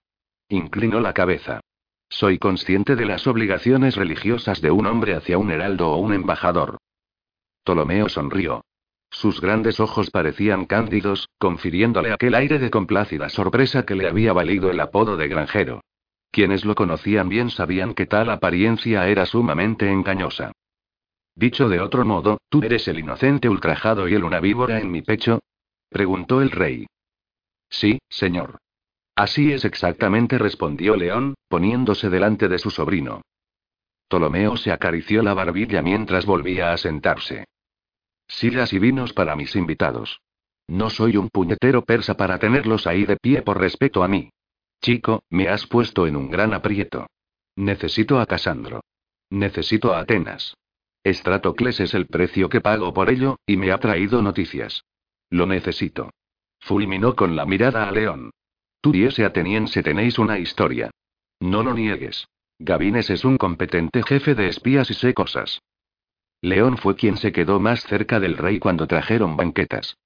Inclinó la cabeza. Soy consciente de las obligaciones religiosas de un hombre hacia un heraldo o un embajador. Ptolomeo sonrió. Sus grandes ojos parecían cándidos, confiriéndole aquel aire de complácida sorpresa que le había valido el apodo de granjero. Quienes lo conocían bien sabían que tal apariencia era sumamente engañosa. Dicho de otro modo, ¿tú eres el inocente ultrajado y el una víbora en mi pecho? preguntó el rey. Sí, señor. Así es exactamente, respondió León, poniéndose delante de su sobrino. Ptolomeo se acarició la barbilla mientras volvía a sentarse. Sillas y vinos para mis invitados. No soy un puñetero persa para tenerlos ahí de pie por respeto a mí. Chico, me has puesto en un gran aprieto. Necesito a Casandro. Necesito a Atenas. Estratocles es el precio que pago por ello, y me ha traído noticias. Lo necesito. Fulminó con la mirada a León. Tú y ese ateniense tenéis una historia. No lo niegues. Gavines es un competente jefe de espías y sé cosas. León fue quien se quedó más cerca del rey cuando trajeron banquetas.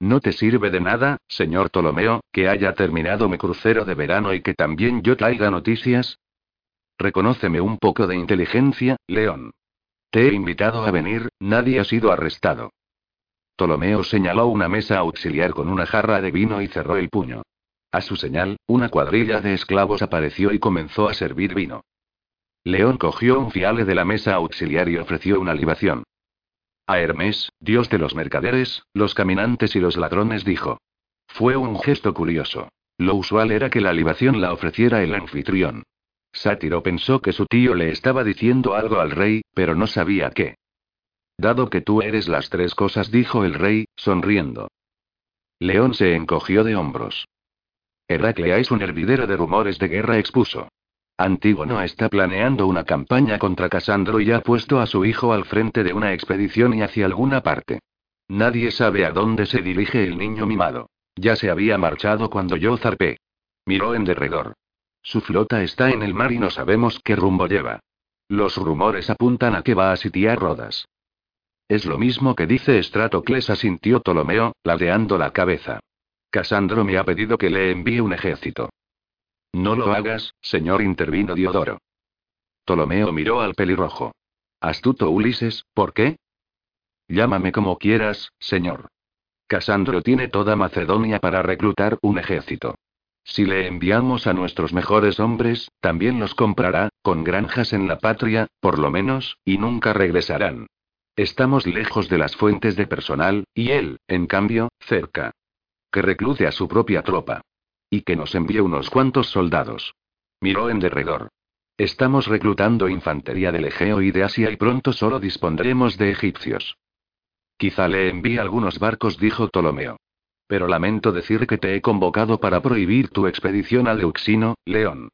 No te sirve de nada, señor Ptolomeo, que haya terminado mi crucero de verano y que también yo traiga noticias. Reconóceme un poco de inteligencia, León. Te he invitado a venir, nadie ha sido arrestado. Ptolomeo señaló una mesa auxiliar con una jarra de vino y cerró el puño. A su señal, una cuadrilla de esclavos apareció y comenzó a servir vino. León cogió un fiale de la mesa auxiliar y ofreció una libación. A Hermes, dios de los mercaderes, los caminantes y los ladrones, dijo. Fue un gesto curioso. Lo usual era que la libación la ofreciera el anfitrión. Sátiro pensó que su tío le estaba diciendo algo al rey, pero no sabía qué. Dado que tú eres las tres cosas, dijo el rey, sonriendo. León se encogió de hombros. Heraclea es un hervidero de rumores de guerra, expuso. Antígono está planeando una campaña contra Casandro y ha puesto a su hijo al frente de una expedición y hacia alguna parte. Nadie sabe a dónde se dirige el niño mimado. Ya se había marchado cuando yo zarpé. Miró en derredor. Su flota está en el mar y no sabemos qué rumbo lleva. Los rumores apuntan a que va a sitiar Rodas. Es lo mismo que dice Estratocles, asintió Ptolomeo, ladeando la cabeza. Casandro me ha pedido que le envíe un ejército. No lo hagas, señor, intervino Diodoro. Ptolomeo miró al pelirrojo. Astuto Ulises, ¿por qué? Llámame como quieras, señor. Casandro tiene toda Macedonia para reclutar un ejército. Si le enviamos a nuestros mejores hombres, también los comprará, con granjas en la patria, por lo menos, y nunca regresarán. Estamos lejos de las fuentes de personal, y él, en cambio, cerca. Que reclute a su propia tropa. Y que nos envíe unos cuantos soldados. Miró en derredor. Estamos reclutando infantería del Egeo y de Asia y pronto solo dispondremos de egipcios. Quizá le envíe algunos barcos, dijo Ptolomeo. Pero lamento decir que te he convocado para prohibir tu expedición al Euxino, León.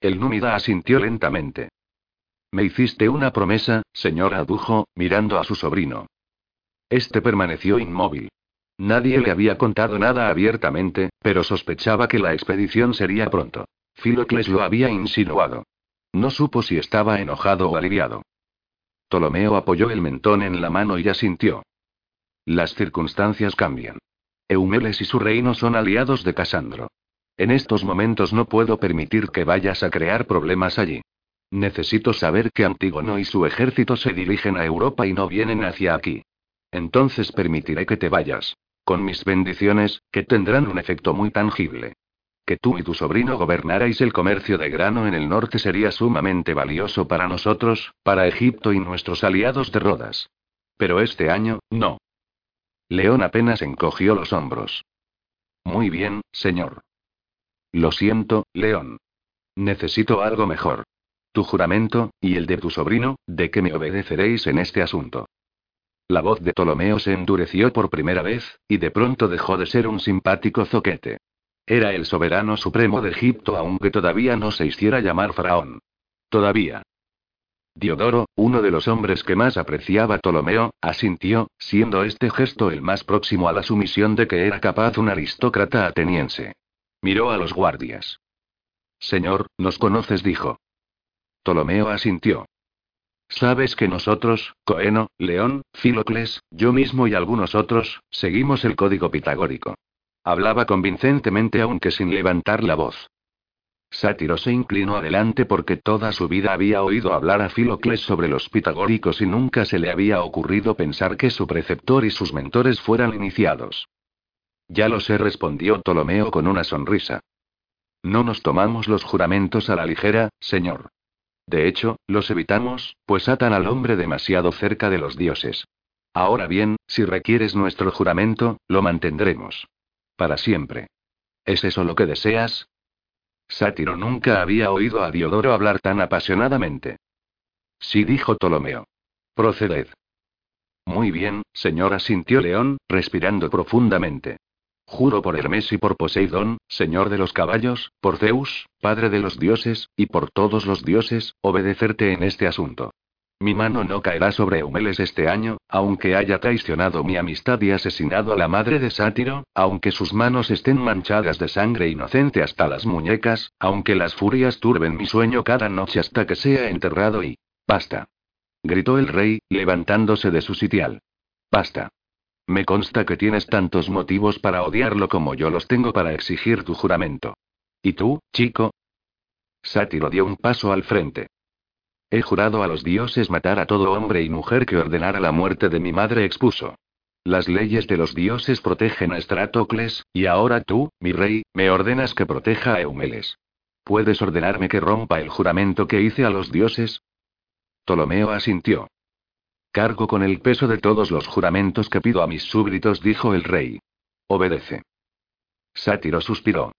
El númida asintió lentamente. Me hiciste una promesa, señor adujo, mirando a su sobrino. Este permaneció inmóvil. Nadie le había contado nada abiertamente, pero sospechaba que la expedición sería pronto. Filocles lo había insinuado. No supo si estaba enojado o aliviado. Ptolomeo apoyó el mentón en la mano y asintió. Las circunstancias cambian. Eumeles y su reino son aliados de Casandro. En estos momentos no puedo permitir que vayas a crear problemas allí. Necesito saber que Antígono y su ejército se dirigen a Europa y no vienen hacia aquí. Entonces permitiré que te vayas con mis bendiciones, que tendrán un efecto muy tangible. Que tú y tu sobrino gobernarais el comercio de grano en el norte sería sumamente valioso para nosotros, para Egipto y nuestros aliados de Rodas. Pero este año, no. León apenas encogió los hombros. Muy bien, señor. Lo siento, León. Necesito algo mejor. Tu juramento, y el de tu sobrino, de que me obedeceréis en este asunto. La voz de Ptolomeo se endureció por primera vez, y de pronto dejó de ser un simpático zoquete. Era el soberano supremo de Egipto aunque todavía no se hiciera llamar faraón. Todavía. Diodoro, uno de los hombres que más apreciaba Ptolomeo, asintió, siendo este gesto el más próximo a la sumisión de que era capaz un aristócrata ateniense. Miró a los guardias. Señor, nos conoces, dijo. Ptolomeo asintió. Sabes que nosotros, Coeno, León, Filocles, yo mismo y algunos otros, seguimos el código pitagórico. Hablaba convincentemente aunque sin levantar la voz. Sátiro se inclinó adelante porque toda su vida había oído hablar a Filocles sobre los pitagóricos y nunca se le había ocurrido pensar que su preceptor y sus mentores fueran iniciados. Ya lo sé, respondió Ptolomeo con una sonrisa. No nos tomamos los juramentos a la ligera, señor. De hecho, los evitamos, pues atan al hombre demasiado cerca de los dioses. Ahora bien, si requieres nuestro juramento, lo mantendremos. Para siempre. ¿Es eso lo que deseas? Sátiro nunca había oído a Diodoro hablar tan apasionadamente. Sí, dijo Ptolomeo. Proceded. Muy bien, señora, sintió León, respirando profundamente. Juro por Hermes y por Poseidón, señor de los caballos, por Zeus, padre de los dioses, y por todos los dioses, obedecerte en este asunto. Mi mano no caerá sobre Eumeles este año, aunque haya traicionado mi amistad y asesinado a la madre de Sátiro, aunque sus manos estén manchadas de sangre inocente hasta las muñecas, aunque las furias turben mi sueño cada noche hasta que sea enterrado y... Basta. Gritó el rey, levantándose de su sitial. Basta. Me consta que tienes tantos motivos para odiarlo como yo los tengo para exigir tu juramento. ¿Y tú, chico? Sátiro dio un paso al frente. He jurado a los dioses matar a todo hombre y mujer que ordenara la muerte de mi madre, expuso. Las leyes de los dioses protegen a Estratocles, y ahora tú, mi rey, me ordenas que proteja a Eumeles. ¿Puedes ordenarme que rompa el juramento que hice a los dioses? Ptolomeo asintió. Cargo con el peso de todos los juramentos que pido a mis súbditos, dijo el rey. Obedece. Sátiro suspiró.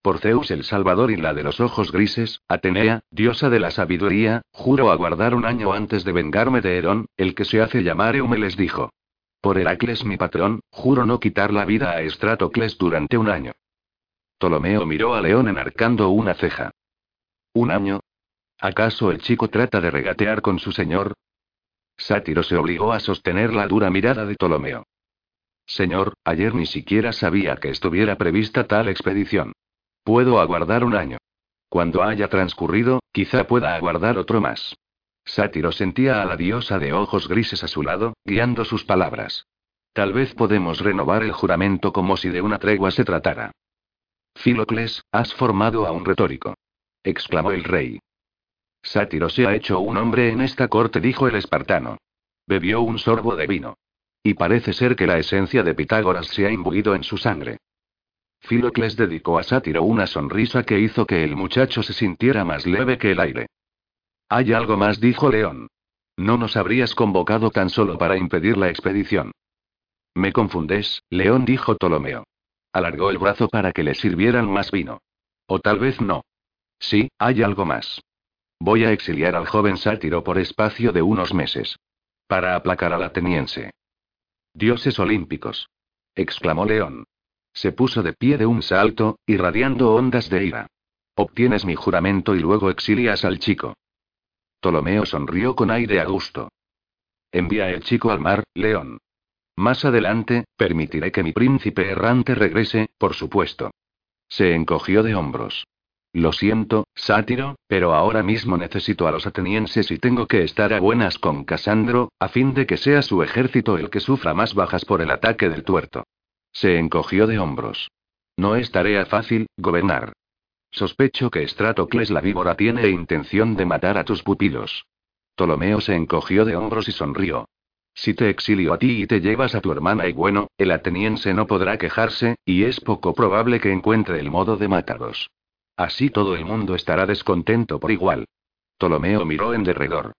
Por Zeus el Salvador y la de los ojos grises, Atenea, diosa de la sabiduría, juro aguardar un año antes de vengarme de Herón, el que se hace llamar Eumeles dijo. Por Heracles mi patrón, juro no quitar la vida a Estratocles durante un año. Ptolomeo miró a León enarcando una ceja. ¿Un año? ¿Acaso el chico trata de regatear con su señor? Sátiro se obligó a sostener la dura mirada de Ptolomeo. Señor, ayer ni siquiera sabía que estuviera prevista tal expedición. Puedo aguardar un año. Cuando haya transcurrido, quizá pueda aguardar otro más. Sátiro sentía a la diosa de ojos grises a su lado, guiando sus palabras. Tal vez podemos renovar el juramento como si de una tregua se tratara. Filocles, has formado a un retórico. exclamó el rey. Sátiro se ha hecho un hombre en esta corte, dijo el espartano. Bebió un sorbo de vino. Y parece ser que la esencia de Pitágoras se ha imbuido en su sangre. Filocles dedicó a Sátiro una sonrisa que hizo que el muchacho se sintiera más leve que el aire. Hay algo más, dijo León. No nos habrías convocado tan solo para impedir la expedición. Me confundes, León dijo Ptolomeo. Alargó el brazo para que le sirvieran más vino. O tal vez no. Sí, hay algo más. Voy a exiliar al joven sátiro por espacio de unos meses. Para aplacar al ateniense. Dioses olímpicos. exclamó León. Se puso de pie de un salto, irradiando ondas de ira. Obtienes mi juramento y luego exilias al chico. Ptolomeo sonrió con aire a gusto. Envía el chico al mar, León. Más adelante, permitiré que mi príncipe errante regrese, por supuesto. Se encogió de hombros. Lo siento, sátiro, pero ahora mismo necesito a los atenienses y tengo que estar a buenas con Casandro, a fin de que sea su ejército el que sufra más bajas por el ataque del tuerto. Se encogió de hombros. No es tarea fácil, gobernar. Sospecho que Estratocles la víbora tiene intención de matar a tus pupilos. Ptolomeo se encogió de hombros y sonrió. Si te exilio a ti y te llevas a tu hermana y bueno, el ateniense no podrá quejarse, y es poco probable que encuentre el modo de matarlos. Así todo el mundo estará descontento por igual. Ptolomeo miró en derredor.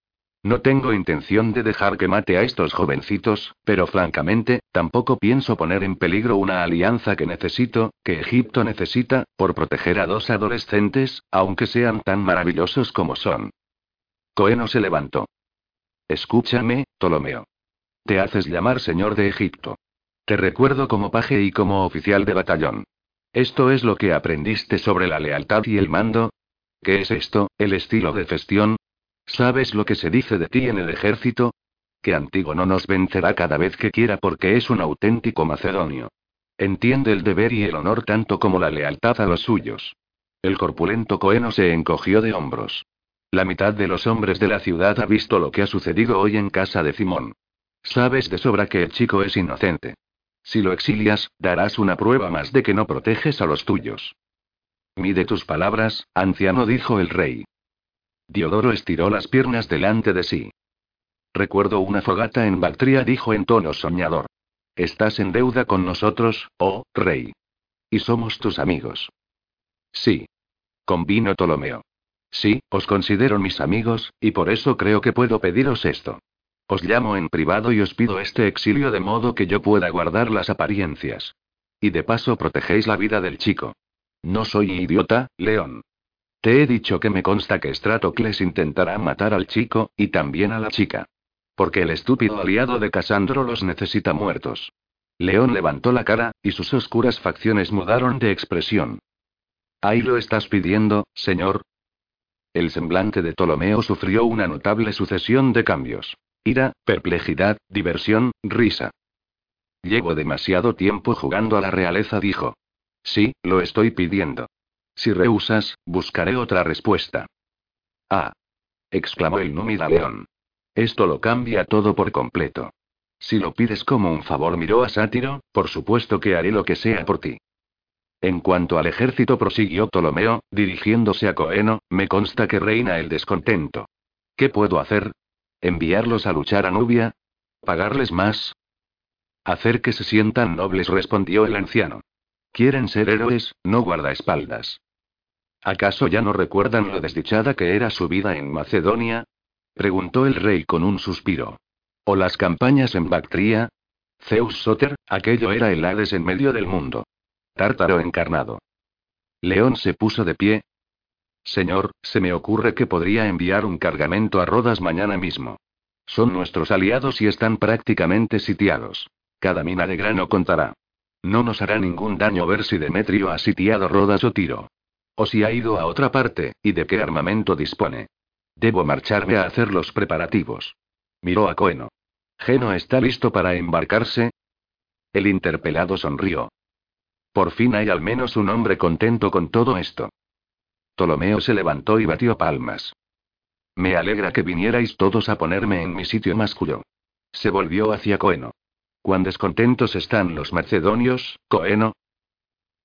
No tengo intención de dejar que mate a estos jovencitos, pero francamente, tampoco pienso poner en peligro una alianza que necesito, que Egipto necesita, por proteger a dos adolescentes, aunque sean tan maravillosos como son. Coeno se levantó. Escúchame, Ptolomeo. Te haces llamar señor de Egipto. Te recuerdo como paje y como oficial de batallón. ¿Esto es lo que aprendiste sobre la lealtad y el mando? ¿Qué es esto, el estilo de gestión? ¿Sabes lo que se dice de ti en el ejército? Que Antígono nos vencerá cada vez que quiera porque es un auténtico macedonio. Entiende el deber y el honor tanto como la lealtad a los suyos. El corpulento coeno se encogió de hombros. La mitad de los hombres de la ciudad ha visto lo que ha sucedido hoy en casa de Simón. Sabes de sobra que el chico es inocente. Si lo exilias, darás una prueba más de que no proteges a los tuyos. Mide tus palabras, anciano, dijo el rey. Diodoro estiró las piernas delante de sí. Recuerdo una fogata en Bactria, dijo en tono soñador. Estás en deuda con nosotros, oh, rey. Y somos tus amigos. Sí. Convino Ptolomeo. Sí, os considero mis amigos, y por eso creo que puedo pediros esto. Os llamo en privado y os pido este exilio de modo que yo pueda guardar las apariencias. Y de paso protegéis la vida del chico. No soy idiota, León. Te he dicho que me consta que Stratocles intentará matar al chico, y también a la chica. Porque el estúpido aliado de Casandro los necesita muertos. León levantó la cara, y sus oscuras facciones mudaron de expresión. ¿Ahí lo estás pidiendo, señor? El semblante de Ptolomeo sufrió una notable sucesión de cambios. Ira, perplejidad, diversión, risa. Llevo demasiado tiempo jugando a la realeza, dijo. Sí, lo estoy pidiendo. Si rehusas, buscaré otra respuesta. Ah. exclamó el númida león. Esto lo cambia todo por completo. Si lo pides como un favor, miró a Sátiro, por supuesto que haré lo que sea por ti. En cuanto al ejército, prosiguió Ptolomeo, dirigiéndose a Coeno, me consta que reina el descontento. ¿Qué puedo hacer? ¿Enviarlos a luchar a Nubia? ¿Pagarles más? Hacer que se sientan nobles, respondió el anciano. Quieren ser héroes, no guardaespaldas. ¿Acaso ya no recuerdan lo desdichada que era su vida en Macedonia? preguntó el rey con un suspiro. ¿O las campañas en Bactria? Zeus Soter, aquello era el Hades en medio del mundo. Tártaro encarnado. León se puso de pie. Señor, se me ocurre que podría enviar un cargamento a Rodas mañana mismo. Son nuestros aliados y están prácticamente sitiados. Cada mina de grano contará. No nos hará ningún daño ver si Demetrio ha sitiado Rodas o Tiro. O si ha ido a otra parte, y de qué armamento dispone. Debo marcharme a hacer los preparativos. Miró a Coeno. ¿Geno está listo para embarcarse? El interpelado sonrió. Por fin hay al menos un hombre contento con todo esto. Ptolomeo se levantó y batió palmas. Me alegra que vinierais todos a ponerme en mi sitio, masculó. Se volvió hacia Coeno. Cuán descontentos están los macedonios, Coeno,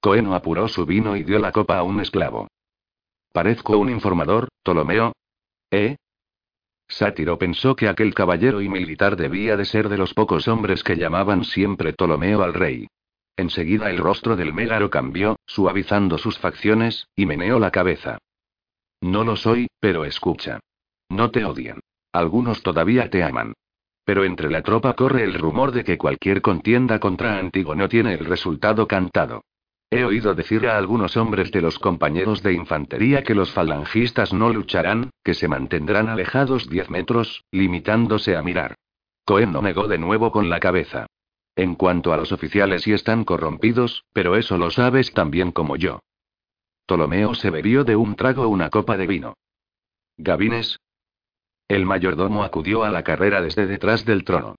Coeno apuró su vino y dio la copa a un esclavo. Parezco un informador, Ptolomeo. ¿Eh? Sátiro pensó que aquel caballero y militar debía de ser de los pocos hombres que llamaban siempre Ptolomeo al rey. Enseguida el rostro del mégaro cambió, suavizando sus facciones, y meneó la cabeza. No lo soy, pero escucha. No te odian. Algunos todavía te aman. Pero entre la tropa corre el rumor de que cualquier contienda contra Antígono tiene el resultado cantado. He oído decir a algunos hombres de los compañeros de infantería que los falangistas no lucharán, que se mantendrán alejados 10 metros, limitándose a mirar. Cohen no negó de nuevo con la cabeza. En cuanto a los oficiales sí están corrompidos, pero eso lo sabes tan bien como yo. Ptolomeo se bebió de un trago una copa de vino. Gabines. El mayordomo acudió a la carrera desde detrás del trono.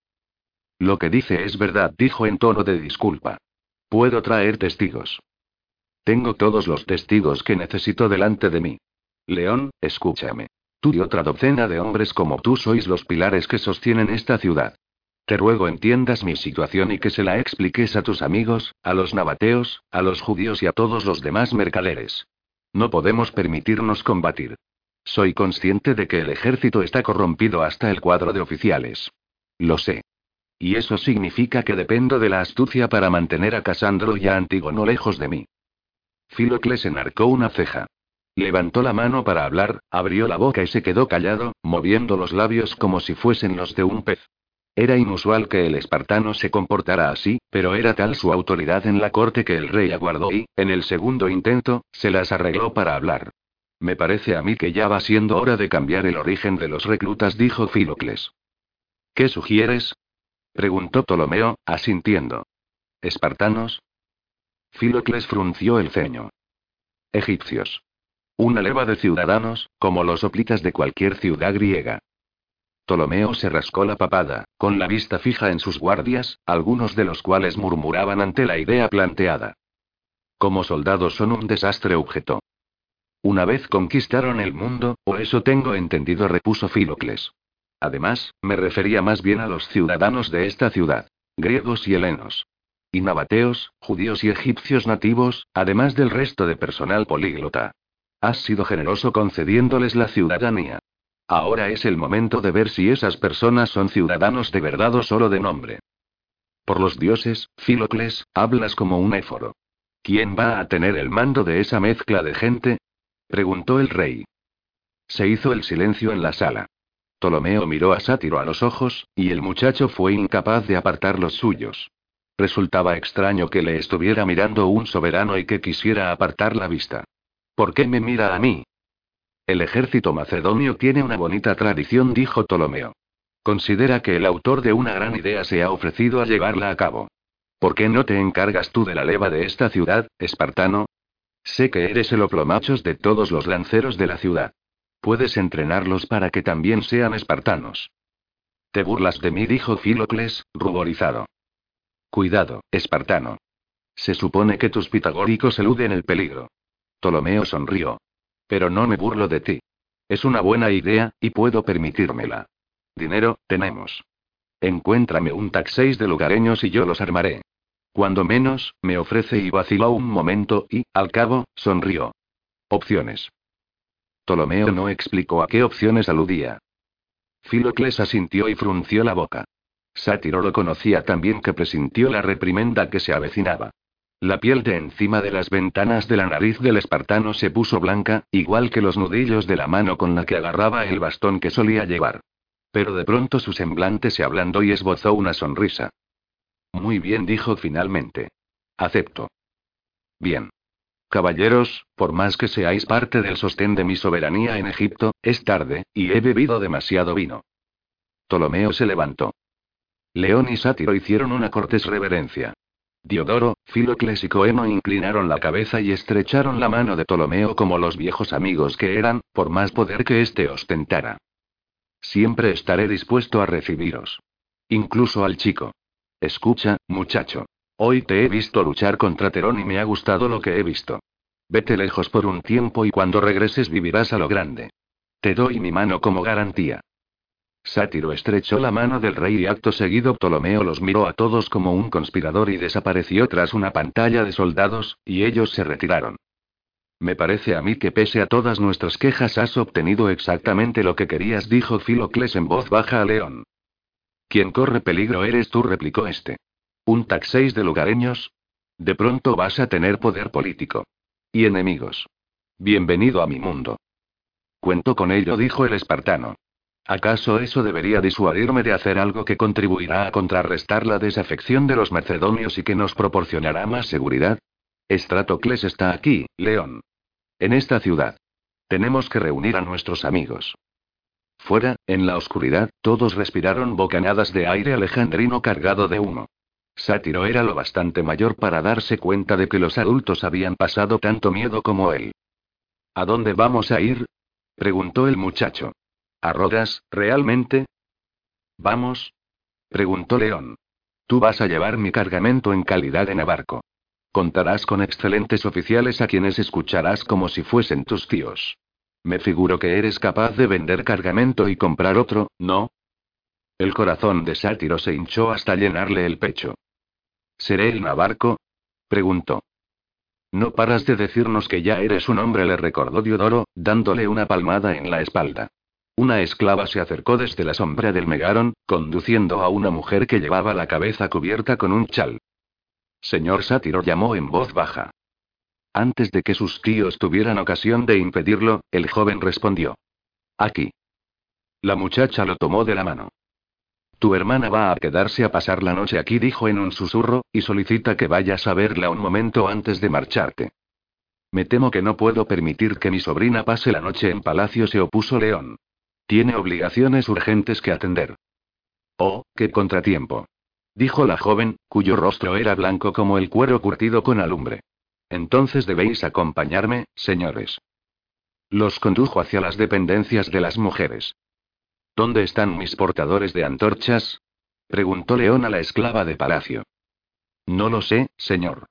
Lo que dice es verdad, dijo en tono de disculpa. Puedo traer testigos. Tengo todos los testigos que necesito delante de mí. León, escúchame. Tú y otra docena de hombres como tú sois los pilares que sostienen esta ciudad. Te ruego entiendas mi situación y que se la expliques a tus amigos, a los nabateos, a los judíos y a todos los demás mercaderes. No podemos permitirnos combatir. Soy consciente de que el ejército está corrompido hasta el cuadro de oficiales. Lo sé. Y eso significa que dependo de la astucia para mantener a Casandro y a Antígono lejos de mí. Filocles enarcó una ceja. Levantó la mano para hablar, abrió la boca y se quedó callado, moviendo los labios como si fuesen los de un pez. Era inusual que el espartano se comportara así, pero era tal su autoridad en la corte que el rey aguardó y, en el segundo intento, se las arregló para hablar. Me parece a mí que ya va siendo hora de cambiar el origen de los reclutas, dijo Filocles. ¿Qué sugieres? Preguntó Ptolomeo, asintiendo. ¿Espartanos? Filocles frunció el ceño. Egipcios. Una leva de ciudadanos, como los oplitas de cualquier ciudad griega. Ptolomeo se rascó la papada, con la vista fija en sus guardias, algunos de los cuales murmuraban ante la idea planteada. Como soldados son un desastre, objetó. Una vez conquistaron el mundo, o eso tengo entendido, repuso Filocles. Además, me refería más bien a los ciudadanos de esta ciudad. Griegos y helenos. Y nabateos, judíos y egipcios nativos, además del resto de personal políglota. Has sido generoso concediéndoles la ciudadanía. Ahora es el momento de ver si esas personas son ciudadanos de verdad o solo de nombre. Por los dioses, Filocles, hablas como un éforo. ¿Quién va a tener el mando de esa mezcla de gente? preguntó el rey. Se hizo el silencio en la sala. Ptolomeo miró a Sátiro a los ojos, y el muchacho fue incapaz de apartar los suyos. Resultaba extraño que le estuviera mirando un soberano y que quisiera apartar la vista. ¿Por qué me mira a mí? El ejército macedonio tiene una bonita tradición, dijo Ptolomeo. Considera que el autor de una gran idea se ha ofrecido a llevarla a cabo. ¿Por qué no te encargas tú de la leva de esta ciudad, espartano? Sé que eres el oplomachos de todos los lanceros de la ciudad. Puedes entrenarlos para que también sean espartanos. Te burlas de mí, dijo Filocles, ruborizado. Cuidado, espartano. Se supone que tus pitagóricos eluden el peligro. Ptolomeo sonrió. Pero no me burlo de ti. Es una buena idea, y puedo permitírmela. Dinero, tenemos. Encuéntrame un taxéis de lugareños y yo los armaré. Cuando menos, me ofrece y vaciló un momento y, al cabo, sonrió. Opciones. Ptolomeo no explicó a qué opciones aludía. Filocles asintió y frunció la boca. Sátiro lo conocía tan bien que presintió la reprimenda que se avecinaba. La piel de encima de las ventanas de la nariz del espartano se puso blanca, igual que los nudillos de la mano con la que agarraba el bastón que solía llevar. Pero de pronto su semblante se ablandó y esbozó una sonrisa. Muy bien, dijo finalmente. Acepto. Bien. Caballeros, por más que seáis parte del sostén de mi soberanía en Egipto, es tarde, y he bebido demasiado vino. Ptolomeo se levantó. León y Sátiro hicieron una cortés reverencia. Diodoro, Filocles y Coeno inclinaron la cabeza y estrecharon la mano de Ptolomeo como los viejos amigos que eran, por más poder que éste ostentara. Siempre estaré dispuesto a recibiros. Incluso al chico. Escucha, muchacho. Hoy te he visto luchar contra Terón y me ha gustado lo que he visto. Vete lejos por un tiempo y cuando regreses vivirás a lo grande. Te doy mi mano como garantía. Sátiro estrechó la mano del rey y acto seguido Ptolomeo los miró a todos como un conspirador y desapareció tras una pantalla de soldados, y ellos se retiraron. Me parece a mí que pese a todas nuestras quejas has obtenido exactamente lo que querías, dijo Filocles en voz baja a León. Quien corre peligro eres tú, replicó este. ¿Un taxéis de lugareños? De pronto vas a tener poder político. Y enemigos. Bienvenido a mi mundo. Cuento con ello, dijo el espartano. ¿Acaso eso debería disuadirme de hacer algo que contribuirá a contrarrestar la desafección de los macedonios y que nos proporcionará más seguridad? Estratocles está aquí, León. En esta ciudad. Tenemos que reunir a nuestros amigos. Fuera, en la oscuridad, todos respiraron bocanadas de aire alejandrino cargado de humo. Sátiro era lo bastante mayor para darse cuenta de que los adultos habían pasado tanto miedo como él. ¿A dónde vamos a ir? preguntó el muchacho. ¿A Rodas, realmente? ¿Vamos? preguntó León. Tú vas a llevar mi cargamento en calidad de navarco. Contarás con excelentes oficiales a quienes escucharás como si fuesen tus tíos. Me figuro que eres capaz de vender cargamento y comprar otro, ¿no? El corazón de Sátiro se hinchó hasta llenarle el pecho. ¿Seré el navarco? preguntó. No paras de decirnos que ya eres un hombre, le recordó Diodoro, dándole una palmada en la espalda. Una esclava se acercó desde la sombra del megaron, conduciendo a una mujer que llevaba la cabeza cubierta con un chal. Señor Sátiro llamó en voz baja. Antes de que sus tíos tuvieran ocasión de impedirlo, el joven respondió. Aquí. La muchacha lo tomó de la mano. Tu hermana va a quedarse a pasar la noche aquí, dijo en un susurro, y solicita que vayas a verla un momento antes de marcharte. Me temo que no puedo permitir que mi sobrina pase la noche en palacio, se opuso León. Tiene obligaciones urgentes que atender. Oh, qué contratiempo. Dijo la joven, cuyo rostro era blanco como el cuero curtido con alumbre. Entonces debéis acompañarme, señores. Los condujo hacia las dependencias de las mujeres. ¿Dónde están mis portadores de antorchas? preguntó León a la esclava de palacio. No lo sé, señor.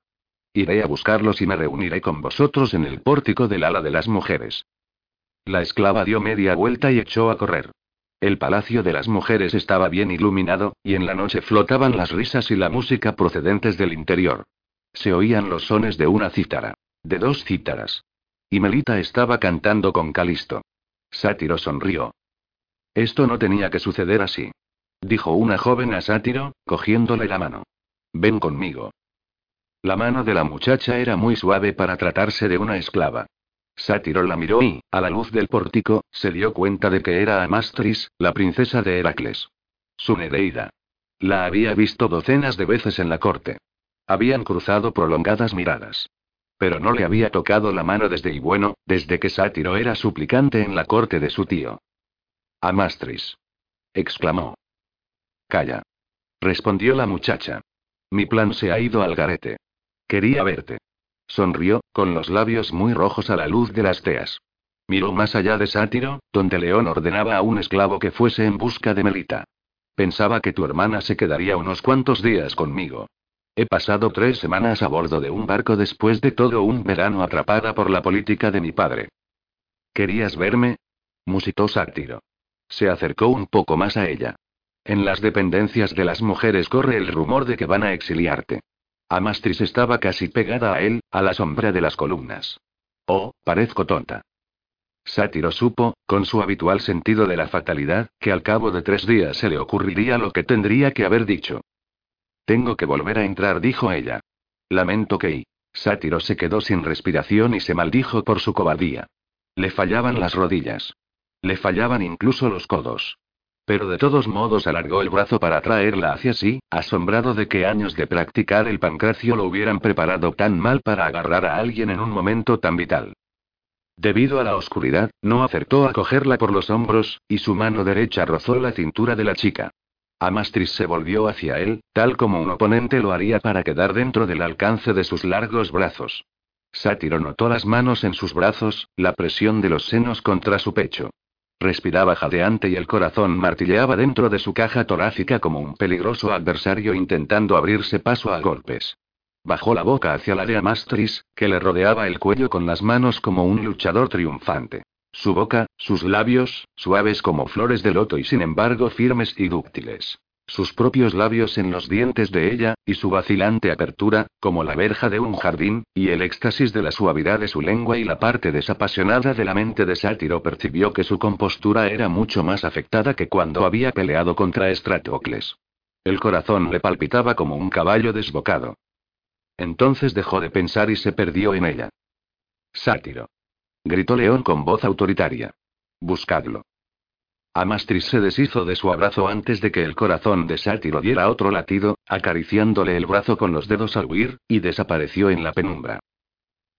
Iré a buscarlos y me reuniré con vosotros en el pórtico del ala de las mujeres. La esclava dio media vuelta y echó a correr. El palacio de las mujeres estaba bien iluminado, y en la noche flotaban las risas y la música procedentes del interior. Se oían los sones de una cítara. De dos cítaras. Y Melita estaba cantando con Calisto. Sátiro sonrió. Esto no tenía que suceder así. Dijo una joven a Sátiro, cogiéndole la mano. Ven conmigo. La mano de la muchacha era muy suave para tratarse de una esclava. Sátiro la miró y, a la luz del pórtico, se dio cuenta de que era Amastris, la princesa de Heracles. Su Nereida. La había visto docenas de veces en la corte. Habían cruzado prolongadas miradas. Pero no le había tocado la mano desde y bueno, desde que Sátiro era suplicante en la corte de su tío. Amastris. exclamó. Calla. Respondió la muchacha. Mi plan se ha ido al garete. Quería verte. Sonrió, con los labios muy rojos a la luz de las teas. Miró más allá de Sátiro, donde León ordenaba a un esclavo que fuese en busca de Melita. Pensaba que tu hermana se quedaría unos cuantos días conmigo. He pasado tres semanas a bordo de un barco después de todo un verano atrapada por la política de mi padre. ¿Querías verme? musitó Sátiro. Se acercó un poco más a ella. En las dependencias de las mujeres corre el rumor de que van a exiliarte. Amastris estaba casi pegada a él, a la sombra de las columnas. Oh, parezco tonta. Sátiro supo, con su habitual sentido de la fatalidad, que al cabo de tres días se le ocurriría lo que tendría que haber dicho. Tengo que volver a entrar, dijo ella. Lamento que... Sátiro se quedó sin respiración y se maldijo por su cobardía. Le fallaban las rodillas. Le fallaban incluso los codos. Pero de todos modos alargó el brazo para traerla hacia sí, asombrado de que años de practicar el pancracio lo hubieran preparado tan mal para agarrar a alguien en un momento tan vital. Debido a la oscuridad, no acertó a cogerla por los hombros, y su mano derecha rozó la cintura de la chica. Amastris se volvió hacia él, tal como un oponente lo haría para quedar dentro del alcance de sus largos brazos. Sátiro notó las manos en sus brazos, la presión de los senos contra su pecho. Respiraba jadeante y el corazón martilleaba dentro de su caja torácica como un peligroso adversario intentando abrirse paso a golpes. Bajó la boca hacia la de Amastris, que le rodeaba el cuello con las manos como un luchador triunfante. Su boca, sus labios, suaves como flores de loto y sin embargo firmes y dúctiles. Sus propios labios en los dientes de ella, y su vacilante apertura, como la verja de un jardín, y el éxtasis de la suavidad de su lengua y la parte desapasionada de la mente de Sátiro percibió que su compostura era mucho más afectada que cuando había peleado contra Estratocles. El corazón le palpitaba como un caballo desbocado. Entonces dejó de pensar y se perdió en ella. Sátiro. Gritó León con voz autoritaria. Buscadlo. Amastris se deshizo de su abrazo antes de que el corazón de Sátiro diera otro latido, acariciándole el brazo con los dedos al huir, y desapareció en la penumbra.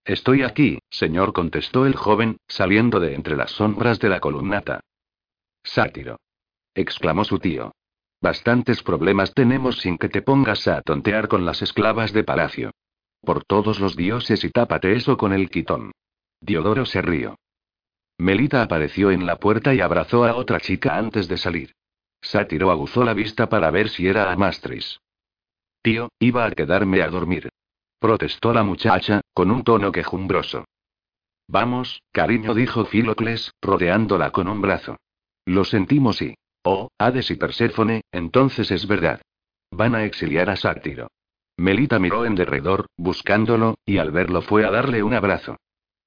Estoy aquí, señor, contestó el joven, saliendo de entre las sombras de la columnata. Sátiro. exclamó su tío. Bastantes problemas tenemos sin que te pongas a tontear con las esclavas de palacio. Por todos los dioses y tápate eso con el quitón. Diodoro se rió. Melita apareció en la puerta y abrazó a otra chica antes de salir. Sátiro aguzó la vista para ver si era Amastris. Tío, iba a quedarme a dormir. Protestó la muchacha, con un tono quejumbroso. Vamos, cariño, dijo Filocles, rodeándola con un brazo. Lo sentimos y. Oh, Hades y Perséfone, entonces es verdad. Van a exiliar a Sátiro. Melita miró en derredor, buscándolo, y al verlo fue a darle un abrazo.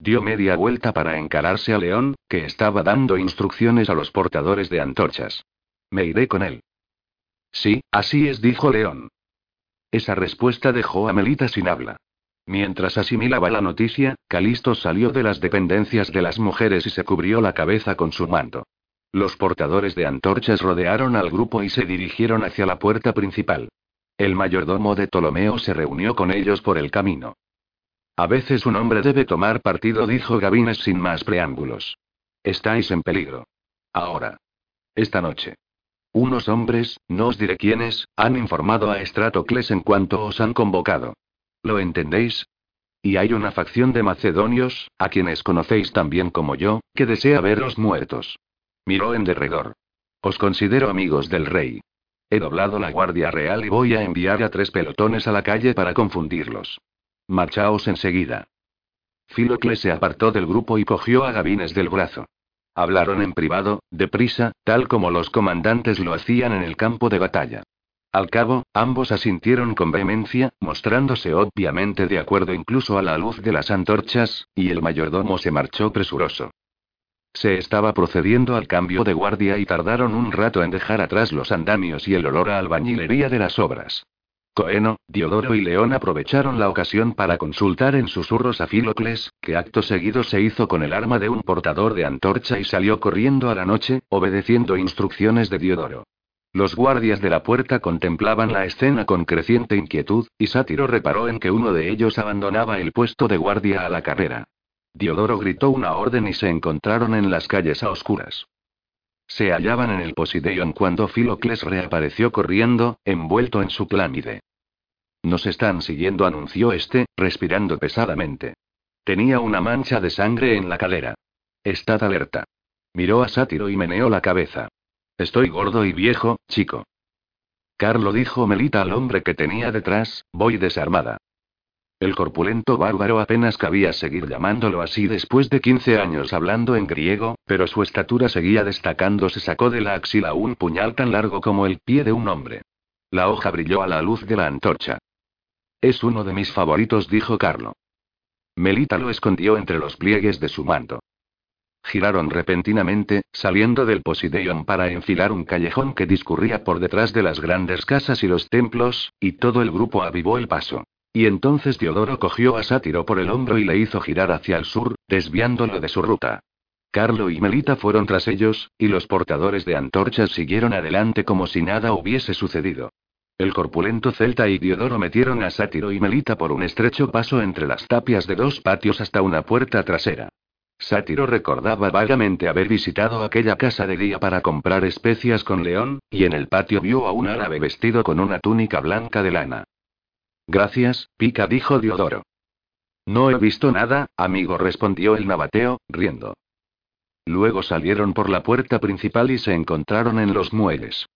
Dio media vuelta para encararse a León, que estaba dando instrucciones a los portadores de antorchas. Me iré con él. Sí, así es, dijo León. Esa respuesta dejó a Melita sin habla. Mientras asimilaba la noticia, Calisto salió de las dependencias de las mujeres y se cubrió la cabeza con su manto. Los portadores de antorchas rodearon al grupo y se dirigieron hacia la puerta principal. El mayordomo de Ptolomeo se reunió con ellos por el camino. A veces un hombre debe tomar partido, dijo Gabines sin más preámbulos. Estáis en peligro. Ahora. Esta noche. Unos hombres, no os diré quiénes, han informado a Estratocles en cuanto os han convocado. ¿Lo entendéis? Y hay una facción de macedonios, a quienes conocéis tan bien como yo, que desea veros muertos. Miró en derredor. Os considero amigos del rey. He doblado la guardia real y voy a enviar a tres pelotones a la calle para confundirlos. Marchaos enseguida. Filocles se apartó del grupo y cogió a Gabines del brazo. Hablaron en privado, deprisa, tal como los comandantes lo hacían en el campo de batalla. Al cabo, ambos asintieron con vehemencia, mostrándose obviamente de acuerdo incluso a la luz de las antorchas, y el mayordomo se marchó presuroso. Se estaba procediendo al cambio de guardia y tardaron un rato en dejar atrás los andamios y el olor a albañilería de las obras. Coeno, Diodoro y León aprovecharon la ocasión para consultar en susurros a Filocles, que acto seguido se hizo con el arma de un portador de antorcha y salió corriendo a la noche, obedeciendo instrucciones de Diodoro. Los guardias de la puerta contemplaban la escena con creciente inquietud, y Sátiro reparó en que uno de ellos abandonaba el puesto de guardia a la carrera. Diodoro gritó una orden y se encontraron en las calles a oscuras. Se hallaban en el Posideion cuando Filocles reapareció corriendo, envuelto en su clámide. Nos están siguiendo, anunció este, respirando pesadamente. Tenía una mancha de sangre en la cadera. Estad alerta. Miró a Sátiro y meneó la cabeza. Estoy gordo y viejo, chico. Carlo dijo Melita al hombre que tenía detrás, voy desarmada. El corpulento bárbaro apenas cabía seguir llamándolo así después de 15 años hablando en griego, pero su estatura seguía destacando. Se sacó de la axila un puñal tan largo como el pie de un hombre. La hoja brilló a la luz de la antorcha. Es uno de mis favoritos, dijo Carlo. Melita lo escondió entre los pliegues de su manto. Giraron repentinamente, saliendo del Posideion para enfilar un callejón que discurría por detrás de las grandes casas y los templos, y todo el grupo avivó el paso. Y entonces Teodoro cogió a Sátiro por el hombro y le hizo girar hacia el sur, desviándolo de su ruta. Carlo y Melita fueron tras ellos, y los portadores de antorchas siguieron adelante como si nada hubiese sucedido. El corpulento celta y Diodoro metieron a Sátiro y Melita por un estrecho paso entre las tapias de dos patios hasta una puerta trasera. Sátiro recordaba vagamente haber visitado aquella casa de día para comprar especias con León, y en el patio vio a un árabe vestido con una túnica blanca de lana. Gracias, pica, dijo Diodoro. No he visto nada, amigo, respondió el nabateo, riendo. Luego salieron por la puerta principal y se encontraron en los muelles.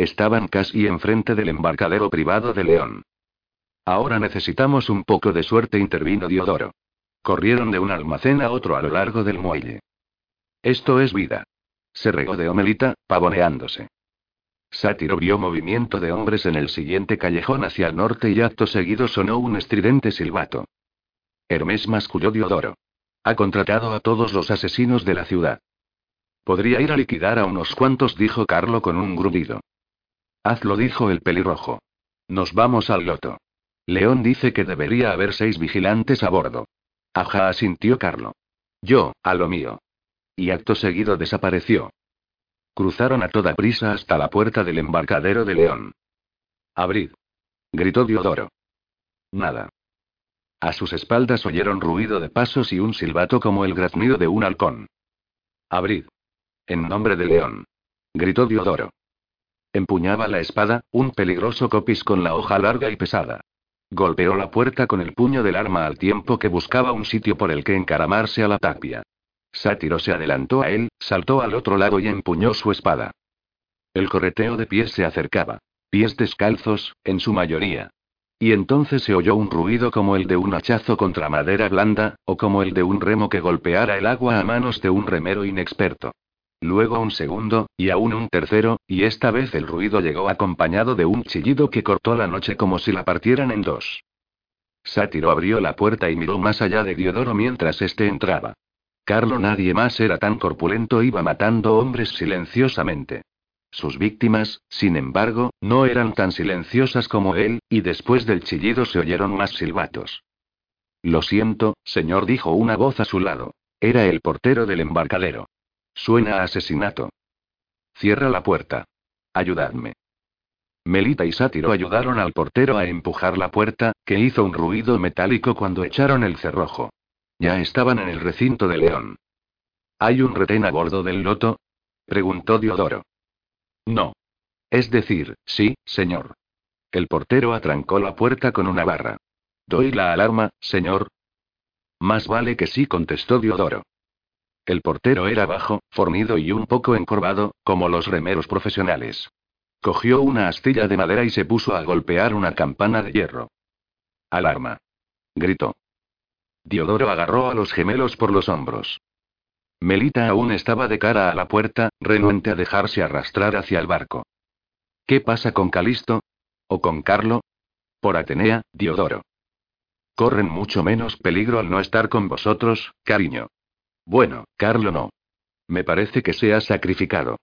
Estaban casi enfrente del embarcadero privado de León. Ahora necesitamos un poco de suerte, intervino Diodoro. Corrieron de un almacén a otro a lo largo del muelle. Esto es vida. Se regó de Omelita, pavoneándose. Sátiro vio movimiento de hombres en el siguiente callejón hacia el norte y acto seguido sonó un estridente silbato. Hermes masculló Diodoro. Ha contratado a todos los asesinos de la ciudad. Podría ir a liquidar a unos cuantos, dijo Carlo con un grudido. Hazlo, dijo el pelirrojo. Nos vamos al loto. León dice que debería haber seis vigilantes a bordo. Ajá, asintió Carlo. Yo, a lo mío. Y acto seguido desapareció. Cruzaron a toda prisa hasta la puerta del embarcadero de León. Abrid. Gritó Diodoro. Nada. A sus espaldas oyeron ruido de pasos y un silbato como el graznido de un halcón. Abrid. En nombre de León. Gritó Diodoro. Empuñaba la espada, un peligroso copis con la hoja larga y pesada. Golpeó la puerta con el puño del arma al tiempo que buscaba un sitio por el que encaramarse a la tapia. Sátiro se adelantó a él, saltó al otro lado y empuñó su espada. El correteo de pies se acercaba. Pies descalzos, en su mayoría. Y entonces se oyó un ruido como el de un hachazo contra madera blanda, o como el de un remo que golpeara el agua a manos de un remero inexperto. Luego un segundo, y aún un tercero, y esta vez el ruido llegó acompañado de un chillido que cortó la noche como si la partieran en dos. Sátiro abrió la puerta y miró más allá de Diodoro mientras éste entraba. Carlo nadie más era tan corpulento, iba matando hombres silenciosamente. Sus víctimas, sin embargo, no eran tan silenciosas como él, y después del chillido se oyeron más silbatos. Lo siento, señor, dijo una voz a su lado. Era el portero del embarcadero. Suena asesinato. Cierra la puerta. Ayudadme. Melita y Sátiro ayudaron al portero a empujar la puerta, que hizo un ruido metálico cuando echaron el cerrojo. Ya estaban en el recinto de León. ¿Hay un retén a bordo del loto? preguntó Diodoro. No. Es decir, sí, señor. El portero atrancó la puerta con una barra. ¿Doy la alarma, señor? Más vale que sí, contestó Diodoro. El portero era bajo, fornido y un poco encorvado, como los remeros profesionales. Cogió una astilla de madera y se puso a golpear una campana de hierro. Alarma. Gritó. Diodoro agarró a los gemelos por los hombros. Melita aún estaba de cara a la puerta, renuente a dejarse arrastrar hacia el barco. ¿Qué pasa con Calisto? ¿O con Carlo? Por Atenea, Diodoro. Corren mucho menos peligro al no estar con vosotros, cariño. Bueno, Carlo no. Me parece que se ha sacrificado.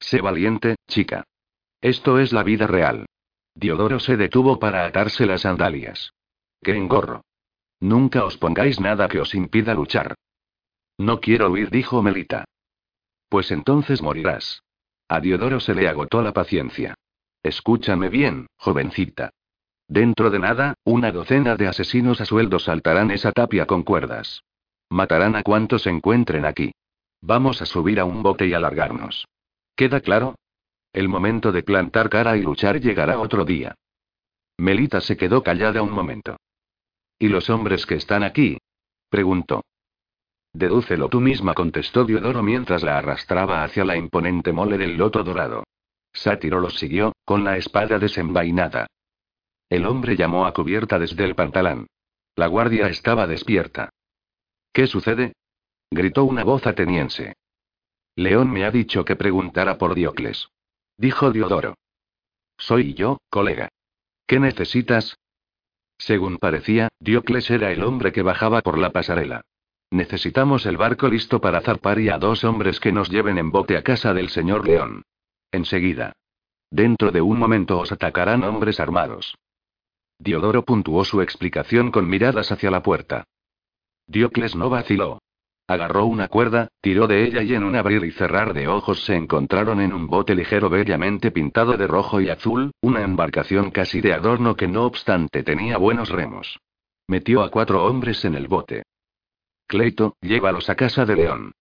Sé valiente, chica. Esto es la vida real. Diodoro se detuvo para atarse las sandalias. ¡Qué engorro! Nunca os pongáis nada que os impida luchar. No quiero huir, dijo Melita. Pues entonces morirás. A Diodoro se le agotó la paciencia. Escúchame bien, jovencita. Dentro de nada, una docena de asesinos a sueldo saltarán esa tapia con cuerdas. Matarán a cuantos encuentren aquí. Vamos a subir a un bote y alargarnos. ¿Queda claro? El momento de plantar cara y luchar llegará otro día. Melita se quedó callada un momento. ¿Y los hombres que están aquí? preguntó. Dedúcelo tú misma, contestó Diodoro mientras la arrastraba hacia la imponente mole del loto dorado. Sátiro los siguió, con la espada desenvainada. El hombre llamó a cubierta desde el pantalón. La guardia estaba despierta. ¿Qué sucede? gritó una voz ateniense. León me ha dicho que preguntara por Diocles. Dijo Diodoro. Soy yo, colega. ¿Qué necesitas? Según parecía, Diocles era el hombre que bajaba por la pasarela. Necesitamos el barco listo para zarpar y a dos hombres que nos lleven en bote a casa del señor León. Enseguida. Dentro de un momento os atacarán hombres armados. Diodoro puntuó su explicación con miradas hacia la puerta. Diocles no vaciló. Agarró una cuerda, tiró de ella y en un abrir y cerrar de ojos se encontraron en un bote ligero bellamente pintado de rojo y azul, una embarcación casi de adorno que no obstante tenía buenos remos. Metió a cuatro hombres en el bote. Cleito, llévalos a casa de León.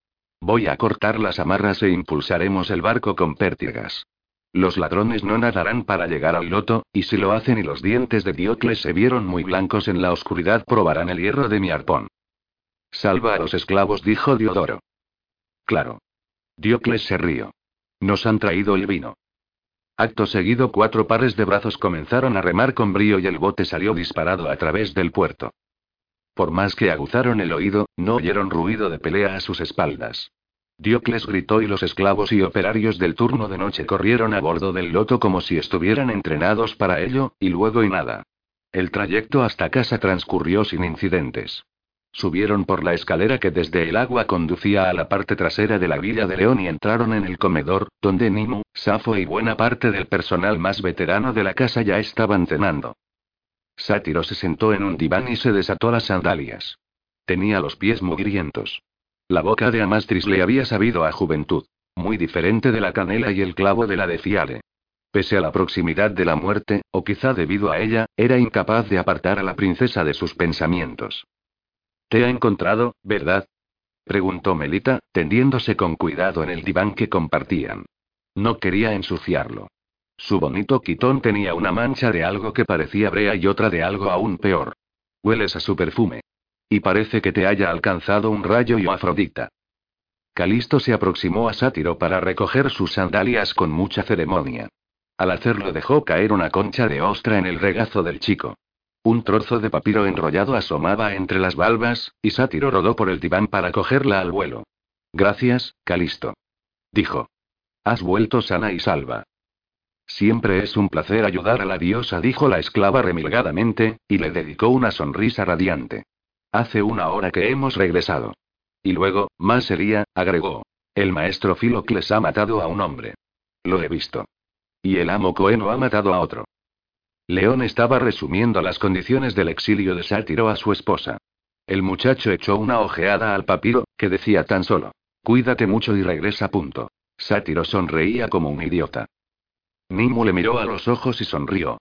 Voy a cortar las amarras e impulsaremos el barco con pértigas. Los ladrones no nadarán para llegar al loto, y si lo hacen y los dientes de Diocles se vieron muy blancos en la oscuridad probarán el hierro de mi arpón. Salva a los esclavos, dijo Diodoro. Claro. Diocles se rió. Nos han traído el vino. Acto seguido, cuatro pares de brazos comenzaron a remar con brío y el bote salió disparado a través del puerto. Por más que aguzaron el oído, no oyeron ruido de pelea a sus espaldas. Diocles gritó y los esclavos y operarios del turno de noche corrieron a bordo del loto como si estuvieran entrenados para ello, y luego y nada. El trayecto hasta casa transcurrió sin incidentes. Subieron por la escalera que desde el agua conducía a la parte trasera de la Villa de León y entraron en el comedor, donde Nimo, Safo y buena parte del personal más veterano de la casa ya estaban cenando. Sátiro se sentó en un diván y se desató las sandalias. Tenía los pies mugrientos. La boca de Amastris le había sabido a juventud, muy diferente de la canela y el clavo de la de Fiale. Pese a la proximidad de la muerte, o quizá debido a ella, era incapaz de apartar a la princesa de sus pensamientos. ¿Te ha encontrado, verdad? preguntó Melita, tendiéndose con cuidado en el diván que compartían. No quería ensuciarlo. Su bonito quitón tenía una mancha de algo que parecía brea y otra de algo aún peor. Hueles a su perfume. Y parece que te haya alcanzado un rayo y Afrodita. Calisto se aproximó a Sátiro para recoger sus sandalias con mucha ceremonia. Al hacerlo dejó caer una concha de ostra en el regazo del chico. Un trozo de papiro enrollado asomaba entre las valvas, y Sátiro rodó por el diván para cogerla al vuelo. Gracias, Calisto. Dijo. Has vuelto sana y salva. Siempre es un placer ayudar a la diosa, dijo la esclava remilgadamente, y le dedicó una sonrisa radiante. Hace una hora que hemos regresado. Y luego, más sería, agregó. El maestro Filocles ha matado a un hombre. Lo he visto. Y el amo Coeno ha matado a otro. León estaba resumiendo las condiciones del exilio de Sátiro a su esposa. El muchacho echó una ojeada al papiro, que decía tan solo: Cuídate mucho y regresa. Punto. Sátiro sonreía como un idiota. Nimo le miró a los ojos y sonrió.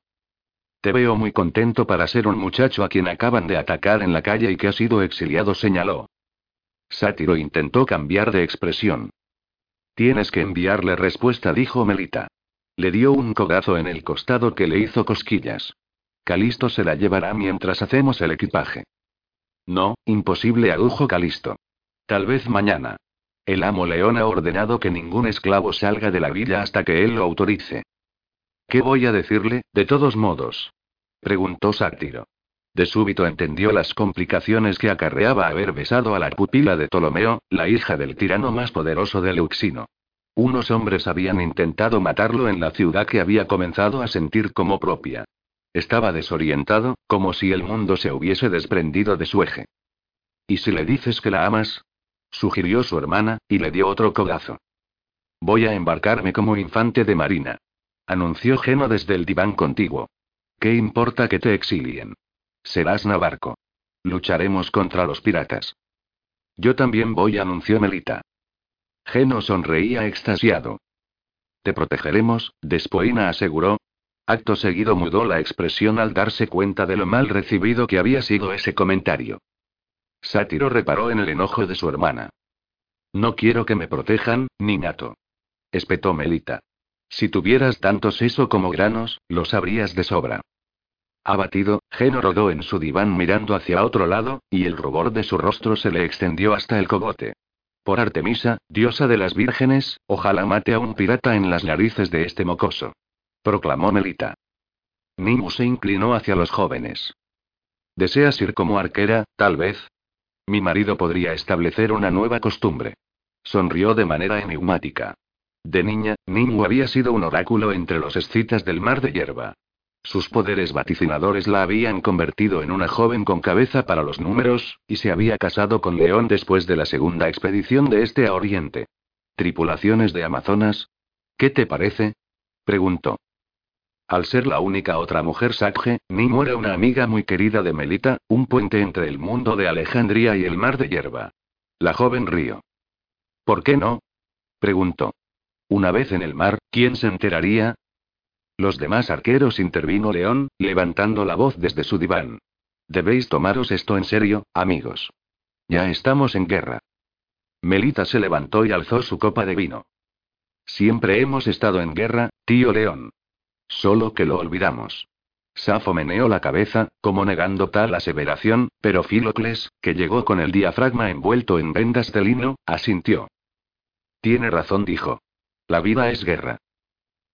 Te veo muy contento para ser un muchacho a quien acaban de atacar en la calle y que ha sido exiliado, señaló. Sátiro intentó cambiar de expresión. Tienes que enviarle respuesta, dijo Melita. Le dio un codazo en el costado que le hizo cosquillas. Calisto se la llevará mientras hacemos el equipaje. No, imposible, adujo Calisto. Tal vez mañana. El amo León ha ordenado que ningún esclavo salga de la villa hasta que él lo autorice. ¿Qué voy a decirle, de todos modos? preguntó Sátiro. De súbito entendió las complicaciones que acarreaba haber besado a la pupila de Ptolomeo, la hija del tirano más poderoso de Leuxino. Unos hombres habían intentado matarlo en la ciudad que había comenzado a sentir como propia. Estaba desorientado, como si el mundo se hubiese desprendido de su eje. ¿Y si le dices que la amas? sugirió su hermana, y le dio otro codazo. Voy a embarcarme como infante de marina. Anunció Geno desde el diván contiguo. ¿Qué importa que te exilien? Serás navarco. Lucharemos contra los piratas. Yo también voy, anunció Melita. Geno sonreía extasiado. Te protegeremos, Despoina aseguró. Acto seguido mudó la expresión al darse cuenta de lo mal recibido que había sido ese comentario. Sátiro reparó en el enojo de su hermana. No quiero que me protejan, niñato. Espetó Melita. Si tuvieras tanto seso como granos, lo sabrías de sobra. Abatido, Geno rodó en su diván mirando hacia otro lado, y el rubor de su rostro se le extendió hasta el cogote. Por Artemisa, diosa de las vírgenes, ojalá mate a un pirata en las narices de este mocoso. Proclamó Melita. Nimu se inclinó hacia los jóvenes. ¿Deseas ir como arquera, tal vez? Mi marido podría establecer una nueva costumbre. Sonrió de manera enigmática. De niña, Nimu había sido un oráculo entre los escitas del mar de hierba. Sus poderes vaticinadores la habían convertido en una joven con cabeza para los números, y se había casado con León después de la segunda expedición de este a Oriente. ¿Tripulaciones de Amazonas? ¿Qué te parece? preguntó. Al ser la única otra mujer Sakje, Nimu era una amiga muy querida de Melita, un puente entre el mundo de Alejandría y el mar de hierba. La joven río. ¿Por qué no? preguntó. Una vez en el mar, ¿quién se enteraría? Los demás arqueros intervino León, levantando la voz desde su diván. Debéis tomaros esto en serio, amigos. Ya estamos en guerra. Melita se levantó y alzó su copa de vino. Siempre hemos estado en guerra, tío León. Solo que lo olvidamos. Safo meneó la cabeza, como negando tal aseveración, pero Filocles, que llegó con el diafragma envuelto en vendas de lino, asintió. Tiene razón, dijo. La vida es guerra.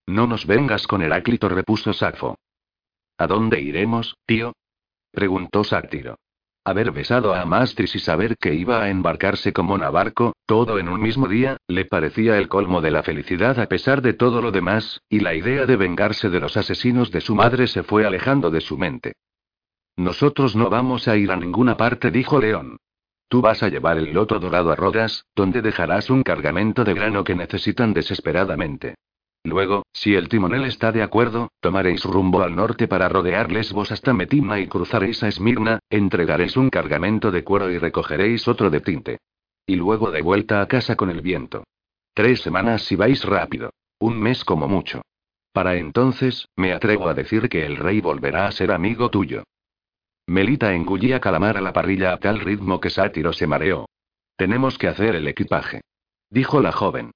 No nos vengas con Heráclito, repuso Safo. ¿A dónde iremos, tío? preguntó Sátiro. Haber besado a Amastris y saber que iba a embarcarse como navarco, todo en un mismo día, le parecía el colmo de la felicidad a pesar de todo lo demás, y la idea de vengarse de los asesinos de su madre se fue alejando de su mente. Nosotros no vamos a ir a ninguna parte, dijo León. Tú vas a llevar el loto dorado a Rodas, donde dejarás un cargamento de grano que necesitan desesperadamente. Luego, si el timonel está de acuerdo, tomaréis rumbo al norte para rodear Lesbos hasta Metima y cruzaréis a Esmirna, entregaréis un cargamento de cuero y recogeréis otro de tinte. Y luego de vuelta a casa con el viento. Tres semanas si vais rápido. Un mes como mucho. Para entonces, me atrevo a decir que el rey volverá a ser amigo tuyo. Melita engullía calamar a la parrilla a tal ritmo que Sátiro se mareó. Tenemos que hacer el equipaje. Dijo la joven.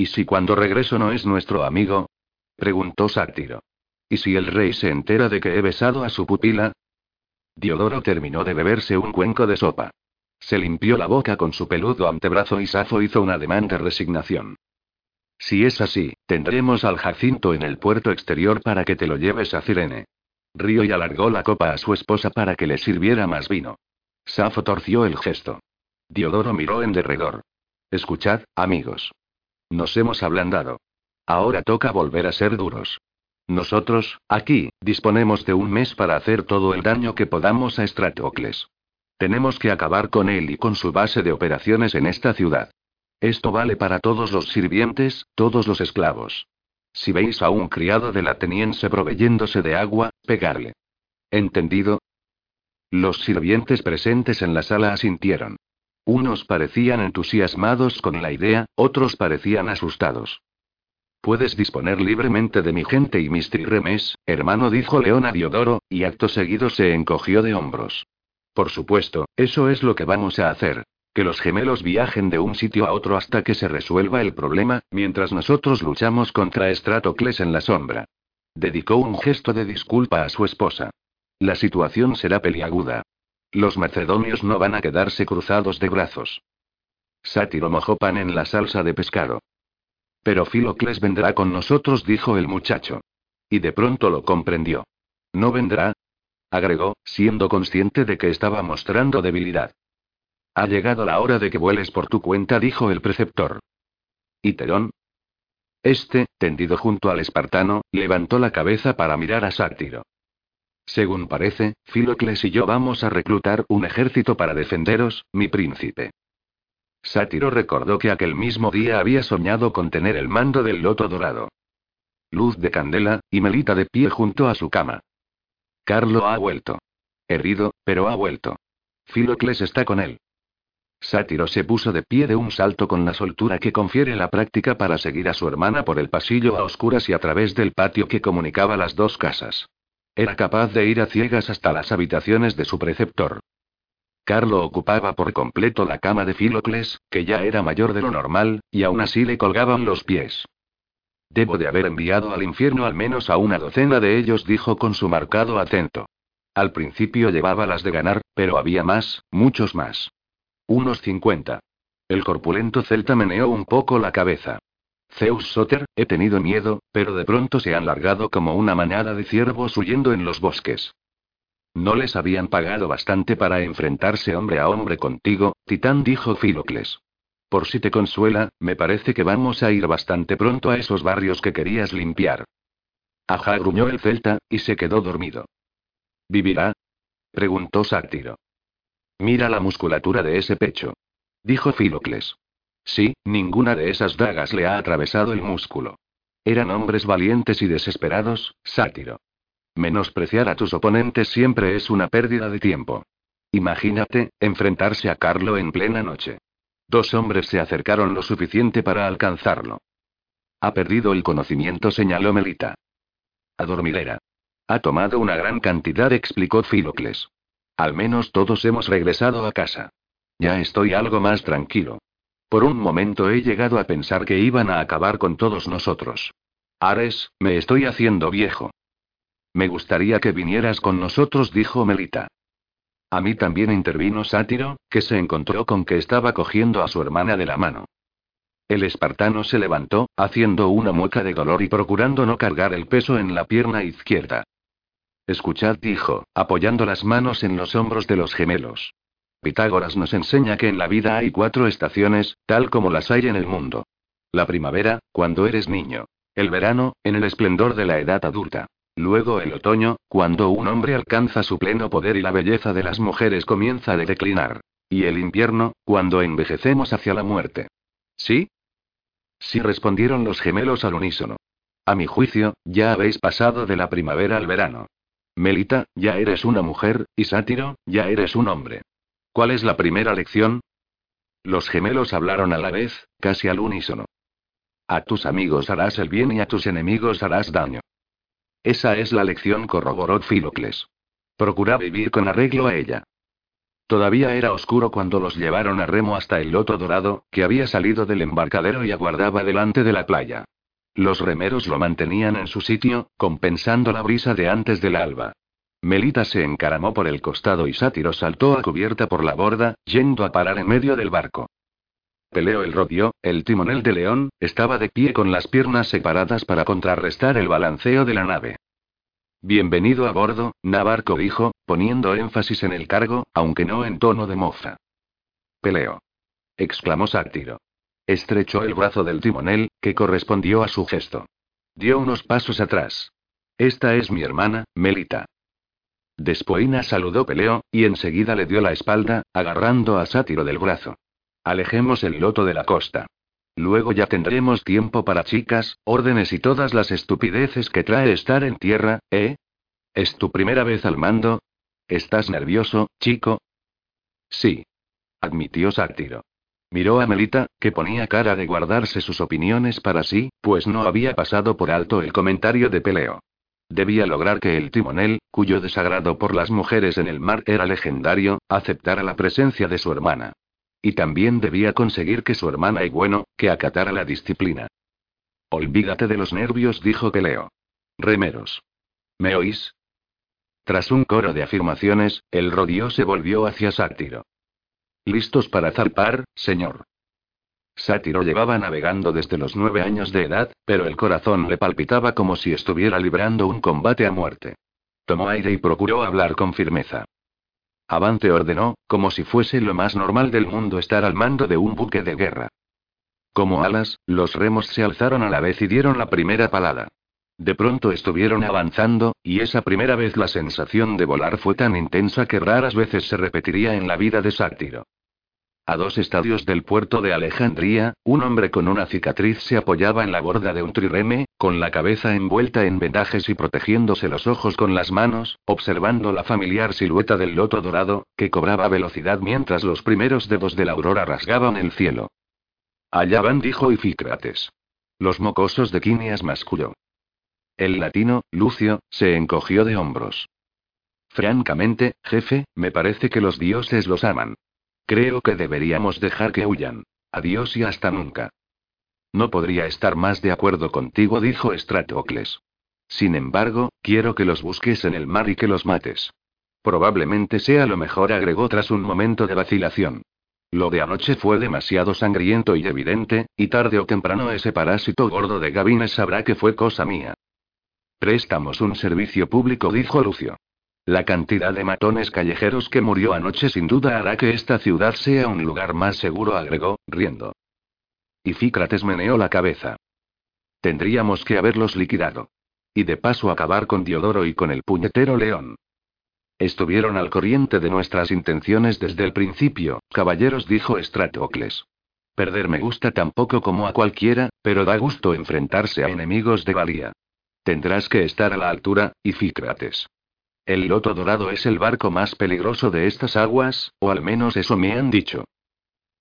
¿Y si cuando regreso no es nuestro amigo? preguntó Sátiro. ¿Y si el rey se entera de que he besado a su pupila? Diodoro terminó de beberse un cuenco de sopa. Se limpió la boca con su peludo antebrazo y Safo hizo un ademán de resignación. Si es así, tendremos al Jacinto en el puerto exterior para que te lo lleves a Cirene. Río y alargó la copa a su esposa para que le sirviera más vino. Safo torció el gesto. Diodoro miró en derredor. Escuchad, amigos. Nos hemos ablandado. Ahora toca volver a ser duros. Nosotros, aquí, disponemos de un mes para hacer todo el daño que podamos a Stratocles. Tenemos que acabar con él y con su base de operaciones en esta ciudad. Esto vale para todos los sirvientes, todos los esclavos. Si veis a un criado del ateniense proveyéndose de agua, pegarle. ¿Entendido? Los sirvientes presentes en la sala asintieron. Unos parecían entusiasmados con la idea, otros parecían asustados. Puedes disponer libremente de mi gente y mis trirremes, hermano, dijo León a Diodoro, y acto seguido se encogió de hombros. Por supuesto, eso es lo que vamos a hacer. Que los gemelos viajen de un sitio a otro hasta que se resuelva el problema, mientras nosotros luchamos contra Estratocles en la sombra. Dedicó un gesto de disculpa a su esposa. La situación será peliaguda. Los macedonios no van a quedarse cruzados de brazos. Sátiro mojó pan en la salsa de pescado. Pero Filocles vendrá con nosotros, dijo el muchacho. Y de pronto lo comprendió. ¿No vendrá? agregó, siendo consciente de que estaba mostrando debilidad. Ha llegado la hora de que vueles por tu cuenta, dijo el preceptor. ¿Y Terón? Este, tendido junto al espartano, levantó la cabeza para mirar a Sátiro. Según parece, Filocles y yo vamos a reclutar un ejército para defenderos, mi príncipe. Sátiro recordó que aquel mismo día había soñado con tener el mando del loto dorado. Luz de candela, y Melita de pie junto a su cama. Carlo ha vuelto. Herido, pero ha vuelto. Filocles está con él. Sátiro se puso de pie de un salto con la soltura que confiere la práctica para seguir a su hermana por el pasillo a oscuras y a través del patio que comunicaba las dos casas. Era capaz de ir a ciegas hasta las habitaciones de su preceptor. Carlo ocupaba por completo la cama de Filocles, que ya era mayor de lo normal, y aún así le colgaban los pies. Debo de haber enviado al infierno al menos a una docena de ellos, dijo con su marcado acento. Al principio llevaba las de ganar, pero había más, muchos más. Unos cincuenta. El corpulento celta meneó un poco la cabeza. Zeus Soter, he tenido miedo, pero de pronto se han largado como una manada de ciervos huyendo en los bosques. No les habían pagado bastante para enfrentarse hombre a hombre contigo, Titán dijo Filocles. Por si te consuela, me parece que vamos a ir bastante pronto a esos barrios que querías limpiar. Ajá, gruñó el celta, y se quedó dormido. ¿Vivirá? preguntó Sátiro. Mira la musculatura de ese pecho. Dijo Filocles. Sí, ninguna de esas dagas le ha atravesado el músculo. Eran hombres valientes y desesperados, Sátiro. Menospreciar a tus oponentes siempre es una pérdida de tiempo. Imagínate, enfrentarse a Carlo en plena noche. Dos hombres se acercaron lo suficiente para alcanzarlo. Ha perdido el conocimiento, señaló Melita. Adormilera. Ha tomado una gran cantidad, explicó Filocles. Al menos todos hemos regresado a casa. Ya estoy algo más tranquilo. Por un momento he llegado a pensar que iban a acabar con todos nosotros. Ares, me estoy haciendo viejo. Me gustaría que vinieras con nosotros, dijo Melita. A mí también intervino Sátiro, que se encontró con que estaba cogiendo a su hermana de la mano. El espartano se levantó, haciendo una mueca de dolor y procurando no cargar el peso en la pierna izquierda. Escuchad, dijo, apoyando las manos en los hombros de los gemelos. Pitágoras nos enseña que en la vida hay cuatro estaciones, tal como las hay en el mundo. La primavera, cuando eres niño. El verano, en el esplendor de la edad adulta. Luego el otoño, cuando un hombre alcanza su pleno poder y la belleza de las mujeres comienza a declinar. Y el invierno, cuando envejecemos hacia la muerte. ¿Sí? Sí respondieron los gemelos al unísono. A mi juicio, ya habéis pasado de la primavera al verano. Melita, ya eres una mujer, y Sátiro, ya eres un hombre. ¿Cuál es la primera lección? Los gemelos hablaron a la vez, casi al unísono. A tus amigos harás el bien y a tus enemigos harás daño. Esa es la lección, corroboró Filocles. Procura vivir con arreglo a ella. Todavía era oscuro cuando los llevaron a remo hasta el loto dorado, que había salido del embarcadero y aguardaba delante de la playa. Los remeros lo mantenían en su sitio, compensando la brisa de antes del alba. Melita se encaramó por el costado y Sátiro saltó a cubierta por la borda, yendo a parar en medio del barco. Peleo el rodio, el timonel de león, estaba de pie con las piernas separadas para contrarrestar el balanceo de la nave. Bienvenido a bordo, Navarco dijo, poniendo énfasis en el cargo, aunque no en tono de moza. Peleo. exclamó Sátiro. Estrechó el brazo del timonel, que correspondió a su gesto. Dio unos pasos atrás. Esta es mi hermana, Melita. Despoina saludó Peleo, y enseguida le dio la espalda, agarrando a Sátiro del brazo. Alejemos el loto de la costa. Luego ya tendremos tiempo para chicas, órdenes y todas las estupideces que trae estar en tierra, ¿eh? ¿Es tu primera vez al mando? ¿Estás nervioso, chico? Sí. Admitió Sátiro. Miró a Melita, que ponía cara de guardarse sus opiniones para sí, pues no había pasado por alto el comentario de Peleo. Debía lograr que el timonel, cuyo desagrado por las mujeres en el mar era legendario, aceptara la presencia de su hermana. Y también debía conseguir que su hermana y bueno, que acatara la disciplina. Olvídate de los nervios, dijo Peleo. Remeros. ¿Me oís? Tras un coro de afirmaciones, el rodeo se volvió hacia Sátiro. ¿Listos para zarpar, señor? Sátiro llevaba navegando desde los nueve años de edad, pero el corazón le palpitaba como si estuviera librando un combate a muerte. Tomó aire y procuró hablar con firmeza. Avante ordenó, como si fuese lo más normal del mundo estar al mando de un buque de guerra. Como alas, los remos se alzaron a la vez y dieron la primera palada. De pronto estuvieron avanzando, y esa primera vez la sensación de volar fue tan intensa que raras veces se repetiría en la vida de Sátiro. A dos estadios del puerto de Alejandría, un hombre con una cicatriz se apoyaba en la borda de un trireme, con la cabeza envuelta en vendajes y protegiéndose los ojos con las manos, observando la familiar silueta del loto dorado, que cobraba velocidad mientras los primeros dedos de la aurora rasgaban el cielo. Allá van, dijo Ificrates. Los mocosos de Quinias masculló. El latino, Lucio, se encogió de hombros. Francamente, jefe, me parece que los dioses los aman. Creo que deberíamos dejar que huyan. Adiós y hasta nunca. No podría estar más de acuerdo contigo, dijo Estratocles. Sin embargo, quiero que los busques en el mar y que los mates. Probablemente sea lo mejor, agregó tras un momento de vacilación. Lo de anoche fue demasiado sangriento y evidente, y tarde o temprano ese parásito gordo de Gabines sabrá que fue cosa mía. Prestamos un servicio público, dijo Lucio. La cantidad de matones callejeros que murió anoche sin duda hará que esta ciudad sea un lugar más seguro, agregó, riendo. Y meneó la cabeza. Tendríamos que haberlos liquidado. Y de paso acabar con Diodoro y con el puñetero león. Estuvieron al corriente de nuestras intenciones desde el principio, caballeros, dijo Estratocles. Perder me gusta tan poco como a cualquiera, pero da gusto enfrentarse a enemigos de valía. Tendrás que estar a la altura, Ifícrates. El loto dorado es el barco más peligroso de estas aguas, o al menos eso me han dicho.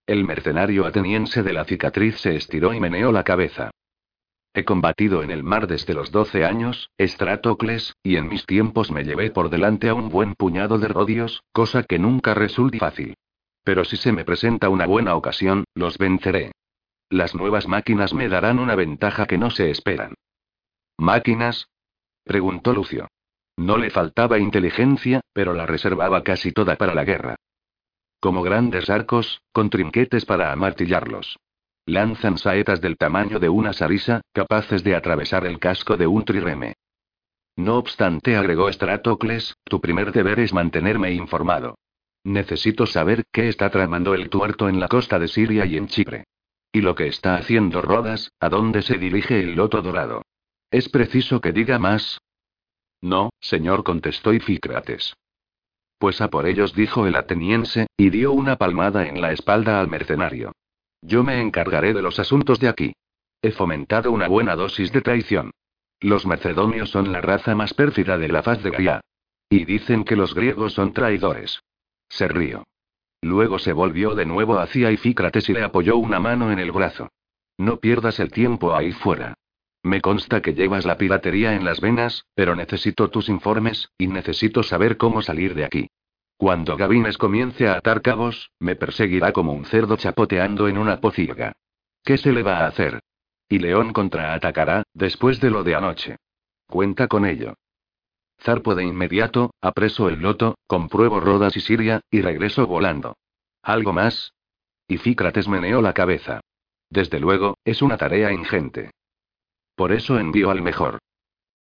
El mercenario ateniense de la cicatriz se estiró y meneó la cabeza. He combatido en el mar desde los 12 años, Estratocles, y en mis tiempos me llevé por delante a un buen puñado de rodios, cosa que nunca resulta fácil. Pero si se me presenta una buena ocasión, los venceré. Las nuevas máquinas me darán una ventaja que no se esperan. ¿Máquinas? preguntó Lucio. No le faltaba inteligencia, pero la reservaba casi toda para la guerra. Como grandes arcos, con trinquetes para amartillarlos. Lanzan saetas del tamaño de una sarisa, capaces de atravesar el casco de un trireme. No obstante, agregó Estratocles, tu primer deber es mantenerme informado. Necesito saber qué está tramando el tuerto en la costa de Siria y en Chipre. Y lo que está haciendo Rodas, a dónde se dirige el loto dorado. ¿Es preciso que diga más? No, señor, contestó Ifícrates. Pues a por ellos, dijo el ateniense, y dio una palmada en la espalda al mercenario. Yo me encargaré de los asuntos de aquí. He fomentado una buena dosis de traición. Los macedonios son la raza más pérfida de la faz de Gaia. Y dicen que los griegos son traidores. Se rió. Luego se volvió de nuevo hacia Ifícrates y le apoyó una mano en el brazo. No pierdas el tiempo ahí fuera. Me consta que llevas la piratería en las venas, pero necesito tus informes, y necesito saber cómo salir de aquí. Cuando Gavines comience a atar cabos, me perseguirá como un cerdo chapoteando en una pocilga. ¿Qué se le va a hacer? Y León contraatacará, después de lo de anoche. Cuenta con ello. Zarpo de inmediato, apreso el loto, compruebo Rodas y Siria, y regreso volando. ¿Algo más? Y Fícrates meneó la cabeza. Desde luego, es una tarea ingente. Por eso envío al mejor.